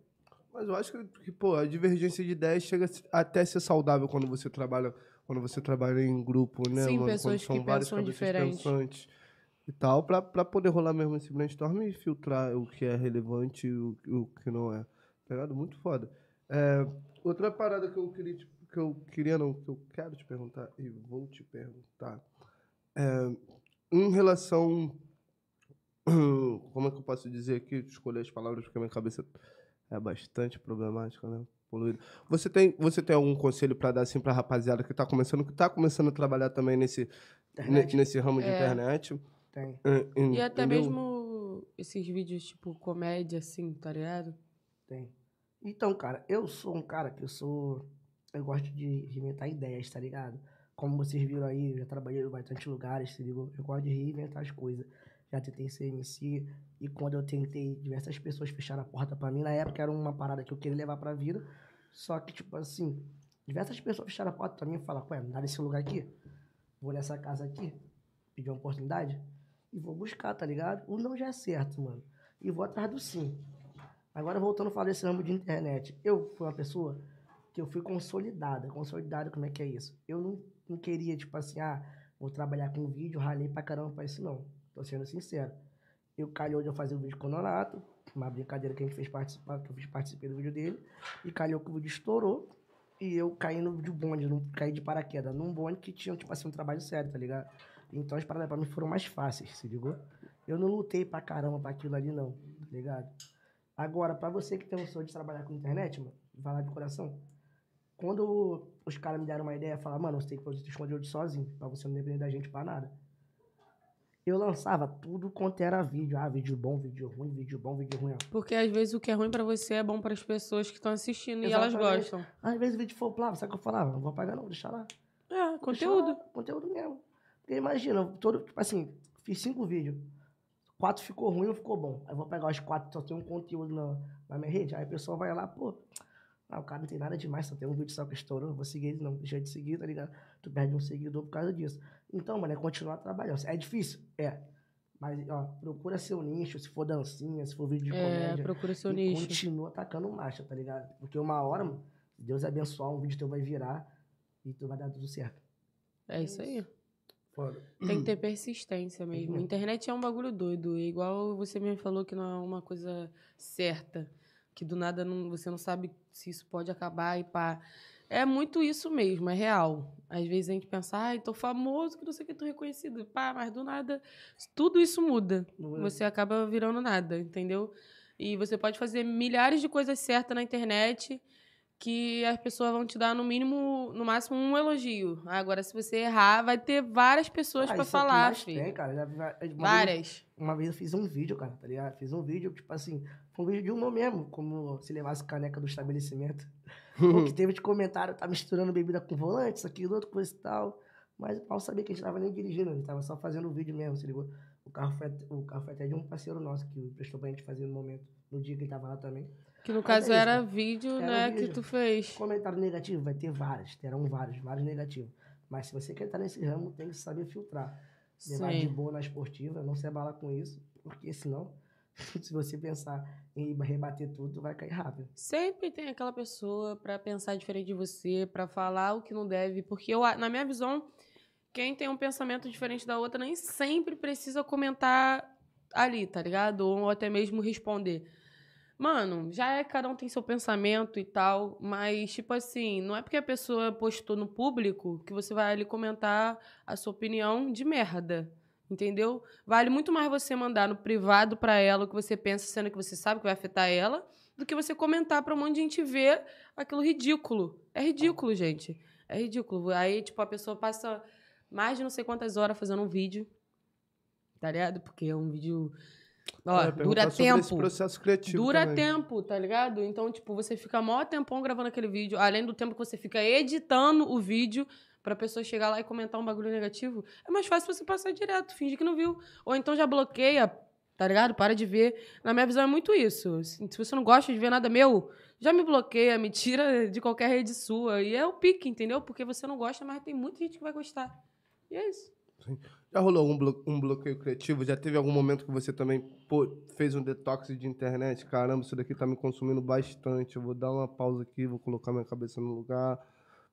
Mas eu acho que, que, pô, a divergência de ideias chega a até a ser saudável quando você trabalha, quando você trabalha em grupo, né, Sim, mano? pessoas quando são que várias pensam cabeças diferente. pensantes e tal, pra, pra poder rolar mesmo esse brainstorm e filtrar o que é relevante e o, o que não é. Tá ligado? Muito foda. É, outra parada que eu queria, que eu queria não, que eu quero te perguntar e vou te perguntar, é, em relação como é que eu posso dizer aqui? Escolher as palavras porque a minha cabeça é bastante problemática, né? Poluída. Você tem, você tem algum conselho pra dar assim pra rapaziada que tá começando, que tá começando a trabalhar também nesse, Internet? nesse ramo de É. internet? Tem. É, en- E até mesmo esses vídeos, tipo, comédia, assim, tá ligado? Tem. Então, cara, eu sou um cara que eu sou. Eu gosto de reinventar ideias, tá ligado? Como vocês viram aí, eu já trabalhei em bastante lugares, se ligou? Eu gosto de reinventar as coisas. Já tentei ser MC, e quando eu tentei, diversas pessoas fecharam a porta pra mim. Na época era uma parada que eu queria levar pra vida. Só que, tipo assim, diversas pessoas fecharam a porta pra mim e falaram, ué, não dá nesse lugar aqui? Vou nessa casa aqui, pedir uma oportunidade, e vou buscar, tá ligado? O não já é certo, mano. E vou atrás do sim. Agora, voltando a falar desse ramo de internet. Eu fui uma pessoa que eu fui consolidada. Consolidada, como é que é isso? Eu não, não queria, tipo assim, ah, vou trabalhar com vídeo, ralei pra caramba pra isso, não. Tô sendo sincero. Eu calhou de eu fazer o vídeo com o Nonato, uma brincadeira que a gente fez participar, que eu fiz participei do vídeo dele, e calhou que o vídeo estourou, e eu caí no de bonde, não caí de paraquedas, num bonde que tinha, tipo assim, um trabalho sério, tá ligado? Então as paradas pra mim foram mais fáceis, se ligou? Eu não lutei pra caramba pra aquilo ali, não, tá ligado? Agora, pra você que tem um sonho de trabalhar com internet, mano, vai lá de coração. Quando os caras me deram uma ideia, falaram, mano, você tem que produzir esse conteúdo sozinho, pra você não depender da gente pra nada. Eu lançava tudo quanto era vídeo. Ah, vídeo bom, vídeo ruim, vídeo bom, vídeo ruim. Porque às vezes o que é ruim pra você é bom pras pessoas que estão assistindo e elas Exatamente. gostam. Às vezes o vídeo flopava, sabe o que eu falava? Não vou apagar não, deixa lá. É, conteúdo. lá, conteúdo mesmo. Porque imagina, todo, tipo assim, fiz cinco vídeos. Quatro ficou ruim, um ficou bom. Aí eu vou pegar os quatro, só tem um conteúdo na, na minha rede. Aí a pessoa vai lá, pô, ah, o cara não tem nada demais, só tem um vídeo só que estourou. Vou seguir ele, não, deixa de seguir, tá ligado? Tu perde um seguidor por causa disso. Então, mano, é continuar trabalhando. É difícil? É. Mas, ó, procura seu nicho, se for dancinha, se for vídeo de É, comédia. procura seu e nicho. continua atacando marcha, tá ligado? Porque uma hora, mano, se Deus abençoar, um vídeo teu vai virar e tu vai dar tudo certo. É isso aí. Foda. Tem que ter persistência mesmo. mesmo. Internet é um bagulho doido. É igual você mesmo falou que não é uma coisa certa. Que do nada não- você não sabe se isso pode acabar e pá. É muito isso mesmo, é real. Às vezes a gente pensa, ai, tô famoso, que não sei o que, tô reconhecido. Pá, mas do nada, tudo isso muda. É? Você acaba virando nada, entendeu? E você pode fazer milhares de coisas certas na internet que as pessoas vão te dar no mínimo, no máximo um elogio. Agora, se você errar, vai ter várias pessoas Ah, o que falar, mais filho. Tem, cara. Já va- uma vez- Várias. Uma vez eu fiz um vídeo, cara, tá ligado? Fiz um vídeo, tipo assim, foi um vídeo de humor mesmo, como se levasse caneca do estabelecimento. (laughs) O que teve de comentário, tá misturando bebida com volante, isso, aquilo, outra coisa e tal. Mas mal sabia que a gente tava nem dirigindo, a gente tava só fazendo o vídeo mesmo, se ligou? O carro foi, o carro foi até de um parceiro nosso que prestou pra gente fazer no momento, no dia que ele tava lá também. Que no caso é isso, era vídeo, Era né, vídeo. que tu fez. Comentário negativo, vai ter vários, terão vários, vários negativos. Mas se você quer estar nesse ramo, tem que saber filtrar. Levar de Sim. boa na esportiva, não se abalar com isso, porque senão, (laughs) se você pensar em rebater tudo, vai cair rápido. Sempre tem aquela pessoa pra pensar diferente de você, pra falar o que não deve, porque eu, na minha visão, quem tem um pensamento diferente da outra nem sempre precisa comentar ali, tá ligado? Ou até mesmo responder. Mano, já é cada um tem seu pensamento e tal, mas tipo assim, não é porque a pessoa postou no público que você vai ali comentar a sua opinião de merda. Entendeu? Vale muito mais você mandar no privado pra ela o que você pensa, sendo que você sabe que vai afetar ela, do que você comentar pra um monte de gente ver aquilo ridículo. É ridículo, gente. É ridículo. Aí, tipo, a pessoa passa mais de não sei quantas horas fazendo um vídeo. Tá ligado? Porque é um vídeo. Ó, ia dura tempo. processo criativo Dura também. tempo, tá ligado? Então, tipo, você fica maior tempão gravando aquele vídeo, além do tempo que você fica editando o vídeo pra pessoa chegar lá e comentar um bagulho negativo. É mais fácil você passar direto, fingir que não viu. Ou então já bloqueia, tá ligado? Para de ver. Na minha visão é muito isso. Se você não gosta de ver nada meu, já me bloqueia, me tira de qualquer rede sua. E é o pique, entendeu? Porque você não gosta, mas tem muita gente que vai gostar. E é isso. Já rolou algum blo- um bloqueio criativo? Já teve algum momento que você também pô, fez um detox de internet? Caramba, isso daqui tá me consumindo bastante. Eu vou dar uma pausa aqui, vou colocar minha cabeça no lugar,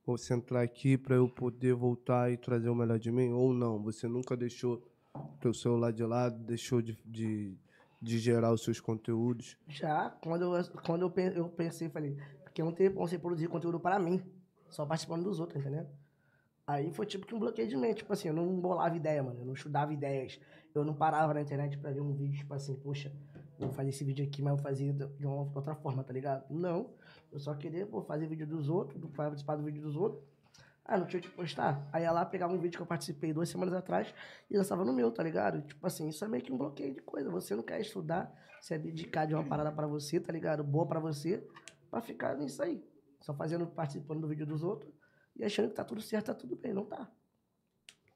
vou centrar aqui para eu poder voltar e trazer o melhor de mim? Ou não? Você nunca deixou teu celular de lado, deixou de, de, de gerar os seus conteúdos? Já, quando eu, quando eu, eu pensei, falei, porque tenho como você produzir conteúdo para mim, só participando dos outros, entendeu? Aí foi tipo que um bloqueio de mente, tipo assim, eu não bolava ideia, mano, eu não estudava ideias, eu não parava na internet pra ver um vídeo, tipo assim, poxa, vou fazer esse vídeo aqui, mas eu fazer de uma outra forma, tá ligado? Não, eu só queria, pô, fazer vídeo dos outros, participar do vídeo dos outros, ah, não tinha o que postar. Aí ia lá, pegava um vídeo que eu participei duas semanas atrás e lançava no meu, tá ligado? Tipo assim, isso é meio que um bloqueio de coisa. Você não quer estudar, se abdicar de uma parada pra você, tá ligado? Boa pra você, pra ficar nisso aí. Só fazendo, participando do vídeo dos outros e achando que tá tudo certo, tá tudo bem. Não tá.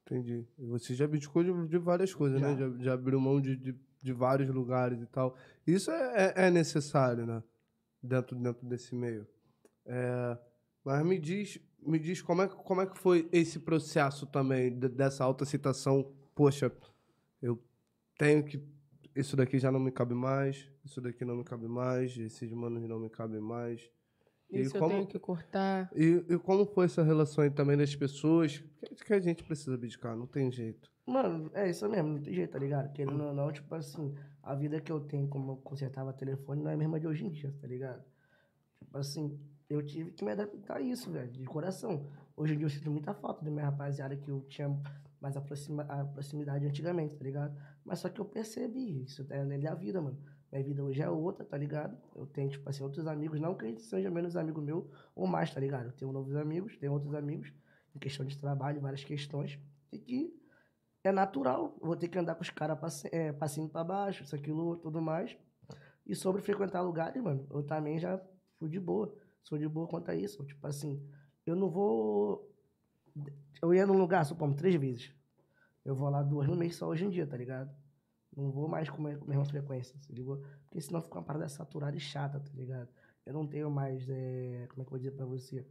Entendi. Você já abdicou de, de várias coisas, né? Já, já abriu mão de, de, de vários lugares e tal. Isso é, é- é necessário, né? Dentro, dentro desse meio. É, mas me diz, me diz como, é, como é que foi esse processo também, de- dessa autocitação. Poxa, eu tenho que. Isso daqui já não me cabe mais, isso daqui não me cabe mais, esses manos não me cabem mais. E Isso eu como- tenho que cortar. E, e como foi essa relação aí também das pessoas? Que, que a gente precisa abdicar, não tem jeito. Mano, é isso mesmo, não tem jeito, tá ligado? Querendo ou não, tipo assim, a vida que eu tenho como eu consertava telefone não é a mesma de hoje em dia, tá ligado? Tipo assim, eu tive que me adaptar a isso, velho, de coração. Hoje em dia eu sinto muita falta da minha rapaziada que eu tinha mais a proximidade antigamente, tá ligado? Mas só que eu percebi, isso é a lei da vida, mano. Minha vida hoje é outra, tá ligado? Eu tenho, tipo assim, outros amigos, não que eles sejam menos amigo meu ou mais, tá ligado? Eu tenho novos amigos, tenho outros amigos, em questão de trabalho, várias questões, e que é natural. Vou ter que andar com os caras ci- é, pra baixo, isso, aquilo, tudo mais. E sobre frequentar lugares, mano, eu também já fui de boa. Sou de boa quanto a isso. Tipo assim, eu não vou. Eu ia num lugar, supomos, três vezes. Eu vou lá duas no mês só hoje em dia, tá ligado? Não vou mais com a com a mesma frequência, se ligou? Porque senão fica uma parada saturada e chata, tá ligado? Eu não tenho mais. é, Como é que eu vou dizer pra você?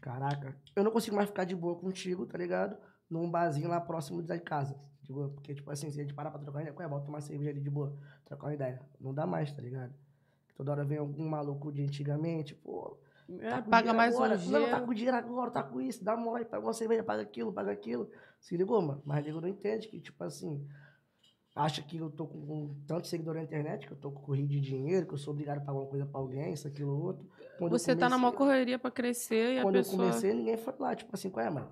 Caraca, eu não consigo mais ficar de boa contigo, tá ligado? Num barzinho lá próximo da casa. Tipo, porque, tipo assim, se a gente parar pra trocar ideia, qual é? Bota uma cerveja ali de boa, trocar uma ideia. Não dá mais, tá ligado? Toda hora vem algum maluco de antigamente, pô, É, Tá paga mais agora. um Não, tá com dinheiro agora, tá com isso, dá mole, paga uma cerveja, paga aquilo, paga aquilo. Se ligou, mano? Mas nego não entende que, tipo assim, acha que eu tô com, tanto seguidor na internet, que eu tô com corrido de dinheiro, que eu sou obrigado a pagar uma coisa pra alguém, isso, aquilo, outro. Quando Você tá na maior comecei- correria pra crescer e a Quando pessoa... eu comecei, ninguém foi lá, tipo assim, qual é, mano?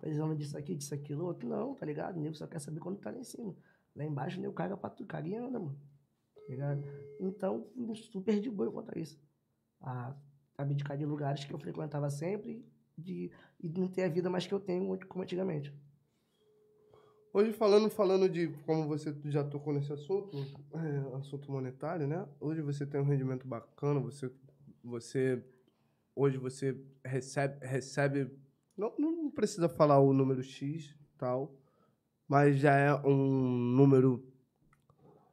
Precisando disso aqui, disso, aquilo, outro. Não, tá ligado? O nego só quer saber quando tá lá em cima. Lá embaixo, o nego caga pra tu, caga e anda, mano. Tá ligado? Então, fui super de boa quanto a isso. A abdicar de lugares que eu frequentava sempre de, e não ter a vida mais que eu tenho como antigamente. Hoje falando, falando de como você já tocou nesse assunto, é, assunto monetário, né? Hoje você tem um rendimento bacana, você, você hoje você recebe, recebe não, não precisa falar o número X tal, mas já é um número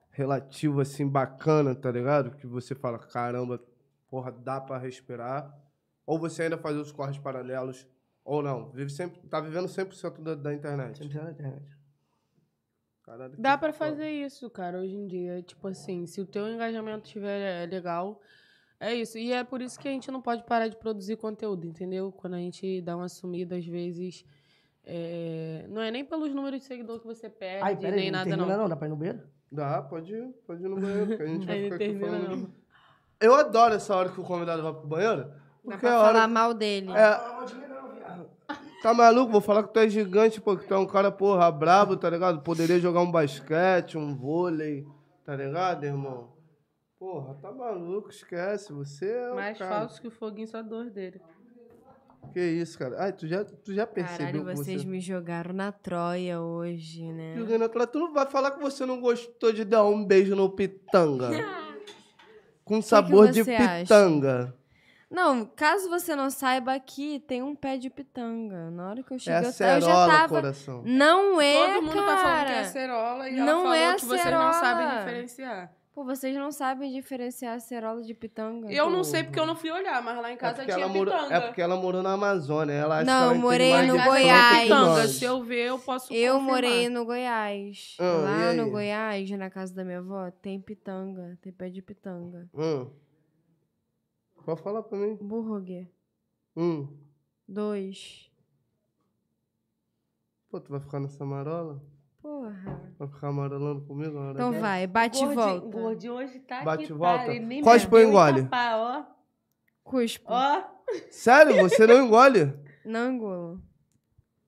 relativo assim bacana, tá ligado? Que você fala, caramba, porra, dá pra respirar. Ou você ainda faz os corres paralelos, ou não. Vive sempre, tá vivendo 100% da, da internet. Sempre na internet. Caralho, Dá pra foda. fazer isso, cara, hoje em dia. Tipo assim, se o teu engajamento estiver legal, é isso. E é por isso que a gente não pode parar de produzir conteúdo, entendeu? Quando a gente dá uma sumida, às vezes. é, Não é nem pelos números de seguidores que você perde, Ai, pera nem aí, não nada, termina não. não. Dá pra ir no banheiro? Dá, pode ir, pode ir no banheiro, que a gente (laughs) vai ficar aqui falando. não. Eu adoro essa hora que o convidado vai pro banheiro. Dá Porque pra é a hora. falar mal dele. É, tá maluco? Vou falar que tu é gigante, pô, que tu é um cara, porra, brabo, tá ligado? Poderia jogar um basquete, um vôlei, tá ligado, irmão? Porra, tá maluco, esquece. Você é o Mais cara. falso que o foguinho, só a dor dele. Que isso, cara? Ai, tu já, tu já Caralho, percebeu que vocês você... me jogaram na Troia hoje, né? Jogando atrás, tu não vai falar que você não gostou de dar um beijo no pitanga. (laughs) Com sabor de você acha? Não, caso você não saiba, aqui tem um pé de pitanga. Na hora que eu É cheguei, a eu, eu já cerola, tava. coração. Não é, Todo mundo cara. tá falando que é acerola e ela Não falou é que vocês não sabem diferenciar. Pô, vocês não sabem diferenciar acerola de pitanga. Eu não sei porque eu não fui olhar, mas lá em É casa porque, tinha ela pitanga. é porque ela morou na Amazônia. Ela acha Não, ela eu morei mais no Goiás. pitanga. Se eu ver, eu posso Eu confirmar. morei no Goiás. Ah, Lá no? Goiás, na casa da minha avó, tem pitanga. Tem pé de pitanga. Hum. Pode falar pra mim. Burger. Hum. Dois. Pô, tu vai ficar nessa marola? Porra. Vai ficar amarolando comigo? na hora Então dessa? vai, bate e Gordinho- volta. Gordinho hoje tá Bate que e volta. Tá, ele nem Cospe ou e engole? ó. Cuspo. Ó. Sério? Você não engole? Não engulo.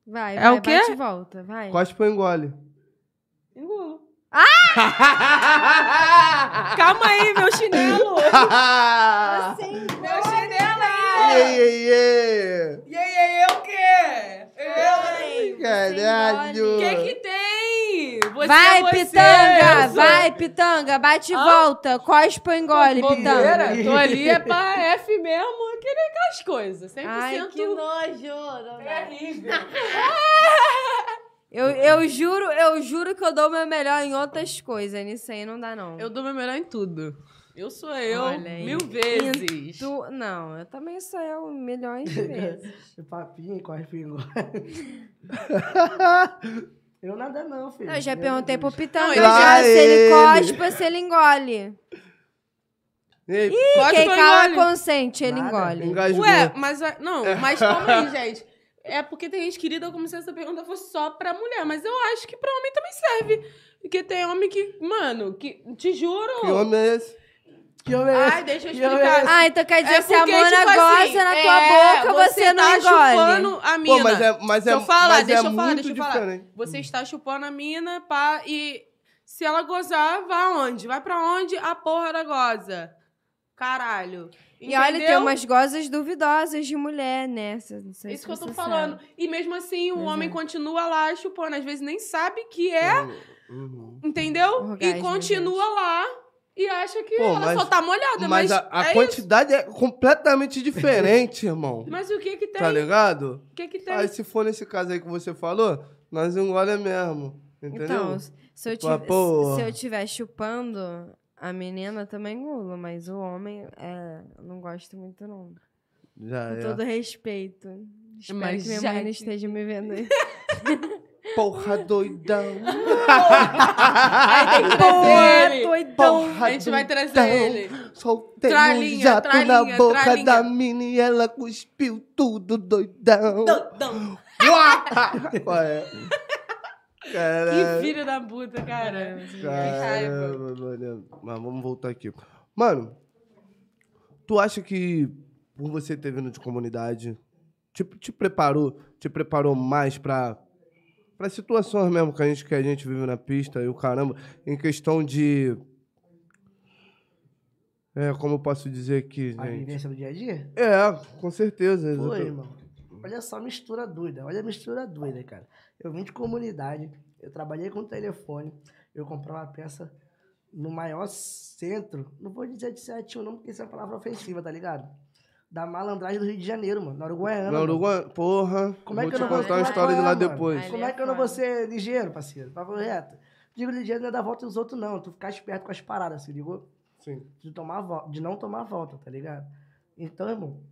Vai, É vai, o quê? bate e volta. Vai. Cospe ou engole? Engulo. (laughs) Calma aí, meu chinelo. (laughs) Sim. meu chinelo Ei, aí. ei, ei! E aí, aí, eu o quê? Eu? Caralho! O que que tem? Você Vai, é você, pitanga! Vai, pitanga! Bate e Hã? volta! Cospe ou engole, Bobeira, pitanga! Tô ali é pra F mesmo, que nem aquelas coisas. 100% Ai, que nojo! Terrível. (laughs) Eu, eu juro, eu juro que eu dou o meu melhor em outras coisas. Nisso aí não dá, não. Eu dou meu melhor em tudo. Eu sou eu Olha aí. mil vezes. Tu- não, eu também sou eu milhões de vezes. (laughs) Papinho, corre pingo. (laughs) eu nada não, filho. Não, eu já Meu perguntei pro Deus. pitanga já ele- se ele ou se ele engole. Ei, Cospe Quem cala consente, ele Nada. engole. engasgou. Ué, mas a- não, mas calma aí, (laughs) gente. É porque tem gente querida como se essa pergunta fosse só pra mulher, mas eu acho que pra homem também serve. Porque tem homem que, mano, que te juro. Que homem é esse? Que homem é esse? Ai, deixa eu Que homem explicar. é? Ah, então quer dizer, É se a Mona tipo goza assim, na tua é, boca, você, não tá engole. chupando a mina. Pô, mas é, mas Deixa é, eu falar, mas deixa é eu falar, muito deixa eu falar. diferente. Você está chupando a mina, pá, e se ela gozar, vai aonde? Vai pra onde? A porra da goza. Caralho. E olha, tem Entendeu? umas gozas duvidosas de mulher, né? Cê- Não sei Isso que eu tô falando. sabe. E mesmo assim, o homem é. continua lá chupando. Às vezes nem sabe que é, Uhum. entendeu? Orgasmo, e continua lá e acha que Pô, ela mas- só tá molhada. Mas Mas, a, a é quantidade é completamente diferente, irmão. isso. (laughs) Mas o que que tem? Tá ligado? O que que tem? Aí se for nesse caso aí que você falou, nós engole mesmo. Entendeu? Então, se eu, tive, porra. se eu tiver chupando, a menina também engula, mas o homem, é, eu não gosto muito, não. Já Com é. todo respeito. Espero Mas que minha já mãe não esteja me vendo aí. (laughs) Porra, doidão. Aí tem que trazer Porra, ele. doidão. A gente vai trazer doidão. ele. Soltei Tralinha, um jato na tralinha, boca tralinha. da mina e ela cuspiu tudo, doidão. Doidão. (laughs) Qual é? Que Caralho. filho da puta, cara. Que. Caramba, mano. Mas vamos voltar aqui. Mano, tu acha que por você ter vindo de comunidade, te, te preparou, te preparou mais pra, pra situações mesmo que a, gente, que a gente vive na pista e o caramba, em questão de. É, como eu posso dizer aqui, A gente? vivência do dia a dia? É, com certeza. Exatamente. irmão. Olha só a mistura doida. Olha a mistura doida, cara. Eu vim de comunidade, eu trabalhei com telefone, eu comprei uma peça no maior centro. Não vou dizer de 71, não, porque isso é uma palavra ofensiva, tá ligado? Da malandragem do Rio de Janeiro, mano. Na Uruguaiana. Na mano. Uruguai, porra, Como é vou que eu te não vou- contar uma como é história de lá mano? depois. Como é que eu não vou ser ligeiro, parceiro? Papo reto. Digo ligeiro não é dar volta nos outros, não. Tu ficar esperto com as paradas, se ligou? Sim. de, tomar a vol- de não tomar a volta, tá ligado? Então, irmão,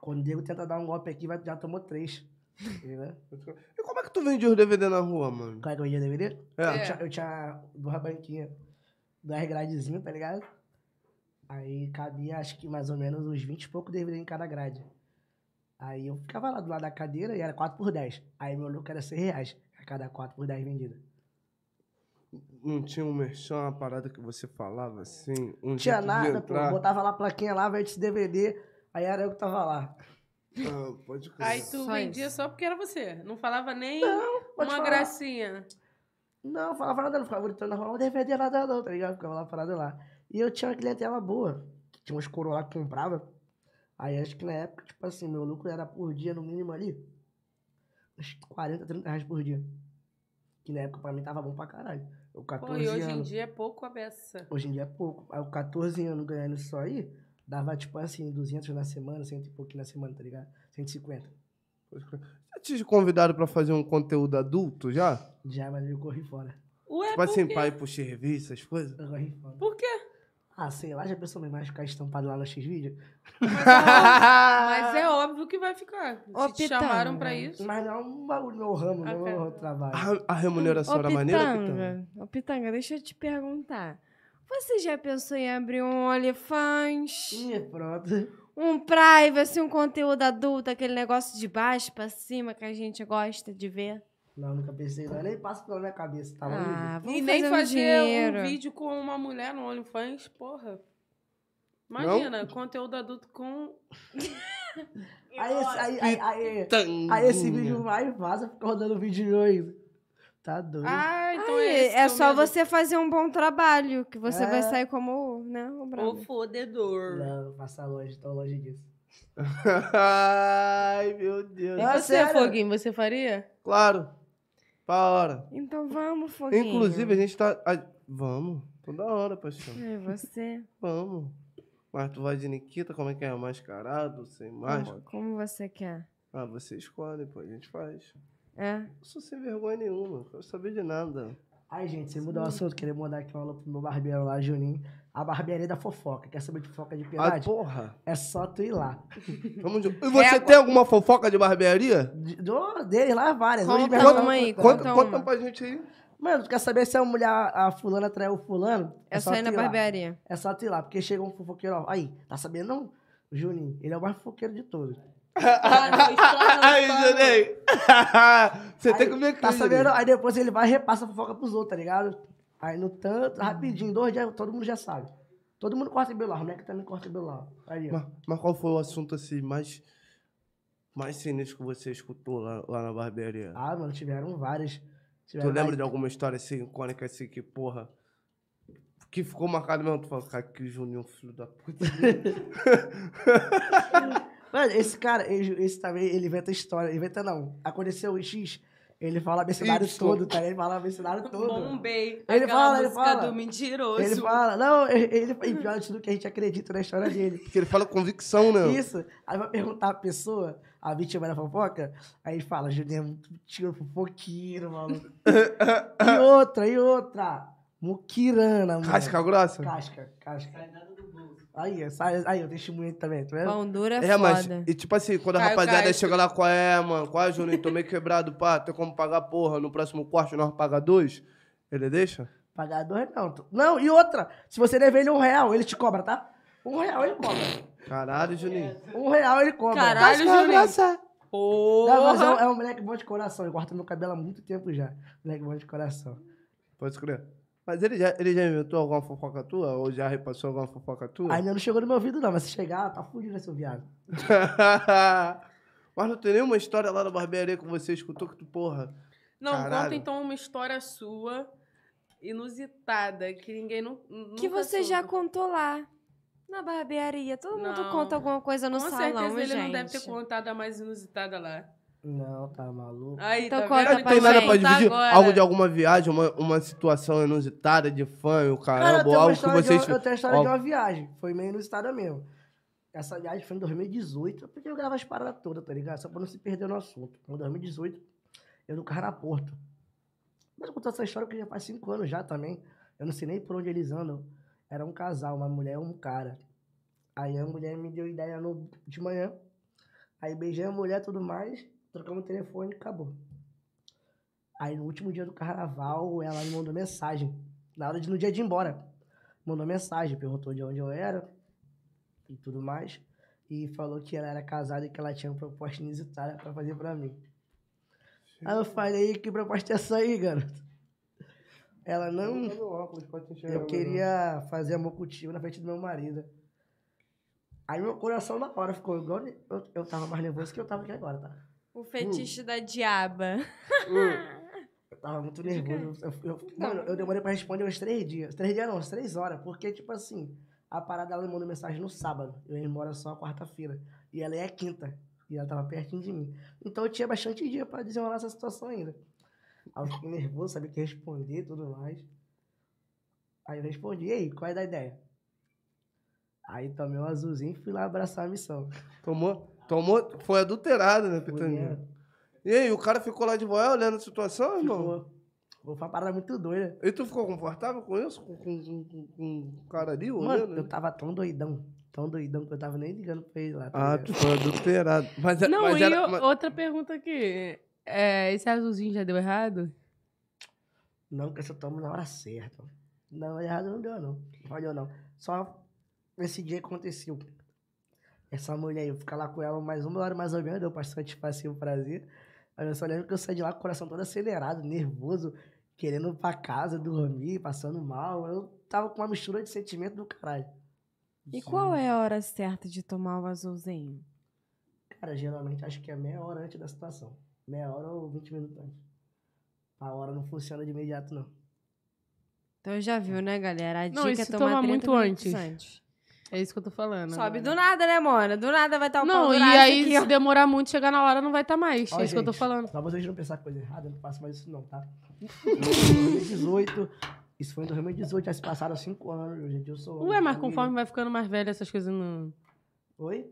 quando o Diego tenta dar um golpe aqui, vai- já tomou três. Entendeu? (laughs) E como é que tu vende os DVD na rua, mano? Qual é que eu ia DVD? É. Eu, tinha, eu tinha duas banquinhas, duas gradezinhas, tá ligado? Aí cabia, acho que mais ou menos uns 20 e pouco DVD em cada grade. Aí eu ficava lá do lado da cadeira e era 4 por 10. Aí meu lucro era 100 reais a cada 4 por 10 vendida. Não tinha um merchan, uma parada que você falava assim? Um Não tinha nada, pô. Botava lá a plaquinha lá, vende esse DVD, aí era eu que tava lá. Ah, pode crer. Aí tu Só vendia isso. só porque era você. Não falava nem pode uma falar. gracinha. Não, falava nada, não ficava gritando na rua, não defendia nada não, tá ligado? Ficava lá parado lá. E eu tinha uma clientela boa, que tinha uns coroa lá que comprava. Aí acho que na época, tipo assim, meu lucro era por dia, no mínimo ali, uns 40, 30 reais por dia. Que na época pra mim tava bom pra caralho. Eu Pô, 14 e hoje em anos. dia é pouco a beça. Hoje em dia é pouco. Aí eu 14 anos ganhando isso aí, dava tipo assim, 200 na semana, 100 e pouquinho na semana, tá ligado? 150. Pode crer. Já te convidaram pra fazer um conteúdo adulto já? Já, mas eu corri fora. Ué, tipo por assim, ir pro serviço, essas coisas? Eu corri fora. Por quê? Ah, sei lá, já pensou mais ficar estampado lá no X-Video? Mas é, óbvio, mas é óbvio que vai ficar. Ô, Se te chamaram Pitanga. pra isso. Mas não é um bagulho meu ramo, não é Ok. meu trabalho. A, a remuneração Ô, era maneira, Pitanga? Pitanga, ô, Pitanga, deixa eu te perguntar. Você já pensou em abrir um OnlyFans? Ih, pronto. Um privacy, um conteúdo adulto, aquele negócio de baixo pra cima que a gente gosta de ver? Não, nunca pensei, não. Nem passa pela minha cabeça, tá Ah, vamos E nem fazer um fazer dinheiro. um vídeo com uma mulher no OnlyFans, porra. Imagina, conteúdo adulto com. (laughs) Aí, esse, aí, aí, aí, aí esse vídeo vai e vaza, fica rodando vídeo ainda. Tá doido. Ah, então Aí, é esse é teu só você fazer um bom trabalho, que você vai É. sair como, né, o O brabo. fodedor. Não, passa longe, tô longe disso. (laughs) Ai, meu Deus. E você, sério? Foguinho, você faria? Claro. Pra hora. Então vamos, Foguinho. Inclusive, a gente tá... a- Vamos. Toda hora, paixão. E você? Vamos. Mas tu vai de Nikita, como é que é? Mascarado, sem máscara? Como, como você quer? Ah, você escolhe, pô. A gente faz. É? Eu sou sem vergonha nenhuma. Não quero saber de nada. Aí, gente, sem mudar o assunto, queria mandar aqui um alô pro meu barbeiro lá, Juninho. A barbearia da fofoca. Quer saber de fofoca de Ah, piedade? porra. é só tu ir lá. Vamos de... E você tem alguma fofoca de barbearia? De- Do, dele lá, várias. Hoje Conta mesmo- uma aí, Conta, conta conta uma. pra gente aí. Mano, tu quer saber se a mulher, a fulana traiu o fulano? É só ir na tu lá. barbearia. É só tu ir lá, porque chega um fofoqueiro, ó. Aí, tá sabendo não? O Juninho, ele é o mais fofoqueiro de todos. Aí, Juninho. (laughs) Você tem que me Tá sabendo? Aí depois ele vai e repassa a fofoca pros outros, tá ligado? Aí no tanto, rapidinho, dois dias, todo mundo já sabe. Todo mundo corta cabelo lá, o moleque também corta cabelo lá. Aí, ó. Mas, mas qual foi o assunto assim mais, mais sinistro que você escutou lá, lá na barbearia? Ah, mano, tiveram várias. tu Tiveram lembra várias. de alguma história assim, icônica assim, que porra... Que ficou marcado mesmo, tu falou, cara, que Juninho, filho da puta. (laughs) Mano, esse cara, ele- esse também, ele inventa história. Inventa não. Aconteceu o X, ele fala o cenário Y. todo, tá? Ele fala o cenário todo. Bombei. Ele fala, ele fala. do mentiroso. Ele fala, não, ele, ele e pior de tudo que a gente acredita na história dele. Porque ele fala convicção, né? Isso. Aí vai perguntar a pessoa, a vítima da fofoca, aí ele fala, Juninho é muito tiro fofoqueiro, maluco. (laughs) e outra, e outra. Muquirana, mano. Casca grossa? Casca, casca. Aí, essa- aí, eu testemunho também, tá vendo? Pão duro é, É, mas, e tipo assim, quando a Caio rapaziada Castro. chega lá, qual é, mano? Qual é, Juninho? Tomei quebrado, pá, tem como pagar, porra, no próximo corte nós pagar dois? Ele deixa? Pagar dois não. tu- Não, e outra, se você dever ele um real, ele te cobra, tá? Um real ele cobra. Caralho, Juninho. Um real ele cobra. Caralho, Juninho. Não, mas é, um, Porra! é um moleque bom de coração. Ele corta meu cabelo há muito tempo já. Moleque bom de coração. Pode crer. Mas ele já, ele já inventou alguma fofoca tua? Ou já repassou alguma fofoca tua? Ainda não chegou no meu ouvido, não, mas se chegar, tá fudido, né, seu viado? (laughs) Mas não tem nenhuma história lá na barbearia que você escutou que tu, porra. Não, Caralho. conta então uma história sua inusitada, que ninguém nunca Que você já soube. contou lá. Na barbearia. Todo mundo Não. conta alguma coisa no Com salão, certeza ele gente. não deve ter contado a mais inusitada lá. Não, tá maluco. Aí, Então tá conta? Não pra tem nada pra dividir? agora. Algo de alguma viagem, uma, uma situação inusitada de fã e o Cara, eu caramba, uma algo que vocês. de eu tenho a história de Ó, uma viagem. Foi meio inusitada mesmo. Essa viagem foi em 2018, porque eu gravo as paradas todas, tá ligado? Só pra não se perder no assunto. Em 2018, eu no carro na Porto. Mas eu contar essa história porque já faz cinco anos já também. Eu não sei nem por onde eles andam. Era um casal, uma mulher e um cara. Aí a mulher me deu ideia no, de manhã. Aí beijei a mulher e tudo mais. Trocamos o telefone e acabou. Aí no último dia do carnaval, ela me mandou mensagem. Na hora de no dia de ir embora. Mandou mensagem, perguntou de onde eu era e tudo mais. E falou que ela era casada e que ela tinha uma proposta inusitada pra fazer pra mim. Aí eu falei, que proposta é essa aí, garoto? Ela não. Eu queria fazer amor contigo na frente do meu marido. Aí meu coração na hora ficou igual. Eu, eu tava mais nervoso que eu tava aqui agora, tá? O fetiche da diaba. Eu tava muito nervoso. Eu, eu- mano, eu demorei pra responder uns três dias. Três dias não, uns três horas. Porque, tipo assim, a parada ela me mandou mensagem no sábado. Eu ia embora só quarta-feira. E ela é quinta. E ela tava pertinho de mim. Então eu tinha bastante dia pra desenrolar essa situação ainda. Aí eu fiquei nervoso, sabia que responder e tudo mais. Aí eu respondi, e aí, qual é da ideia? Aí tomei um azulzinho e fui lá abraçar a missão. Tomou, tomou, foi adulterado, né, né? E aí, o cara ficou lá de boa olhando a situação, irmão? Ficou. Foi uma parada muito doida. E tu ficou confortável com isso? Com, com, com, com o cara ali olhando? Mano, eu tava tão doidão. Tão doidão que eu tava nem ligando pra ele lá. tá Ah, ligado? tu foi adulterado. Mas, é- Não, mas e era... mas- outra pergunta aqui. É, esse azulzinho já deu errado? Não, que eu só tomo na hora certa. Não, errado não deu, não. Não falhou, não. Só esse dia aconteceu. Essa mulher aí, eu ficar lá com ela mais uma hora mais ou menos, deu bastante satisfação prazer. Aí eu só lembro que eu saí de lá com o coração todo acelerado, nervoso, querendo ir pra casa, dormir, passando mal. Eu tava com uma mistura de sentimento do caralho. E qual é a hora certa de tomar o azulzinho? Cara, geralmente acho que é meia hora antes da situação. Meia hora ou 20 minutos antes. A hora não funciona de imediato, não. Então já viu, né, galera? A Não, dica é tomar tomar 30 muito antes? antes. É isso que eu tô falando. Sobe agora. do nada, né, Mona? Do nada vai estar o Não, e aí, aqui, se ó. demorar muito, chegar na hora, não vai estar mais. Ó, é isso que eu tô gente, falando. Pra vocês não pensar coisa errada, eu não faço mais isso não, tá? Em (laughs) 2018, isso foi em 2018, já se passaram cinco anos, hoje em dia eu sou... Ué, mas família. conforme vai ficando mais velho, essas coisas não. Oi?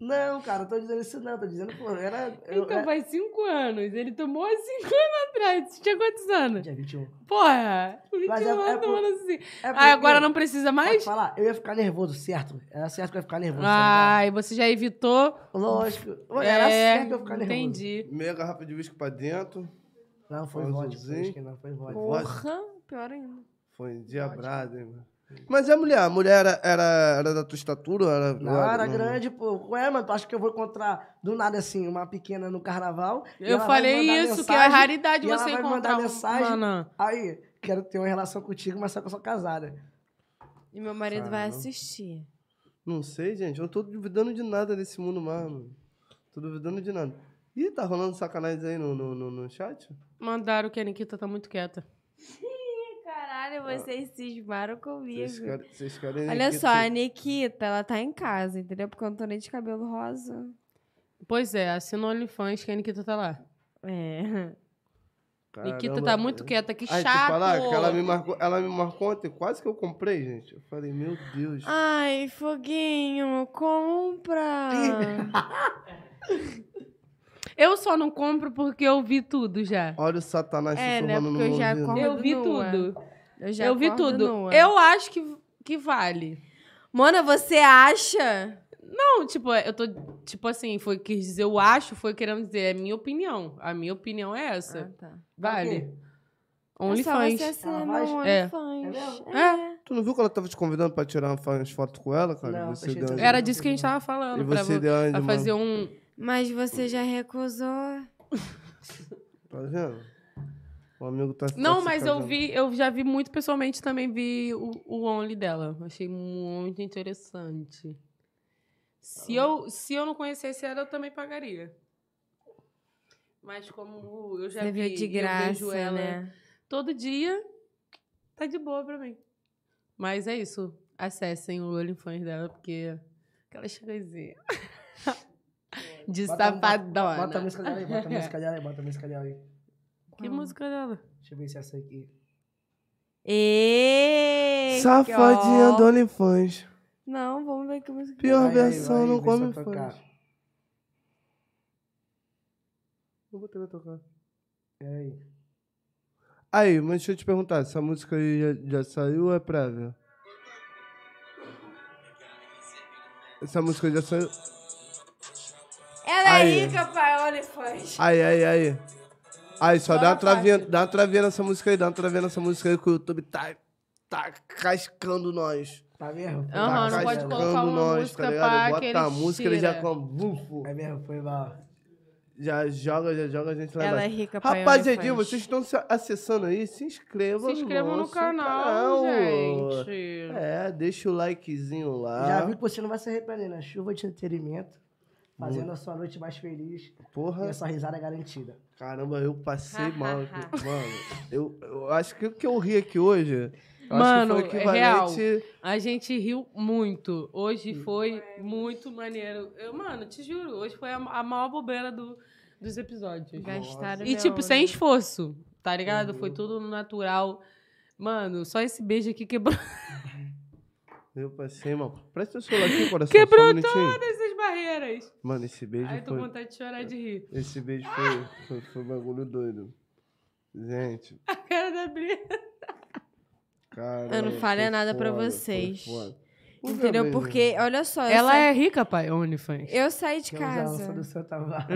Não, cara, eu tô dizendo isso não, tô dizendo, pô, era... Eu, Então é- faz cinco anos. Ele tomou há cinco anos atrás. Você tinha quantos anos? Dia 21. Porra! 21 Mas é- é anos por- tomando assim. É Ah, agora porque- não precisa Pode mais? falar, eu ia ficar nervoso, certo? Era certo que eu ia ficar nervoso, Ah, e você já evitou. Lógico. Era é, certo que eu ia ficar nervoso. entendi. Meia garrafa de uísque pra dentro. Não, foi vodka, não, foi vodka. Porra, pior ainda. Foi diabrado, hein, mano. Mas a mulher? A mulher era, era, era da tua estatura? Era, Não, era grande, pô. Ué, mano, tu acha que eu vou encontrar do nada assim, uma pequena no carnaval? Eu vai falei isso, que é mensagem, raridade e ela você vai encontrar mandar mensagem. Mano, Aí, quero ter uma relação contigo, mas só que eu sou casada. E meu marido vai Caramba. assistir. Não sei, gente. Eu não tô duvidando de nada desse mundo mais, mano. Tô duvidando de nada. Ih, tá rolando sacanagem aí no, no, no, no chat? mandaram que a Nikita tá muito quieta. (laughs) Caralho, vocês cismaram comigo. Vocês querem, vocês querem Olha só, a Nikita, ela tá em casa, entendeu? Porque eu não tô nem de cabelo rosa. Pois é, assina o OnlyFans que a Nikita tá lá. É. Nikita Caramba. tá muito quieta, que Ai, chato! falar que ela me marcou, ela me marcou ontem, quase que eu comprei, gente. Eu falei, meu Deus. Ai, Foguinho, compra! (laughs) Eu só não compro porque eu vi tudo já. Olha o satanás É, né, sussurrando porque no eu meu já Eu vi nua. tudo. Eu já eu vi tudo. nua. Eu acho que, que vale. Mona, você acha? Não, tipo, eu tô. Tipo assim, foi quis dizer, eu acho, foi querendo dizer, é minha opinião. A minha opinião é essa. Ah, tá. Vale. É É OnlyFans. É. OnlyFans. É? É. Tu não viu que ela tava te convidando pra tirar umas fotos com ela, cara? Não, você deu. Era disso que a gente tava falando. E pra, você vo- deu pra fazer um. Mas você já recusou. Tá vendo? O amigo tá. tá Não, se mas eu vi, eu já vi muito pessoalmente também vi o, o Only dela. Achei muito interessante. Se eu, se eu não conhecesse ela, eu também pagaria. Mas como eu já Você vi, de eu graça, vejo ela né? todo dia, tá de boa pra mim. Mas é isso. Acessem o OnlyFans dela, porque aquelas coisinhas. (laughs) de Bota- safadona. Bota a música dela aí, bota a música dela aí, bota a música dela aí. Que música dela? Deixa eu ver se é essa aqui. Ei, Safadinha do OnlyFans. Não, vamos ver que música. Pior Vai, vai, versão vai, não come fãs. tocar. Não botei pra tocar. Peraí. Aí, mas deixa eu te perguntar, essa música aí já, já saiu ou é prévia? Essa música já saiu. Ela Aí. é rica, pai, OnlyFans. Aí, aí, aí. Aí, só, dá uma travinha, dá uma travinha nessa música aí, dá uma travinha nessa música aí que o YouTube tá, tá cascando nós. Tá mesmo? Aham, tá não pode colocar uma nós, música tá ligado? pra Bota a ele música, ele já tira. com bufo. É mesmo, foi mal. Já joga, já joga a gente lá Ela é embaixo. rica, pai, Rapaziadinha, OnlyFans. vocês estão se acessando aí, se inscrevam Se inscrevam no nosso canal, gente. É, deixa o likezinho lá. Já vi que você não vai se arrepender, né? Chuva de entretenimento, fazendo a sua noite mais feliz e Porra, a sua risada garantida. caramba, eu passei (laughs) mal. Mano, eu, eu acho que o que eu ri aqui hoje. eu Mano, acho que foi equivalente. A gente riu muito. Hoje foi muito maneiro. Eu, mano, te juro, hoje foi a, a maior bobeira do, dos episódios. Gastaram E, tipo, sem esforço, tá ligado? Foi tudo natural. Mano, só esse beijo aqui quebrou Eu passei mal. Presta o celular aqui, coração. Quebrou um todas as barreiras. Mano, esse beijo Ai, tô com foi. vontade de chorar de rir. Esse beijo foi, foi, foi um bagulho doido. Gente, A cara da Bri. cara. Eu não falei nada foi vocês. Entendeu? Porque, olha só, Ela saí, é rica, pai, OnlyFans. eu saí de casa. do seu.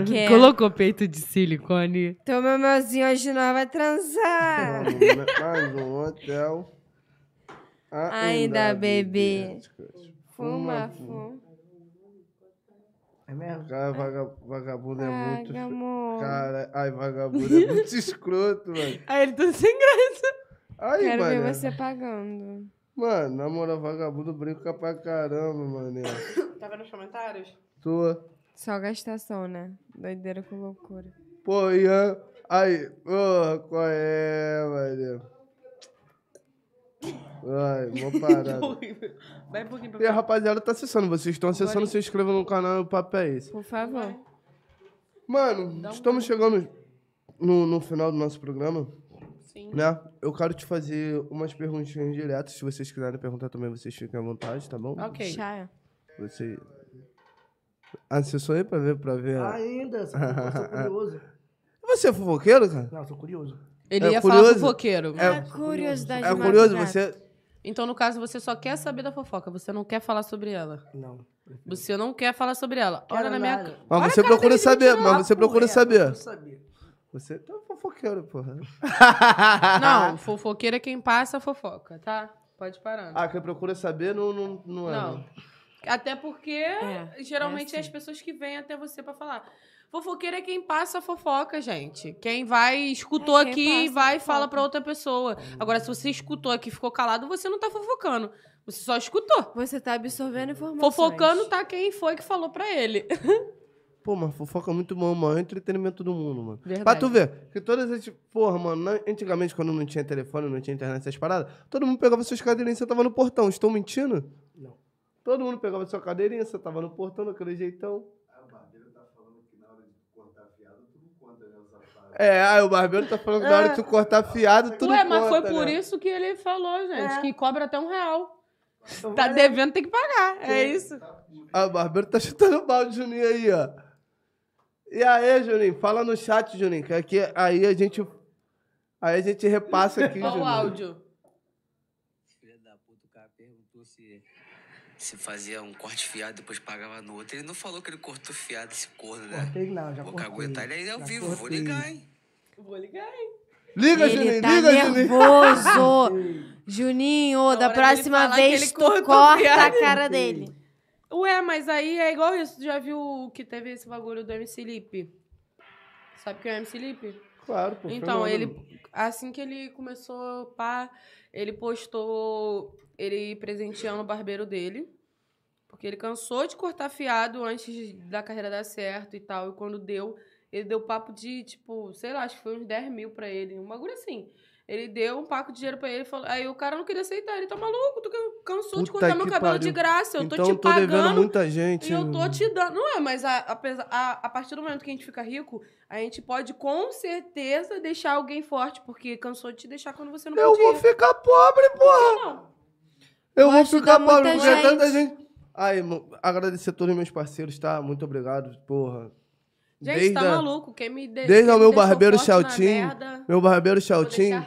Que é. Colocou peito de silicone. Então, meu melzinho hoje nós vai transar. Mais um hotel. Ainda bebê. Fuma, Fuma, fuma. Mesmo? Cara, vaga- vagabundo é muito. Paga, amor. Cara, ai, vagabundo é (laughs) muito escroto, mano. Aí ele tá sem graça. Aí, Quero mano. ver você pagando. Mano, na moral, vagabundo brinca pra caramba, mano. (coughs) Tá vendo os comentários? Tô. Só gastação, né? Doideira com loucura. Pô, Ian. Aí, porra, qual é, mano? Ai, mó (laughs) parada. Vai um pouquinho pra E a rapaziada tá acessando. Vocês estão acessando, se inscrevam no canal e o papo é esse. Por favor. Mano, estamos chegando no, no final do nosso programa, Sim. né? Eu quero te fazer umas perguntinhas diretas. Se vocês quiserem perguntar também, vocês fiquem à vontade, tá bom? Ok. Chá. Você. Acessou aí pra ver, pra ver. Ainda, sou, eu sou (laughs) curioso. Você é fofoqueiro, cara? Não, sou curioso. Ele É ia curioso? falar fofoqueiro. É- curiosidade É o curioso, você. Então, no caso, você só quer saber da fofoca. Você não quer falar sobre ela. Não. Você não quer falar sobre ela. Olha Quero na minha cara. Mas você procura saber, mas você procura saber. eu sabia. Você tá fofoqueiro, porra. (laughs) Não, fofoqueiro é quem passa a fofoca, tá? Pode parar. Ah, quem procura saber não, não, não é. Não. Até porque É, geralmente é é, assim. as pessoas que vêm até você pra falar. Fofoqueiro é quem passa a fofoca, gente. Quem vai, escutou É quem aqui e vai e fala pra outra pessoa. Agora, se você escutou aqui e ficou calado, você não tá fofocando. Você só escutou. Você tá absorvendo informações. Fofocando tá quem foi que falou pra ele. (laughs) Pô, mas fofoca é muito bom, mano. É o entretenimento do mundo, mano. Verdade. Pra tu ver, que todas as. Porra, mano, antigamente, quando não tinha telefone, não tinha internet, essas paradas, todo mundo pegava suas cadeirinhas e você tava no portão. Estou mentindo? Todo mundo pegava sua cadeirinha, você tava no portão daquele jeitão. É, aí o barbeiro tá falando que na hora de tu cortar fiado, tu Ué, não mas foi conta, por né? isso que ele falou, gente, É. que cobra até um real. Eu Tá devendo, tem que pagar. É isso. Ah, o barbeiro tá chutando balde, Juninho, aí, ó. E aí, Juninho? Fala no chat, Juninho, que aqui, aí a gente... Aí a gente repassa aqui, Olha o Juninho. áudio. filho da puta, o cara perguntou se, se fazia um corte fiado depois pagava no outro. Ele não falou que ele cortou fiado esse corno, né? Cortei não, já Vou cortei. caguetar ele aí ao vivo, vou cortei. ligar, hein? Vou ligar, hein? Liga, Ele Juninho, tá liga, Juninho. nervoso. (laughs) Juninho, da próxima vez ele tu cortou corta a cara dele. Ué, mas aí é igual isso. Tu já viu que teve esse bagulho do MC Lipe? Sabe quem é o MC Lipe? Claro, pô. Então, ele. Assim que ele começou, pá, ele postou ele presenteando o barbeiro dele. Porque ele cansou de cortar fiado antes da carreira dar certo e tal. E quando deu, ele deu papo de, tipo, sei lá, acho que foi uns 10 mil pra ele. Um bagulho assim. Ele deu um paco de dinheiro pra ele e falou. Aí o cara não queria aceitar. Ele tá maluco, tu can- cansou de Puta cortar meu cabelo pariu. de graça. Eu tô então, te eu tô devendo pagando. muita gente. E eu tô te dando. Não é, mas a, a, a partir do momento que a gente fica rico, a gente pode com certeza deixar alguém forte, porque cansou de te deixar quando você não Eu podia. vou ficar pobre, porra. Não. Eu vou ficar de pobre, porque é gente. tanta gente. Aí, irmão, agradecer a todos os meus parceiros, tá? Muito obrigado, porra. Gente, tá a- maluco. Quem me de, desde o me meu barbeiro merda, Meu barbeiro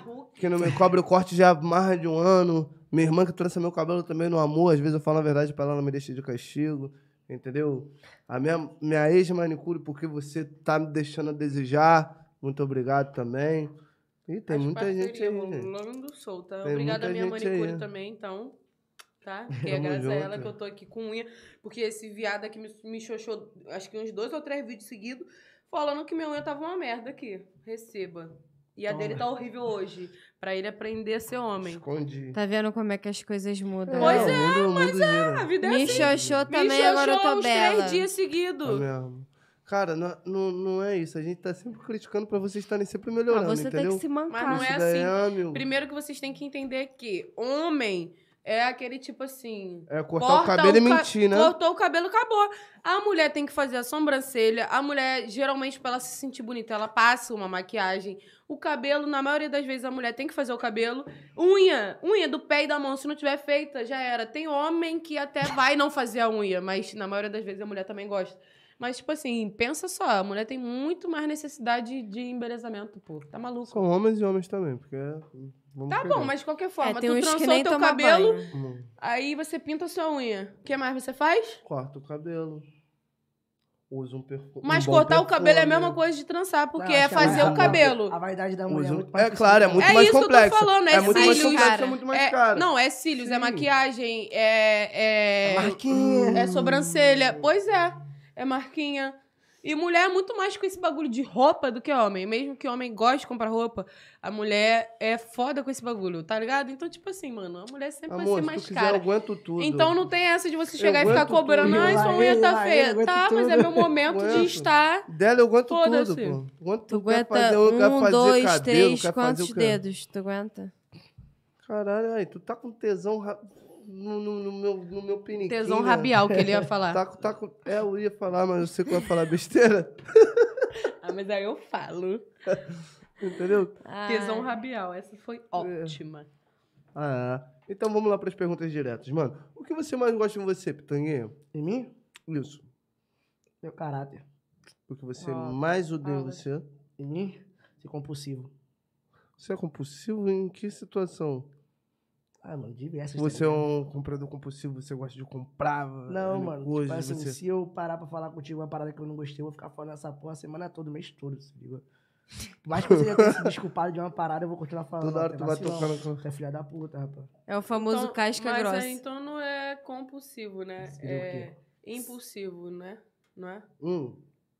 Hulk. que não me cobra o corte já há mais de um ano. Minha irmã que trouxe meu cabelo também no amor. Às vezes eu falo a verdade pra ela, não me deixa de castigo. Entendeu? A minha, minha ex-manicure, porque você tá me deixando a desejar. Muito obrigado também. E tem As muita gente aí, rolando solta. Tem Obrigada a minha manicure aí. também, então. Tá? (laughs) Que é graças a ela que eu tô aqui com unha. Porque esse viado aqui me, me xoxou, acho que uns dois ou três vídeos seguidos, falando que minha unha tava uma merda aqui. Receba. E a Toma. dele tá horrível hoje. Pra ele aprender a ser homem. Escondi. Tá vendo como é que as coisas mudam? Pois mundo, o mundo gira. A vida é Me assim. xoxou Me também, agora eu xoxou tô uns bela. três dias seguidos. mesmo. Cara, não, não, não é isso. A gente tá sempre criticando pra vocês estarem sempre Ah, melhorando, você tem entendeu? que se mancar. Mas não é assim. amigo, Primeiro que vocês têm que entender que homem é aquele tipo assim. É cortar o cabelo e ca- mentir, né? Cortou o cabelo, acabou. A mulher tem que fazer a sobrancelha. A mulher, geralmente, pra ela se sentir bonita, ela passa uma maquiagem. O cabelo, na maioria das vezes, a mulher tem que fazer o cabelo. Unha, unha do pé e da mão, se não tiver feita, já era. Tem homem que até vai não fazer a unha, mas na maioria das vezes a mulher também gosta. Mas, tipo assim, pensa só, a mulher tem muito mais necessidade de embelezamento, pô. Tá maluco. São homens e homens também, porque... Vamos Tá pegar. bom, mas de qualquer forma, É, tem tu trançou teu cabelo, banho. Hum, aí você pinta a sua unha. O que mais você faz? Corta o cabelo. Usa um perfume. Mas um cortar o cabelo é a perfume. mesma coisa de trançar, porque Não, é a fazer o cabelo. A vaidade da mulher Usa é muito mais É claro, é muito É mais isso que eu tô complexo. falando, é muito mais cílios, complexo, cara. é muito mais É- caro. Não, é cílios, é Sim. maquiagem, é, é, Marquinha. é sobrancelha. Pois é, é marquinha. E mulher é muito mais com esse bagulho de roupa do que homem. Mesmo que homem goste de comprar roupa, a mulher é foda com esse bagulho, tá ligado? Então, tipo assim, mano, a mulher sempre vai Amor, ser se mais quiser, cara. eu aguento tudo. Então não tem essa de você Eu chegar e ficar aguento cobrando, ai, sua unha tá feia. aguento Tá, mas é meu momento de Aguento. estar. Dela eu aguento tudo, pô. Quanto Tu aguenta fazer, eu um, fazer dois, cabelo, três, quantos dedos tu aguenta? Caralho, aí, tu tá com tesão no, no, no meu, no meu piniquinho. Tesão rabial que ele ia (laughs) falar. Tá, tá com... É, eu ia falar, mas eu sei que eu ia falar besteira. (laughs) Ah, mas aí eu falo. (laughs) Entendeu? Tesão rabial, essa foi ótima. Ah, é. Então vamos lá pras perguntas diretas. Mano, o que você mais gosta em você, Pitanguinha? Em mim? Isso. Meu caráter. O que você Ah, mais odeia em fala. você? Em mim? Ser compulsivo. Você é compulsivo em que situação? Ah, mano, diversas. Você é ligado? um comprador compulsivo, você gosta de comprar Não, N mano. coisas, tipo assim, você... se eu parar pra falar contigo uma parada que eu não gostei, eu vou ficar falando essa porra a semana toda, o mês todo, se liga? Por mais que você já tenha se (laughs) desculpado de uma parada, eu vou continuar falando. Toda hora "Ó, tu é vai tocando com- Tu é filha da puta, rapaz. É o famoso Então, casca mas grossa. aí, então não é compulsivo, né? O É impulsivo, né? Não é? Hum,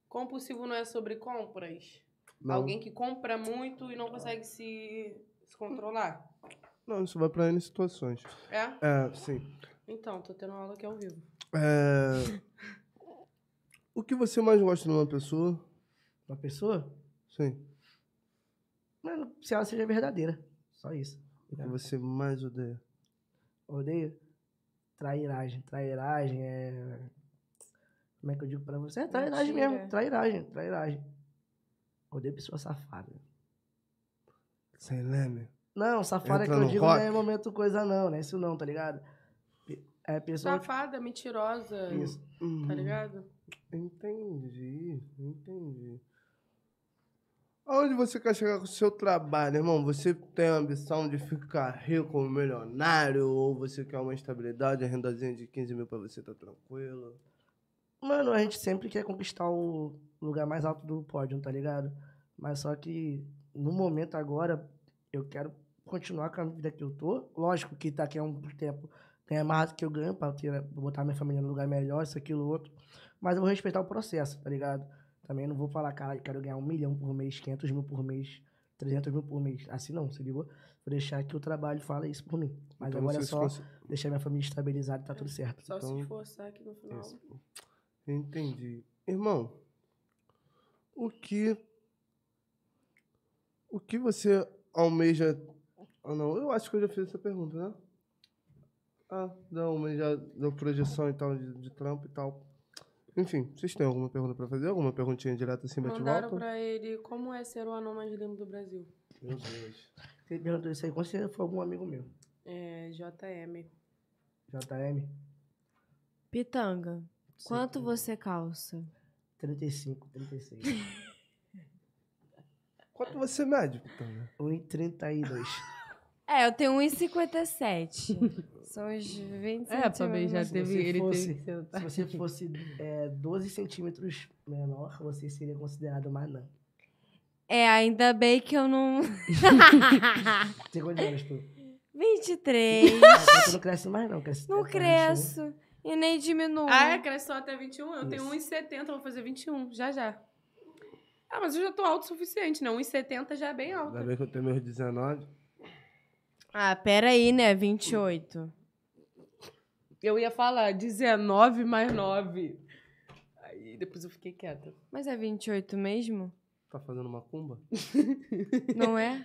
Compulsivo não é sobre compras? não. Alguém que compra muito e não consegue se, se controlar? Não, isso vai pra N situações. É? É, sim. Então, tô tendo aula aqui ao vivo. É... O que você mais gosta numa pessoa? Uma pessoa, Sim. mano, se ela seja verdadeira. Só isso. O que você mais odeia? Odeio trairagem. Trairagem é. Como é que eu digo pra você? É trairagem Mentira. mesmo. Trairagem, trairagem. Odeio pessoa safada. Sem leme? Não, safada Entra que eu digo rock. não é momento coisa, não, né? Isso não, tá ligado? É pessoa. Safada, mentirosa, Isso. tá Hum, ligado? Entendi, entendi. Aonde você quer chegar com o seu trabalho, irmão? Você tem a ambição de ficar rico, milionário? Ou você quer uma estabilidade, a rendazinha de 15 mil pra você tá tranquilo? Mano, a gente sempre quer conquistar o lugar mais alto do pódio, tá ligado? Mas só que no momento agora, eu quero continuar com a vida que eu tô. Lógico que daqui a um tempo ganhar mais do que eu ganho pra ter, botar minha família no lugar melhor, isso, aquilo, outro. Mas eu vou respeitar o processo, tá ligado? Também não vou falar, cara, eu quero ganhar um milhão por mês, 500 mil por mês, 300 mil por mês. Assim não, se ligou? Vou deixar que o trabalho fala isso por mim. Mas Então agora é só cons- deixar minha família estabilizada e tá tudo certo. Só Então- se esforçar aqui no final. Isso. Entendi. Irmão, o que. O que você almeja. Ah, não, eu acho que eu já fiz essa pergunta, né? Ah, não, mas já deu projeção e tal, de, de trampo e tal. Enfim, vocês têm alguma pergunta pra fazer? Alguma perguntinha direta assim, bate Mandaram pra ele como é ser o anão mais lindo do Brasil. Meu Deus. Você perguntou isso aí, com certeza foi algum amigo meu. É, JM. JM, Pitanga, quanto você calça? 35, 36. Quanto você mede, Pitanga? 1,32. É, eu tenho 1,57. (laughs) São uns 20 É, pra bem, já centímetros. teve, se ele fosse- teve. Se você fosse é, 12 centímetros menor, você seria considerado uma anã. É, ainda bem que eu não... (laughs) Tem quantos anos tu? 23. Ah, tu não cresce mais, não. Cresce Não até 21. cresço. E nem diminuo. Ah, é? Cresceu até 21? Eu tenho Isso. 1,70, vou fazer 21, já já. Ah, mas eu já tô alto o suficiente, né? 1,70 já é bem alto. Ainda bem que eu tenho meus 19. Ah, peraí, né? 28. Eu ia falar 19 mais 9. Aí depois eu fiquei quieta. Mas é 28 mesmo? Tá fazendo macumba? (laughs) Não é?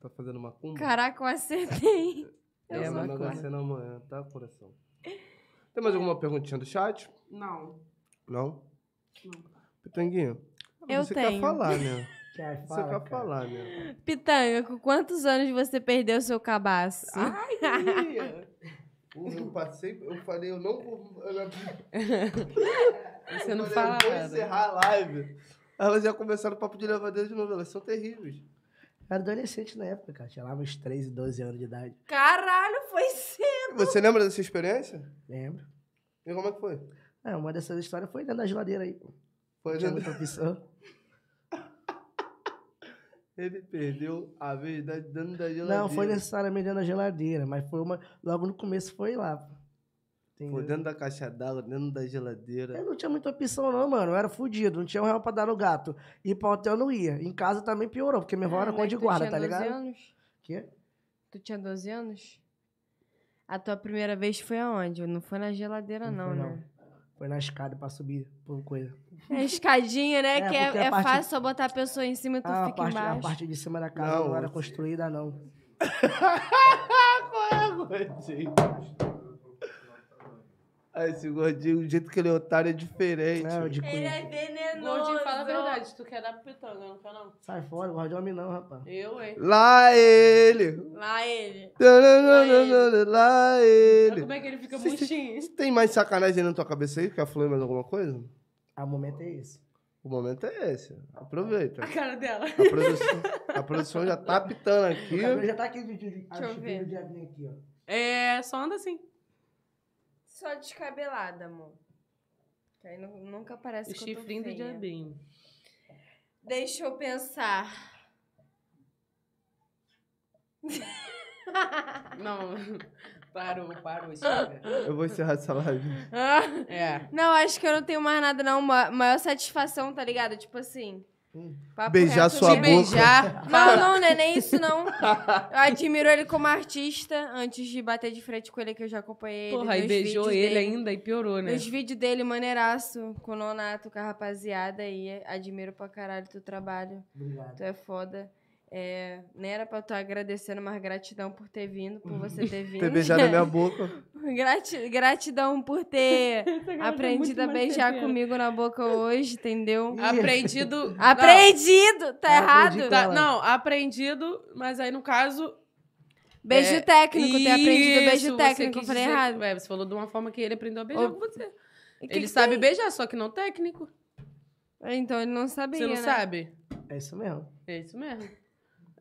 Tá fazendo macumba? Caraca, eu acertei. É, É, uma macumba. Mega Sena amanhã, tá, coração? Tem mais alguma perguntinha do chat? Não. Não? Não. Pitanguinha, Eu você tenho. quer falar, né? (laughs) Quer, Você fala, quer cara. falar, né? Pitanga, com quantos anos você perdeu seu cabaço? Ai, (laughs) Eu passei, eu falei, eu não vou. eu- Você não eu fala vou nada. encerrar a live. Elas já começaram o papo de levadeira de novo, elas são terríveis. Eu era adolescente na época, cara. Tinha lá uns 13, 12 anos de idade. Caralho, foi cedo. Você lembra dessa experiência? Lembro. E como é que foi? É, uma dessas histórias foi dentro da geladeira aí. pô. Foi Não dentro- muita opção. (laughs) Ele perdeu a vez da, dentro da geladeira. Não, foi necessariamente dentro da geladeira, mas foi uma. Logo no começo foi lá. Entendeu? Foi dentro da caixa d'água, dentro da geladeira. Eu não tinha muita opção, não, mano. Eu era fudido, não tinha um real pra dar no gato. Ir pra hotel eu não ia. Em casa também piorou, porque minha avó era Ah, conta mas de tu guarda, tinha tá 12 ligado? anos? Quê? Tu tinha 12 anos? A tua primeira vez foi aonde? Não foi na geladeira, Não não, foi, né? Foi na escada pra subir por coisa. É escadinha, né? (laughs) É, que é, a é parte- fácil só botar a pessoa em cima e tu Ah, a, fica parte, a embaixo. parte de cima da casa Não, não, era construída, não. (laughs) Qual é, gordinho? Ah, esse gordinho, o jeito que ele é otário é diferente. É, o de Ele é venenoso. Gordinho, fala a verdade. Tu quer dar pro pitanga, não quer não? Sai fora, guarda de homem não, rapaz. Eu, hein? Lá ele! Lá ele. Lá Olha ele! como é que ele fica murchinho. Você tem mais sacanagem na tua cabeça aí? Quer falar mais alguma coisa? Ah, o momento é esse. O momento é esse. Aproveita. A cara dela. A produção, a produção já tá apitando aqui. O já tá aqui de, de, de, Deixa eu ver. aqui, ó. É, só anda assim. Só descabelada, amor. Que aí nu- nunca parece O que eu tô chifrinho do feia. diabinho. Deixa eu pensar. (laughs) Não, parou, parou. chega. Eu vou encerrar essa live. É. Não, acho que eu não tenho mais nada, não. Ma- maior satisfação, tá ligado? Tipo assim. Hum. papo Beijar reto sua boca. Beijar. (laughs) Não, não, não é nem isso, não. Eu admiro ele como artista, antes de bater de frente com ele, que eu já acompanhei ele. Porra, nos beijou ele dele. ainda e piorou, né? Os vídeos dele, maneiraço, com o Nonato, com a rapaziada aí. Admiro pra caralho teu trabalho. Obrigado. Tu é foda. É, nem era pra eu estar agradecendo, mas gratidão por ter vindo, por você (laughs) ter vindo. Ter beijado a minha (laughs) boca. Grati- gratidão por ter (laughs) aprendido a beijar comigo na boca hoje, entendeu? Aprendido. Aprendido! Tá Ah, errado? Tá, não, aprendido, mas aí no caso. Beijo é, técnico, ter aprendido isso, beijo técnico, eu falei dizer- errado. É, você falou de uma forma que ele aprendeu a beijar Ô, com você. Que ele que sabe tem? beijar, só que não técnico. Então ele não sabia, Você não né? sabe? É isso mesmo. É isso mesmo.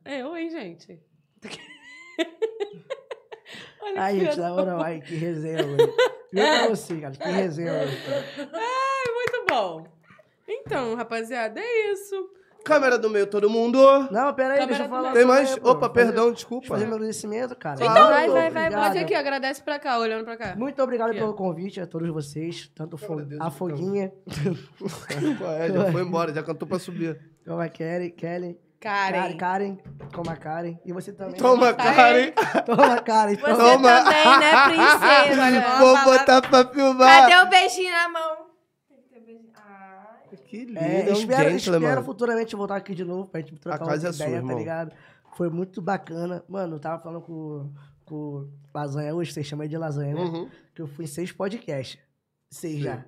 Eu, hein, gente? (laughs) Olha Ai, gente, na moral, ai, que resenha, mano. Juro pra você, cara, que resenha, mano. Muito bom. Então, rapaziada, é isso. Câmera do meio, todo mundo. Não, pera aí, Câmera deixa eu falar. Tem mais? Opa, perdão, eu desculpa. fazer meu agradecimento, cara. Então Muito vai, vai, obrigado. Pode aqui, agradece pra cá, olhando pra cá. Muito obrigado Aqui, pelo convite a todos vocês, tanto fo- agradeço, a então. Foguinha, (laughs) é? Já foi embora, já cantou pra subir. como a Kelly, Kelly, Karen. Karen, Karen, como a Karen, e você também. Toma, Karen. Toma, Karen. Você Toma. Toma. também, né, princesa? Olha, Vou Fala- botar pra filmar. Cadê o beijinho na mão? Tem que ter beijinho. Ai. Que lindo, É, espero, gentleman. espero futuramente voltar aqui de novo pra gente trocar uma é sua, ideia, irmão. tá ligado? Foi muito bacana. Mano, eu tava falando com, com o Lasanha hoje, vocês chamam ele de Lasanha, né? Uhum. Que eu fui em seis podcasts. Seis Sim. já.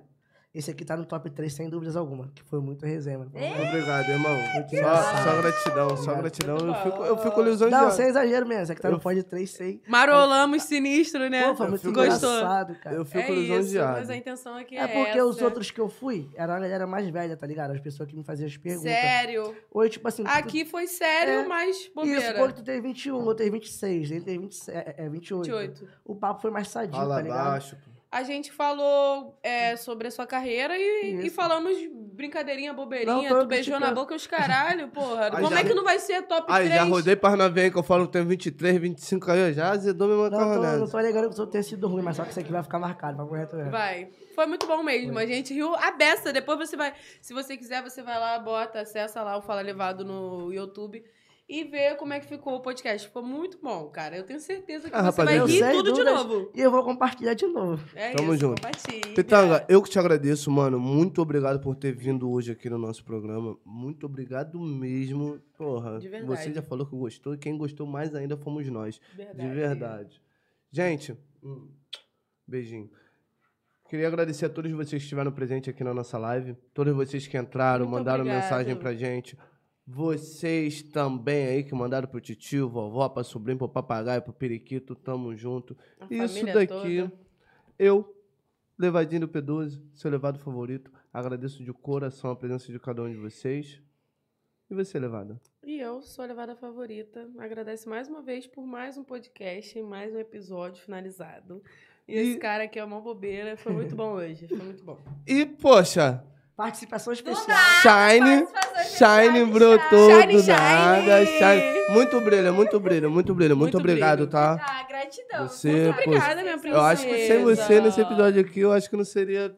Esse aqui tá no top 3, sem dúvidas alguma. Que foi muito resenha, mano. Obrigado, irmão. Só, só gratidão, só Obrigado. gratidão. Eu fico, eu fico lisonjeado. Não, sem exagero mesmo. Esse aqui tá no pod 3, sei. Marolamos sinistro, né? Pô, foi muito fico- engraçado, cara. Eu fico é isso, lisonjeado. mas a intenção aqui É é porque essa. os outros que eu fui era a galera mais velha, tá ligado? As pessoas que me faziam as perguntas. Sério. Ou tipo assim. tu- Aqui foi sério, É, mas Isso, bobeira. pô, que tu tem 21, eu tenho 26, ele tem 27, é, 28. 28. O papo foi mais sadio, Fala tá ligado? baixo. pô. A gente falou é, sobre a sua carreira e, e falamos brincadeirinha, bobeirinha. Não, tu beijou na boca os caralho, porra. (laughs) Aí Como já- é que não vai ser top Aí, 3? já rodei Parnavém, que eu falo que tenho 23, 25 aí, já azedou minha Não, tô, não tô alegando que o seu tenha sido ruim, mas só que isso aqui vai ficar marcado, vai correto mesmo. Vai. Foi muito bom mesmo. A gente riu a beça. Depois você vai. Se você quiser, você vai lá, bota, acessa lá o Fala Levado no YouTube e vê como é que ficou o podcast. Ficou muito bom, cara. Eu tenho certeza que Ah, você vai rir tudo de novo. E eu vou compartilhar de novo. É Tamo isso, junto. compartilha. Pitanga, eu que te agradeço, mano. Muito obrigado por ter vindo hoje aqui no nosso programa. Muito obrigado mesmo. Porra, De verdade. você já falou que gostou e quem gostou mais ainda fomos nós. Verdade. De verdade. Gente, hum, beijinho. Queria agradecer a todos vocês que estiveram presentes aqui na nossa live. Todos vocês que entraram, Muito mandaram obrigado. mensagem pra gente. Vocês também aí que mandaram pro tio, vovó, pra sobrinho, pro papagaio, pro periquito. Tamo junto. A Isso daqui, toda. eu, Levadinho do P12, seu levado favorito, agradeço de coração a presença de cada um de vocês. E você, Levada? E eu sou a levada favorita. Agradeço mais uma vez por mais um podcast, mais um episódio finalizado. E, E- esse cara aqui é uma bobeira. Foi muito bom hoje. Foi muito bom. E, poxa, Participação especial. Shine, Shine brotou Shine, do Shine. nada. Shine. Muito brilho, muito brilho, muito brilho. Muito, Muito obrigado, brilho. tá? Ah, gratidão. Você, Muito pô, obrigada, minha princesa. eu acho que sem você nesse episódio aqui, eu acho que não seria.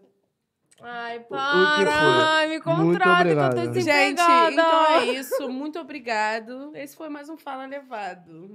Ai, O que para. foi? Ai, me contrata Muito que eu obrigado. tô Gente, desempregada. então é isso. Muito obrigado. Esse foi mais um Fala Levado.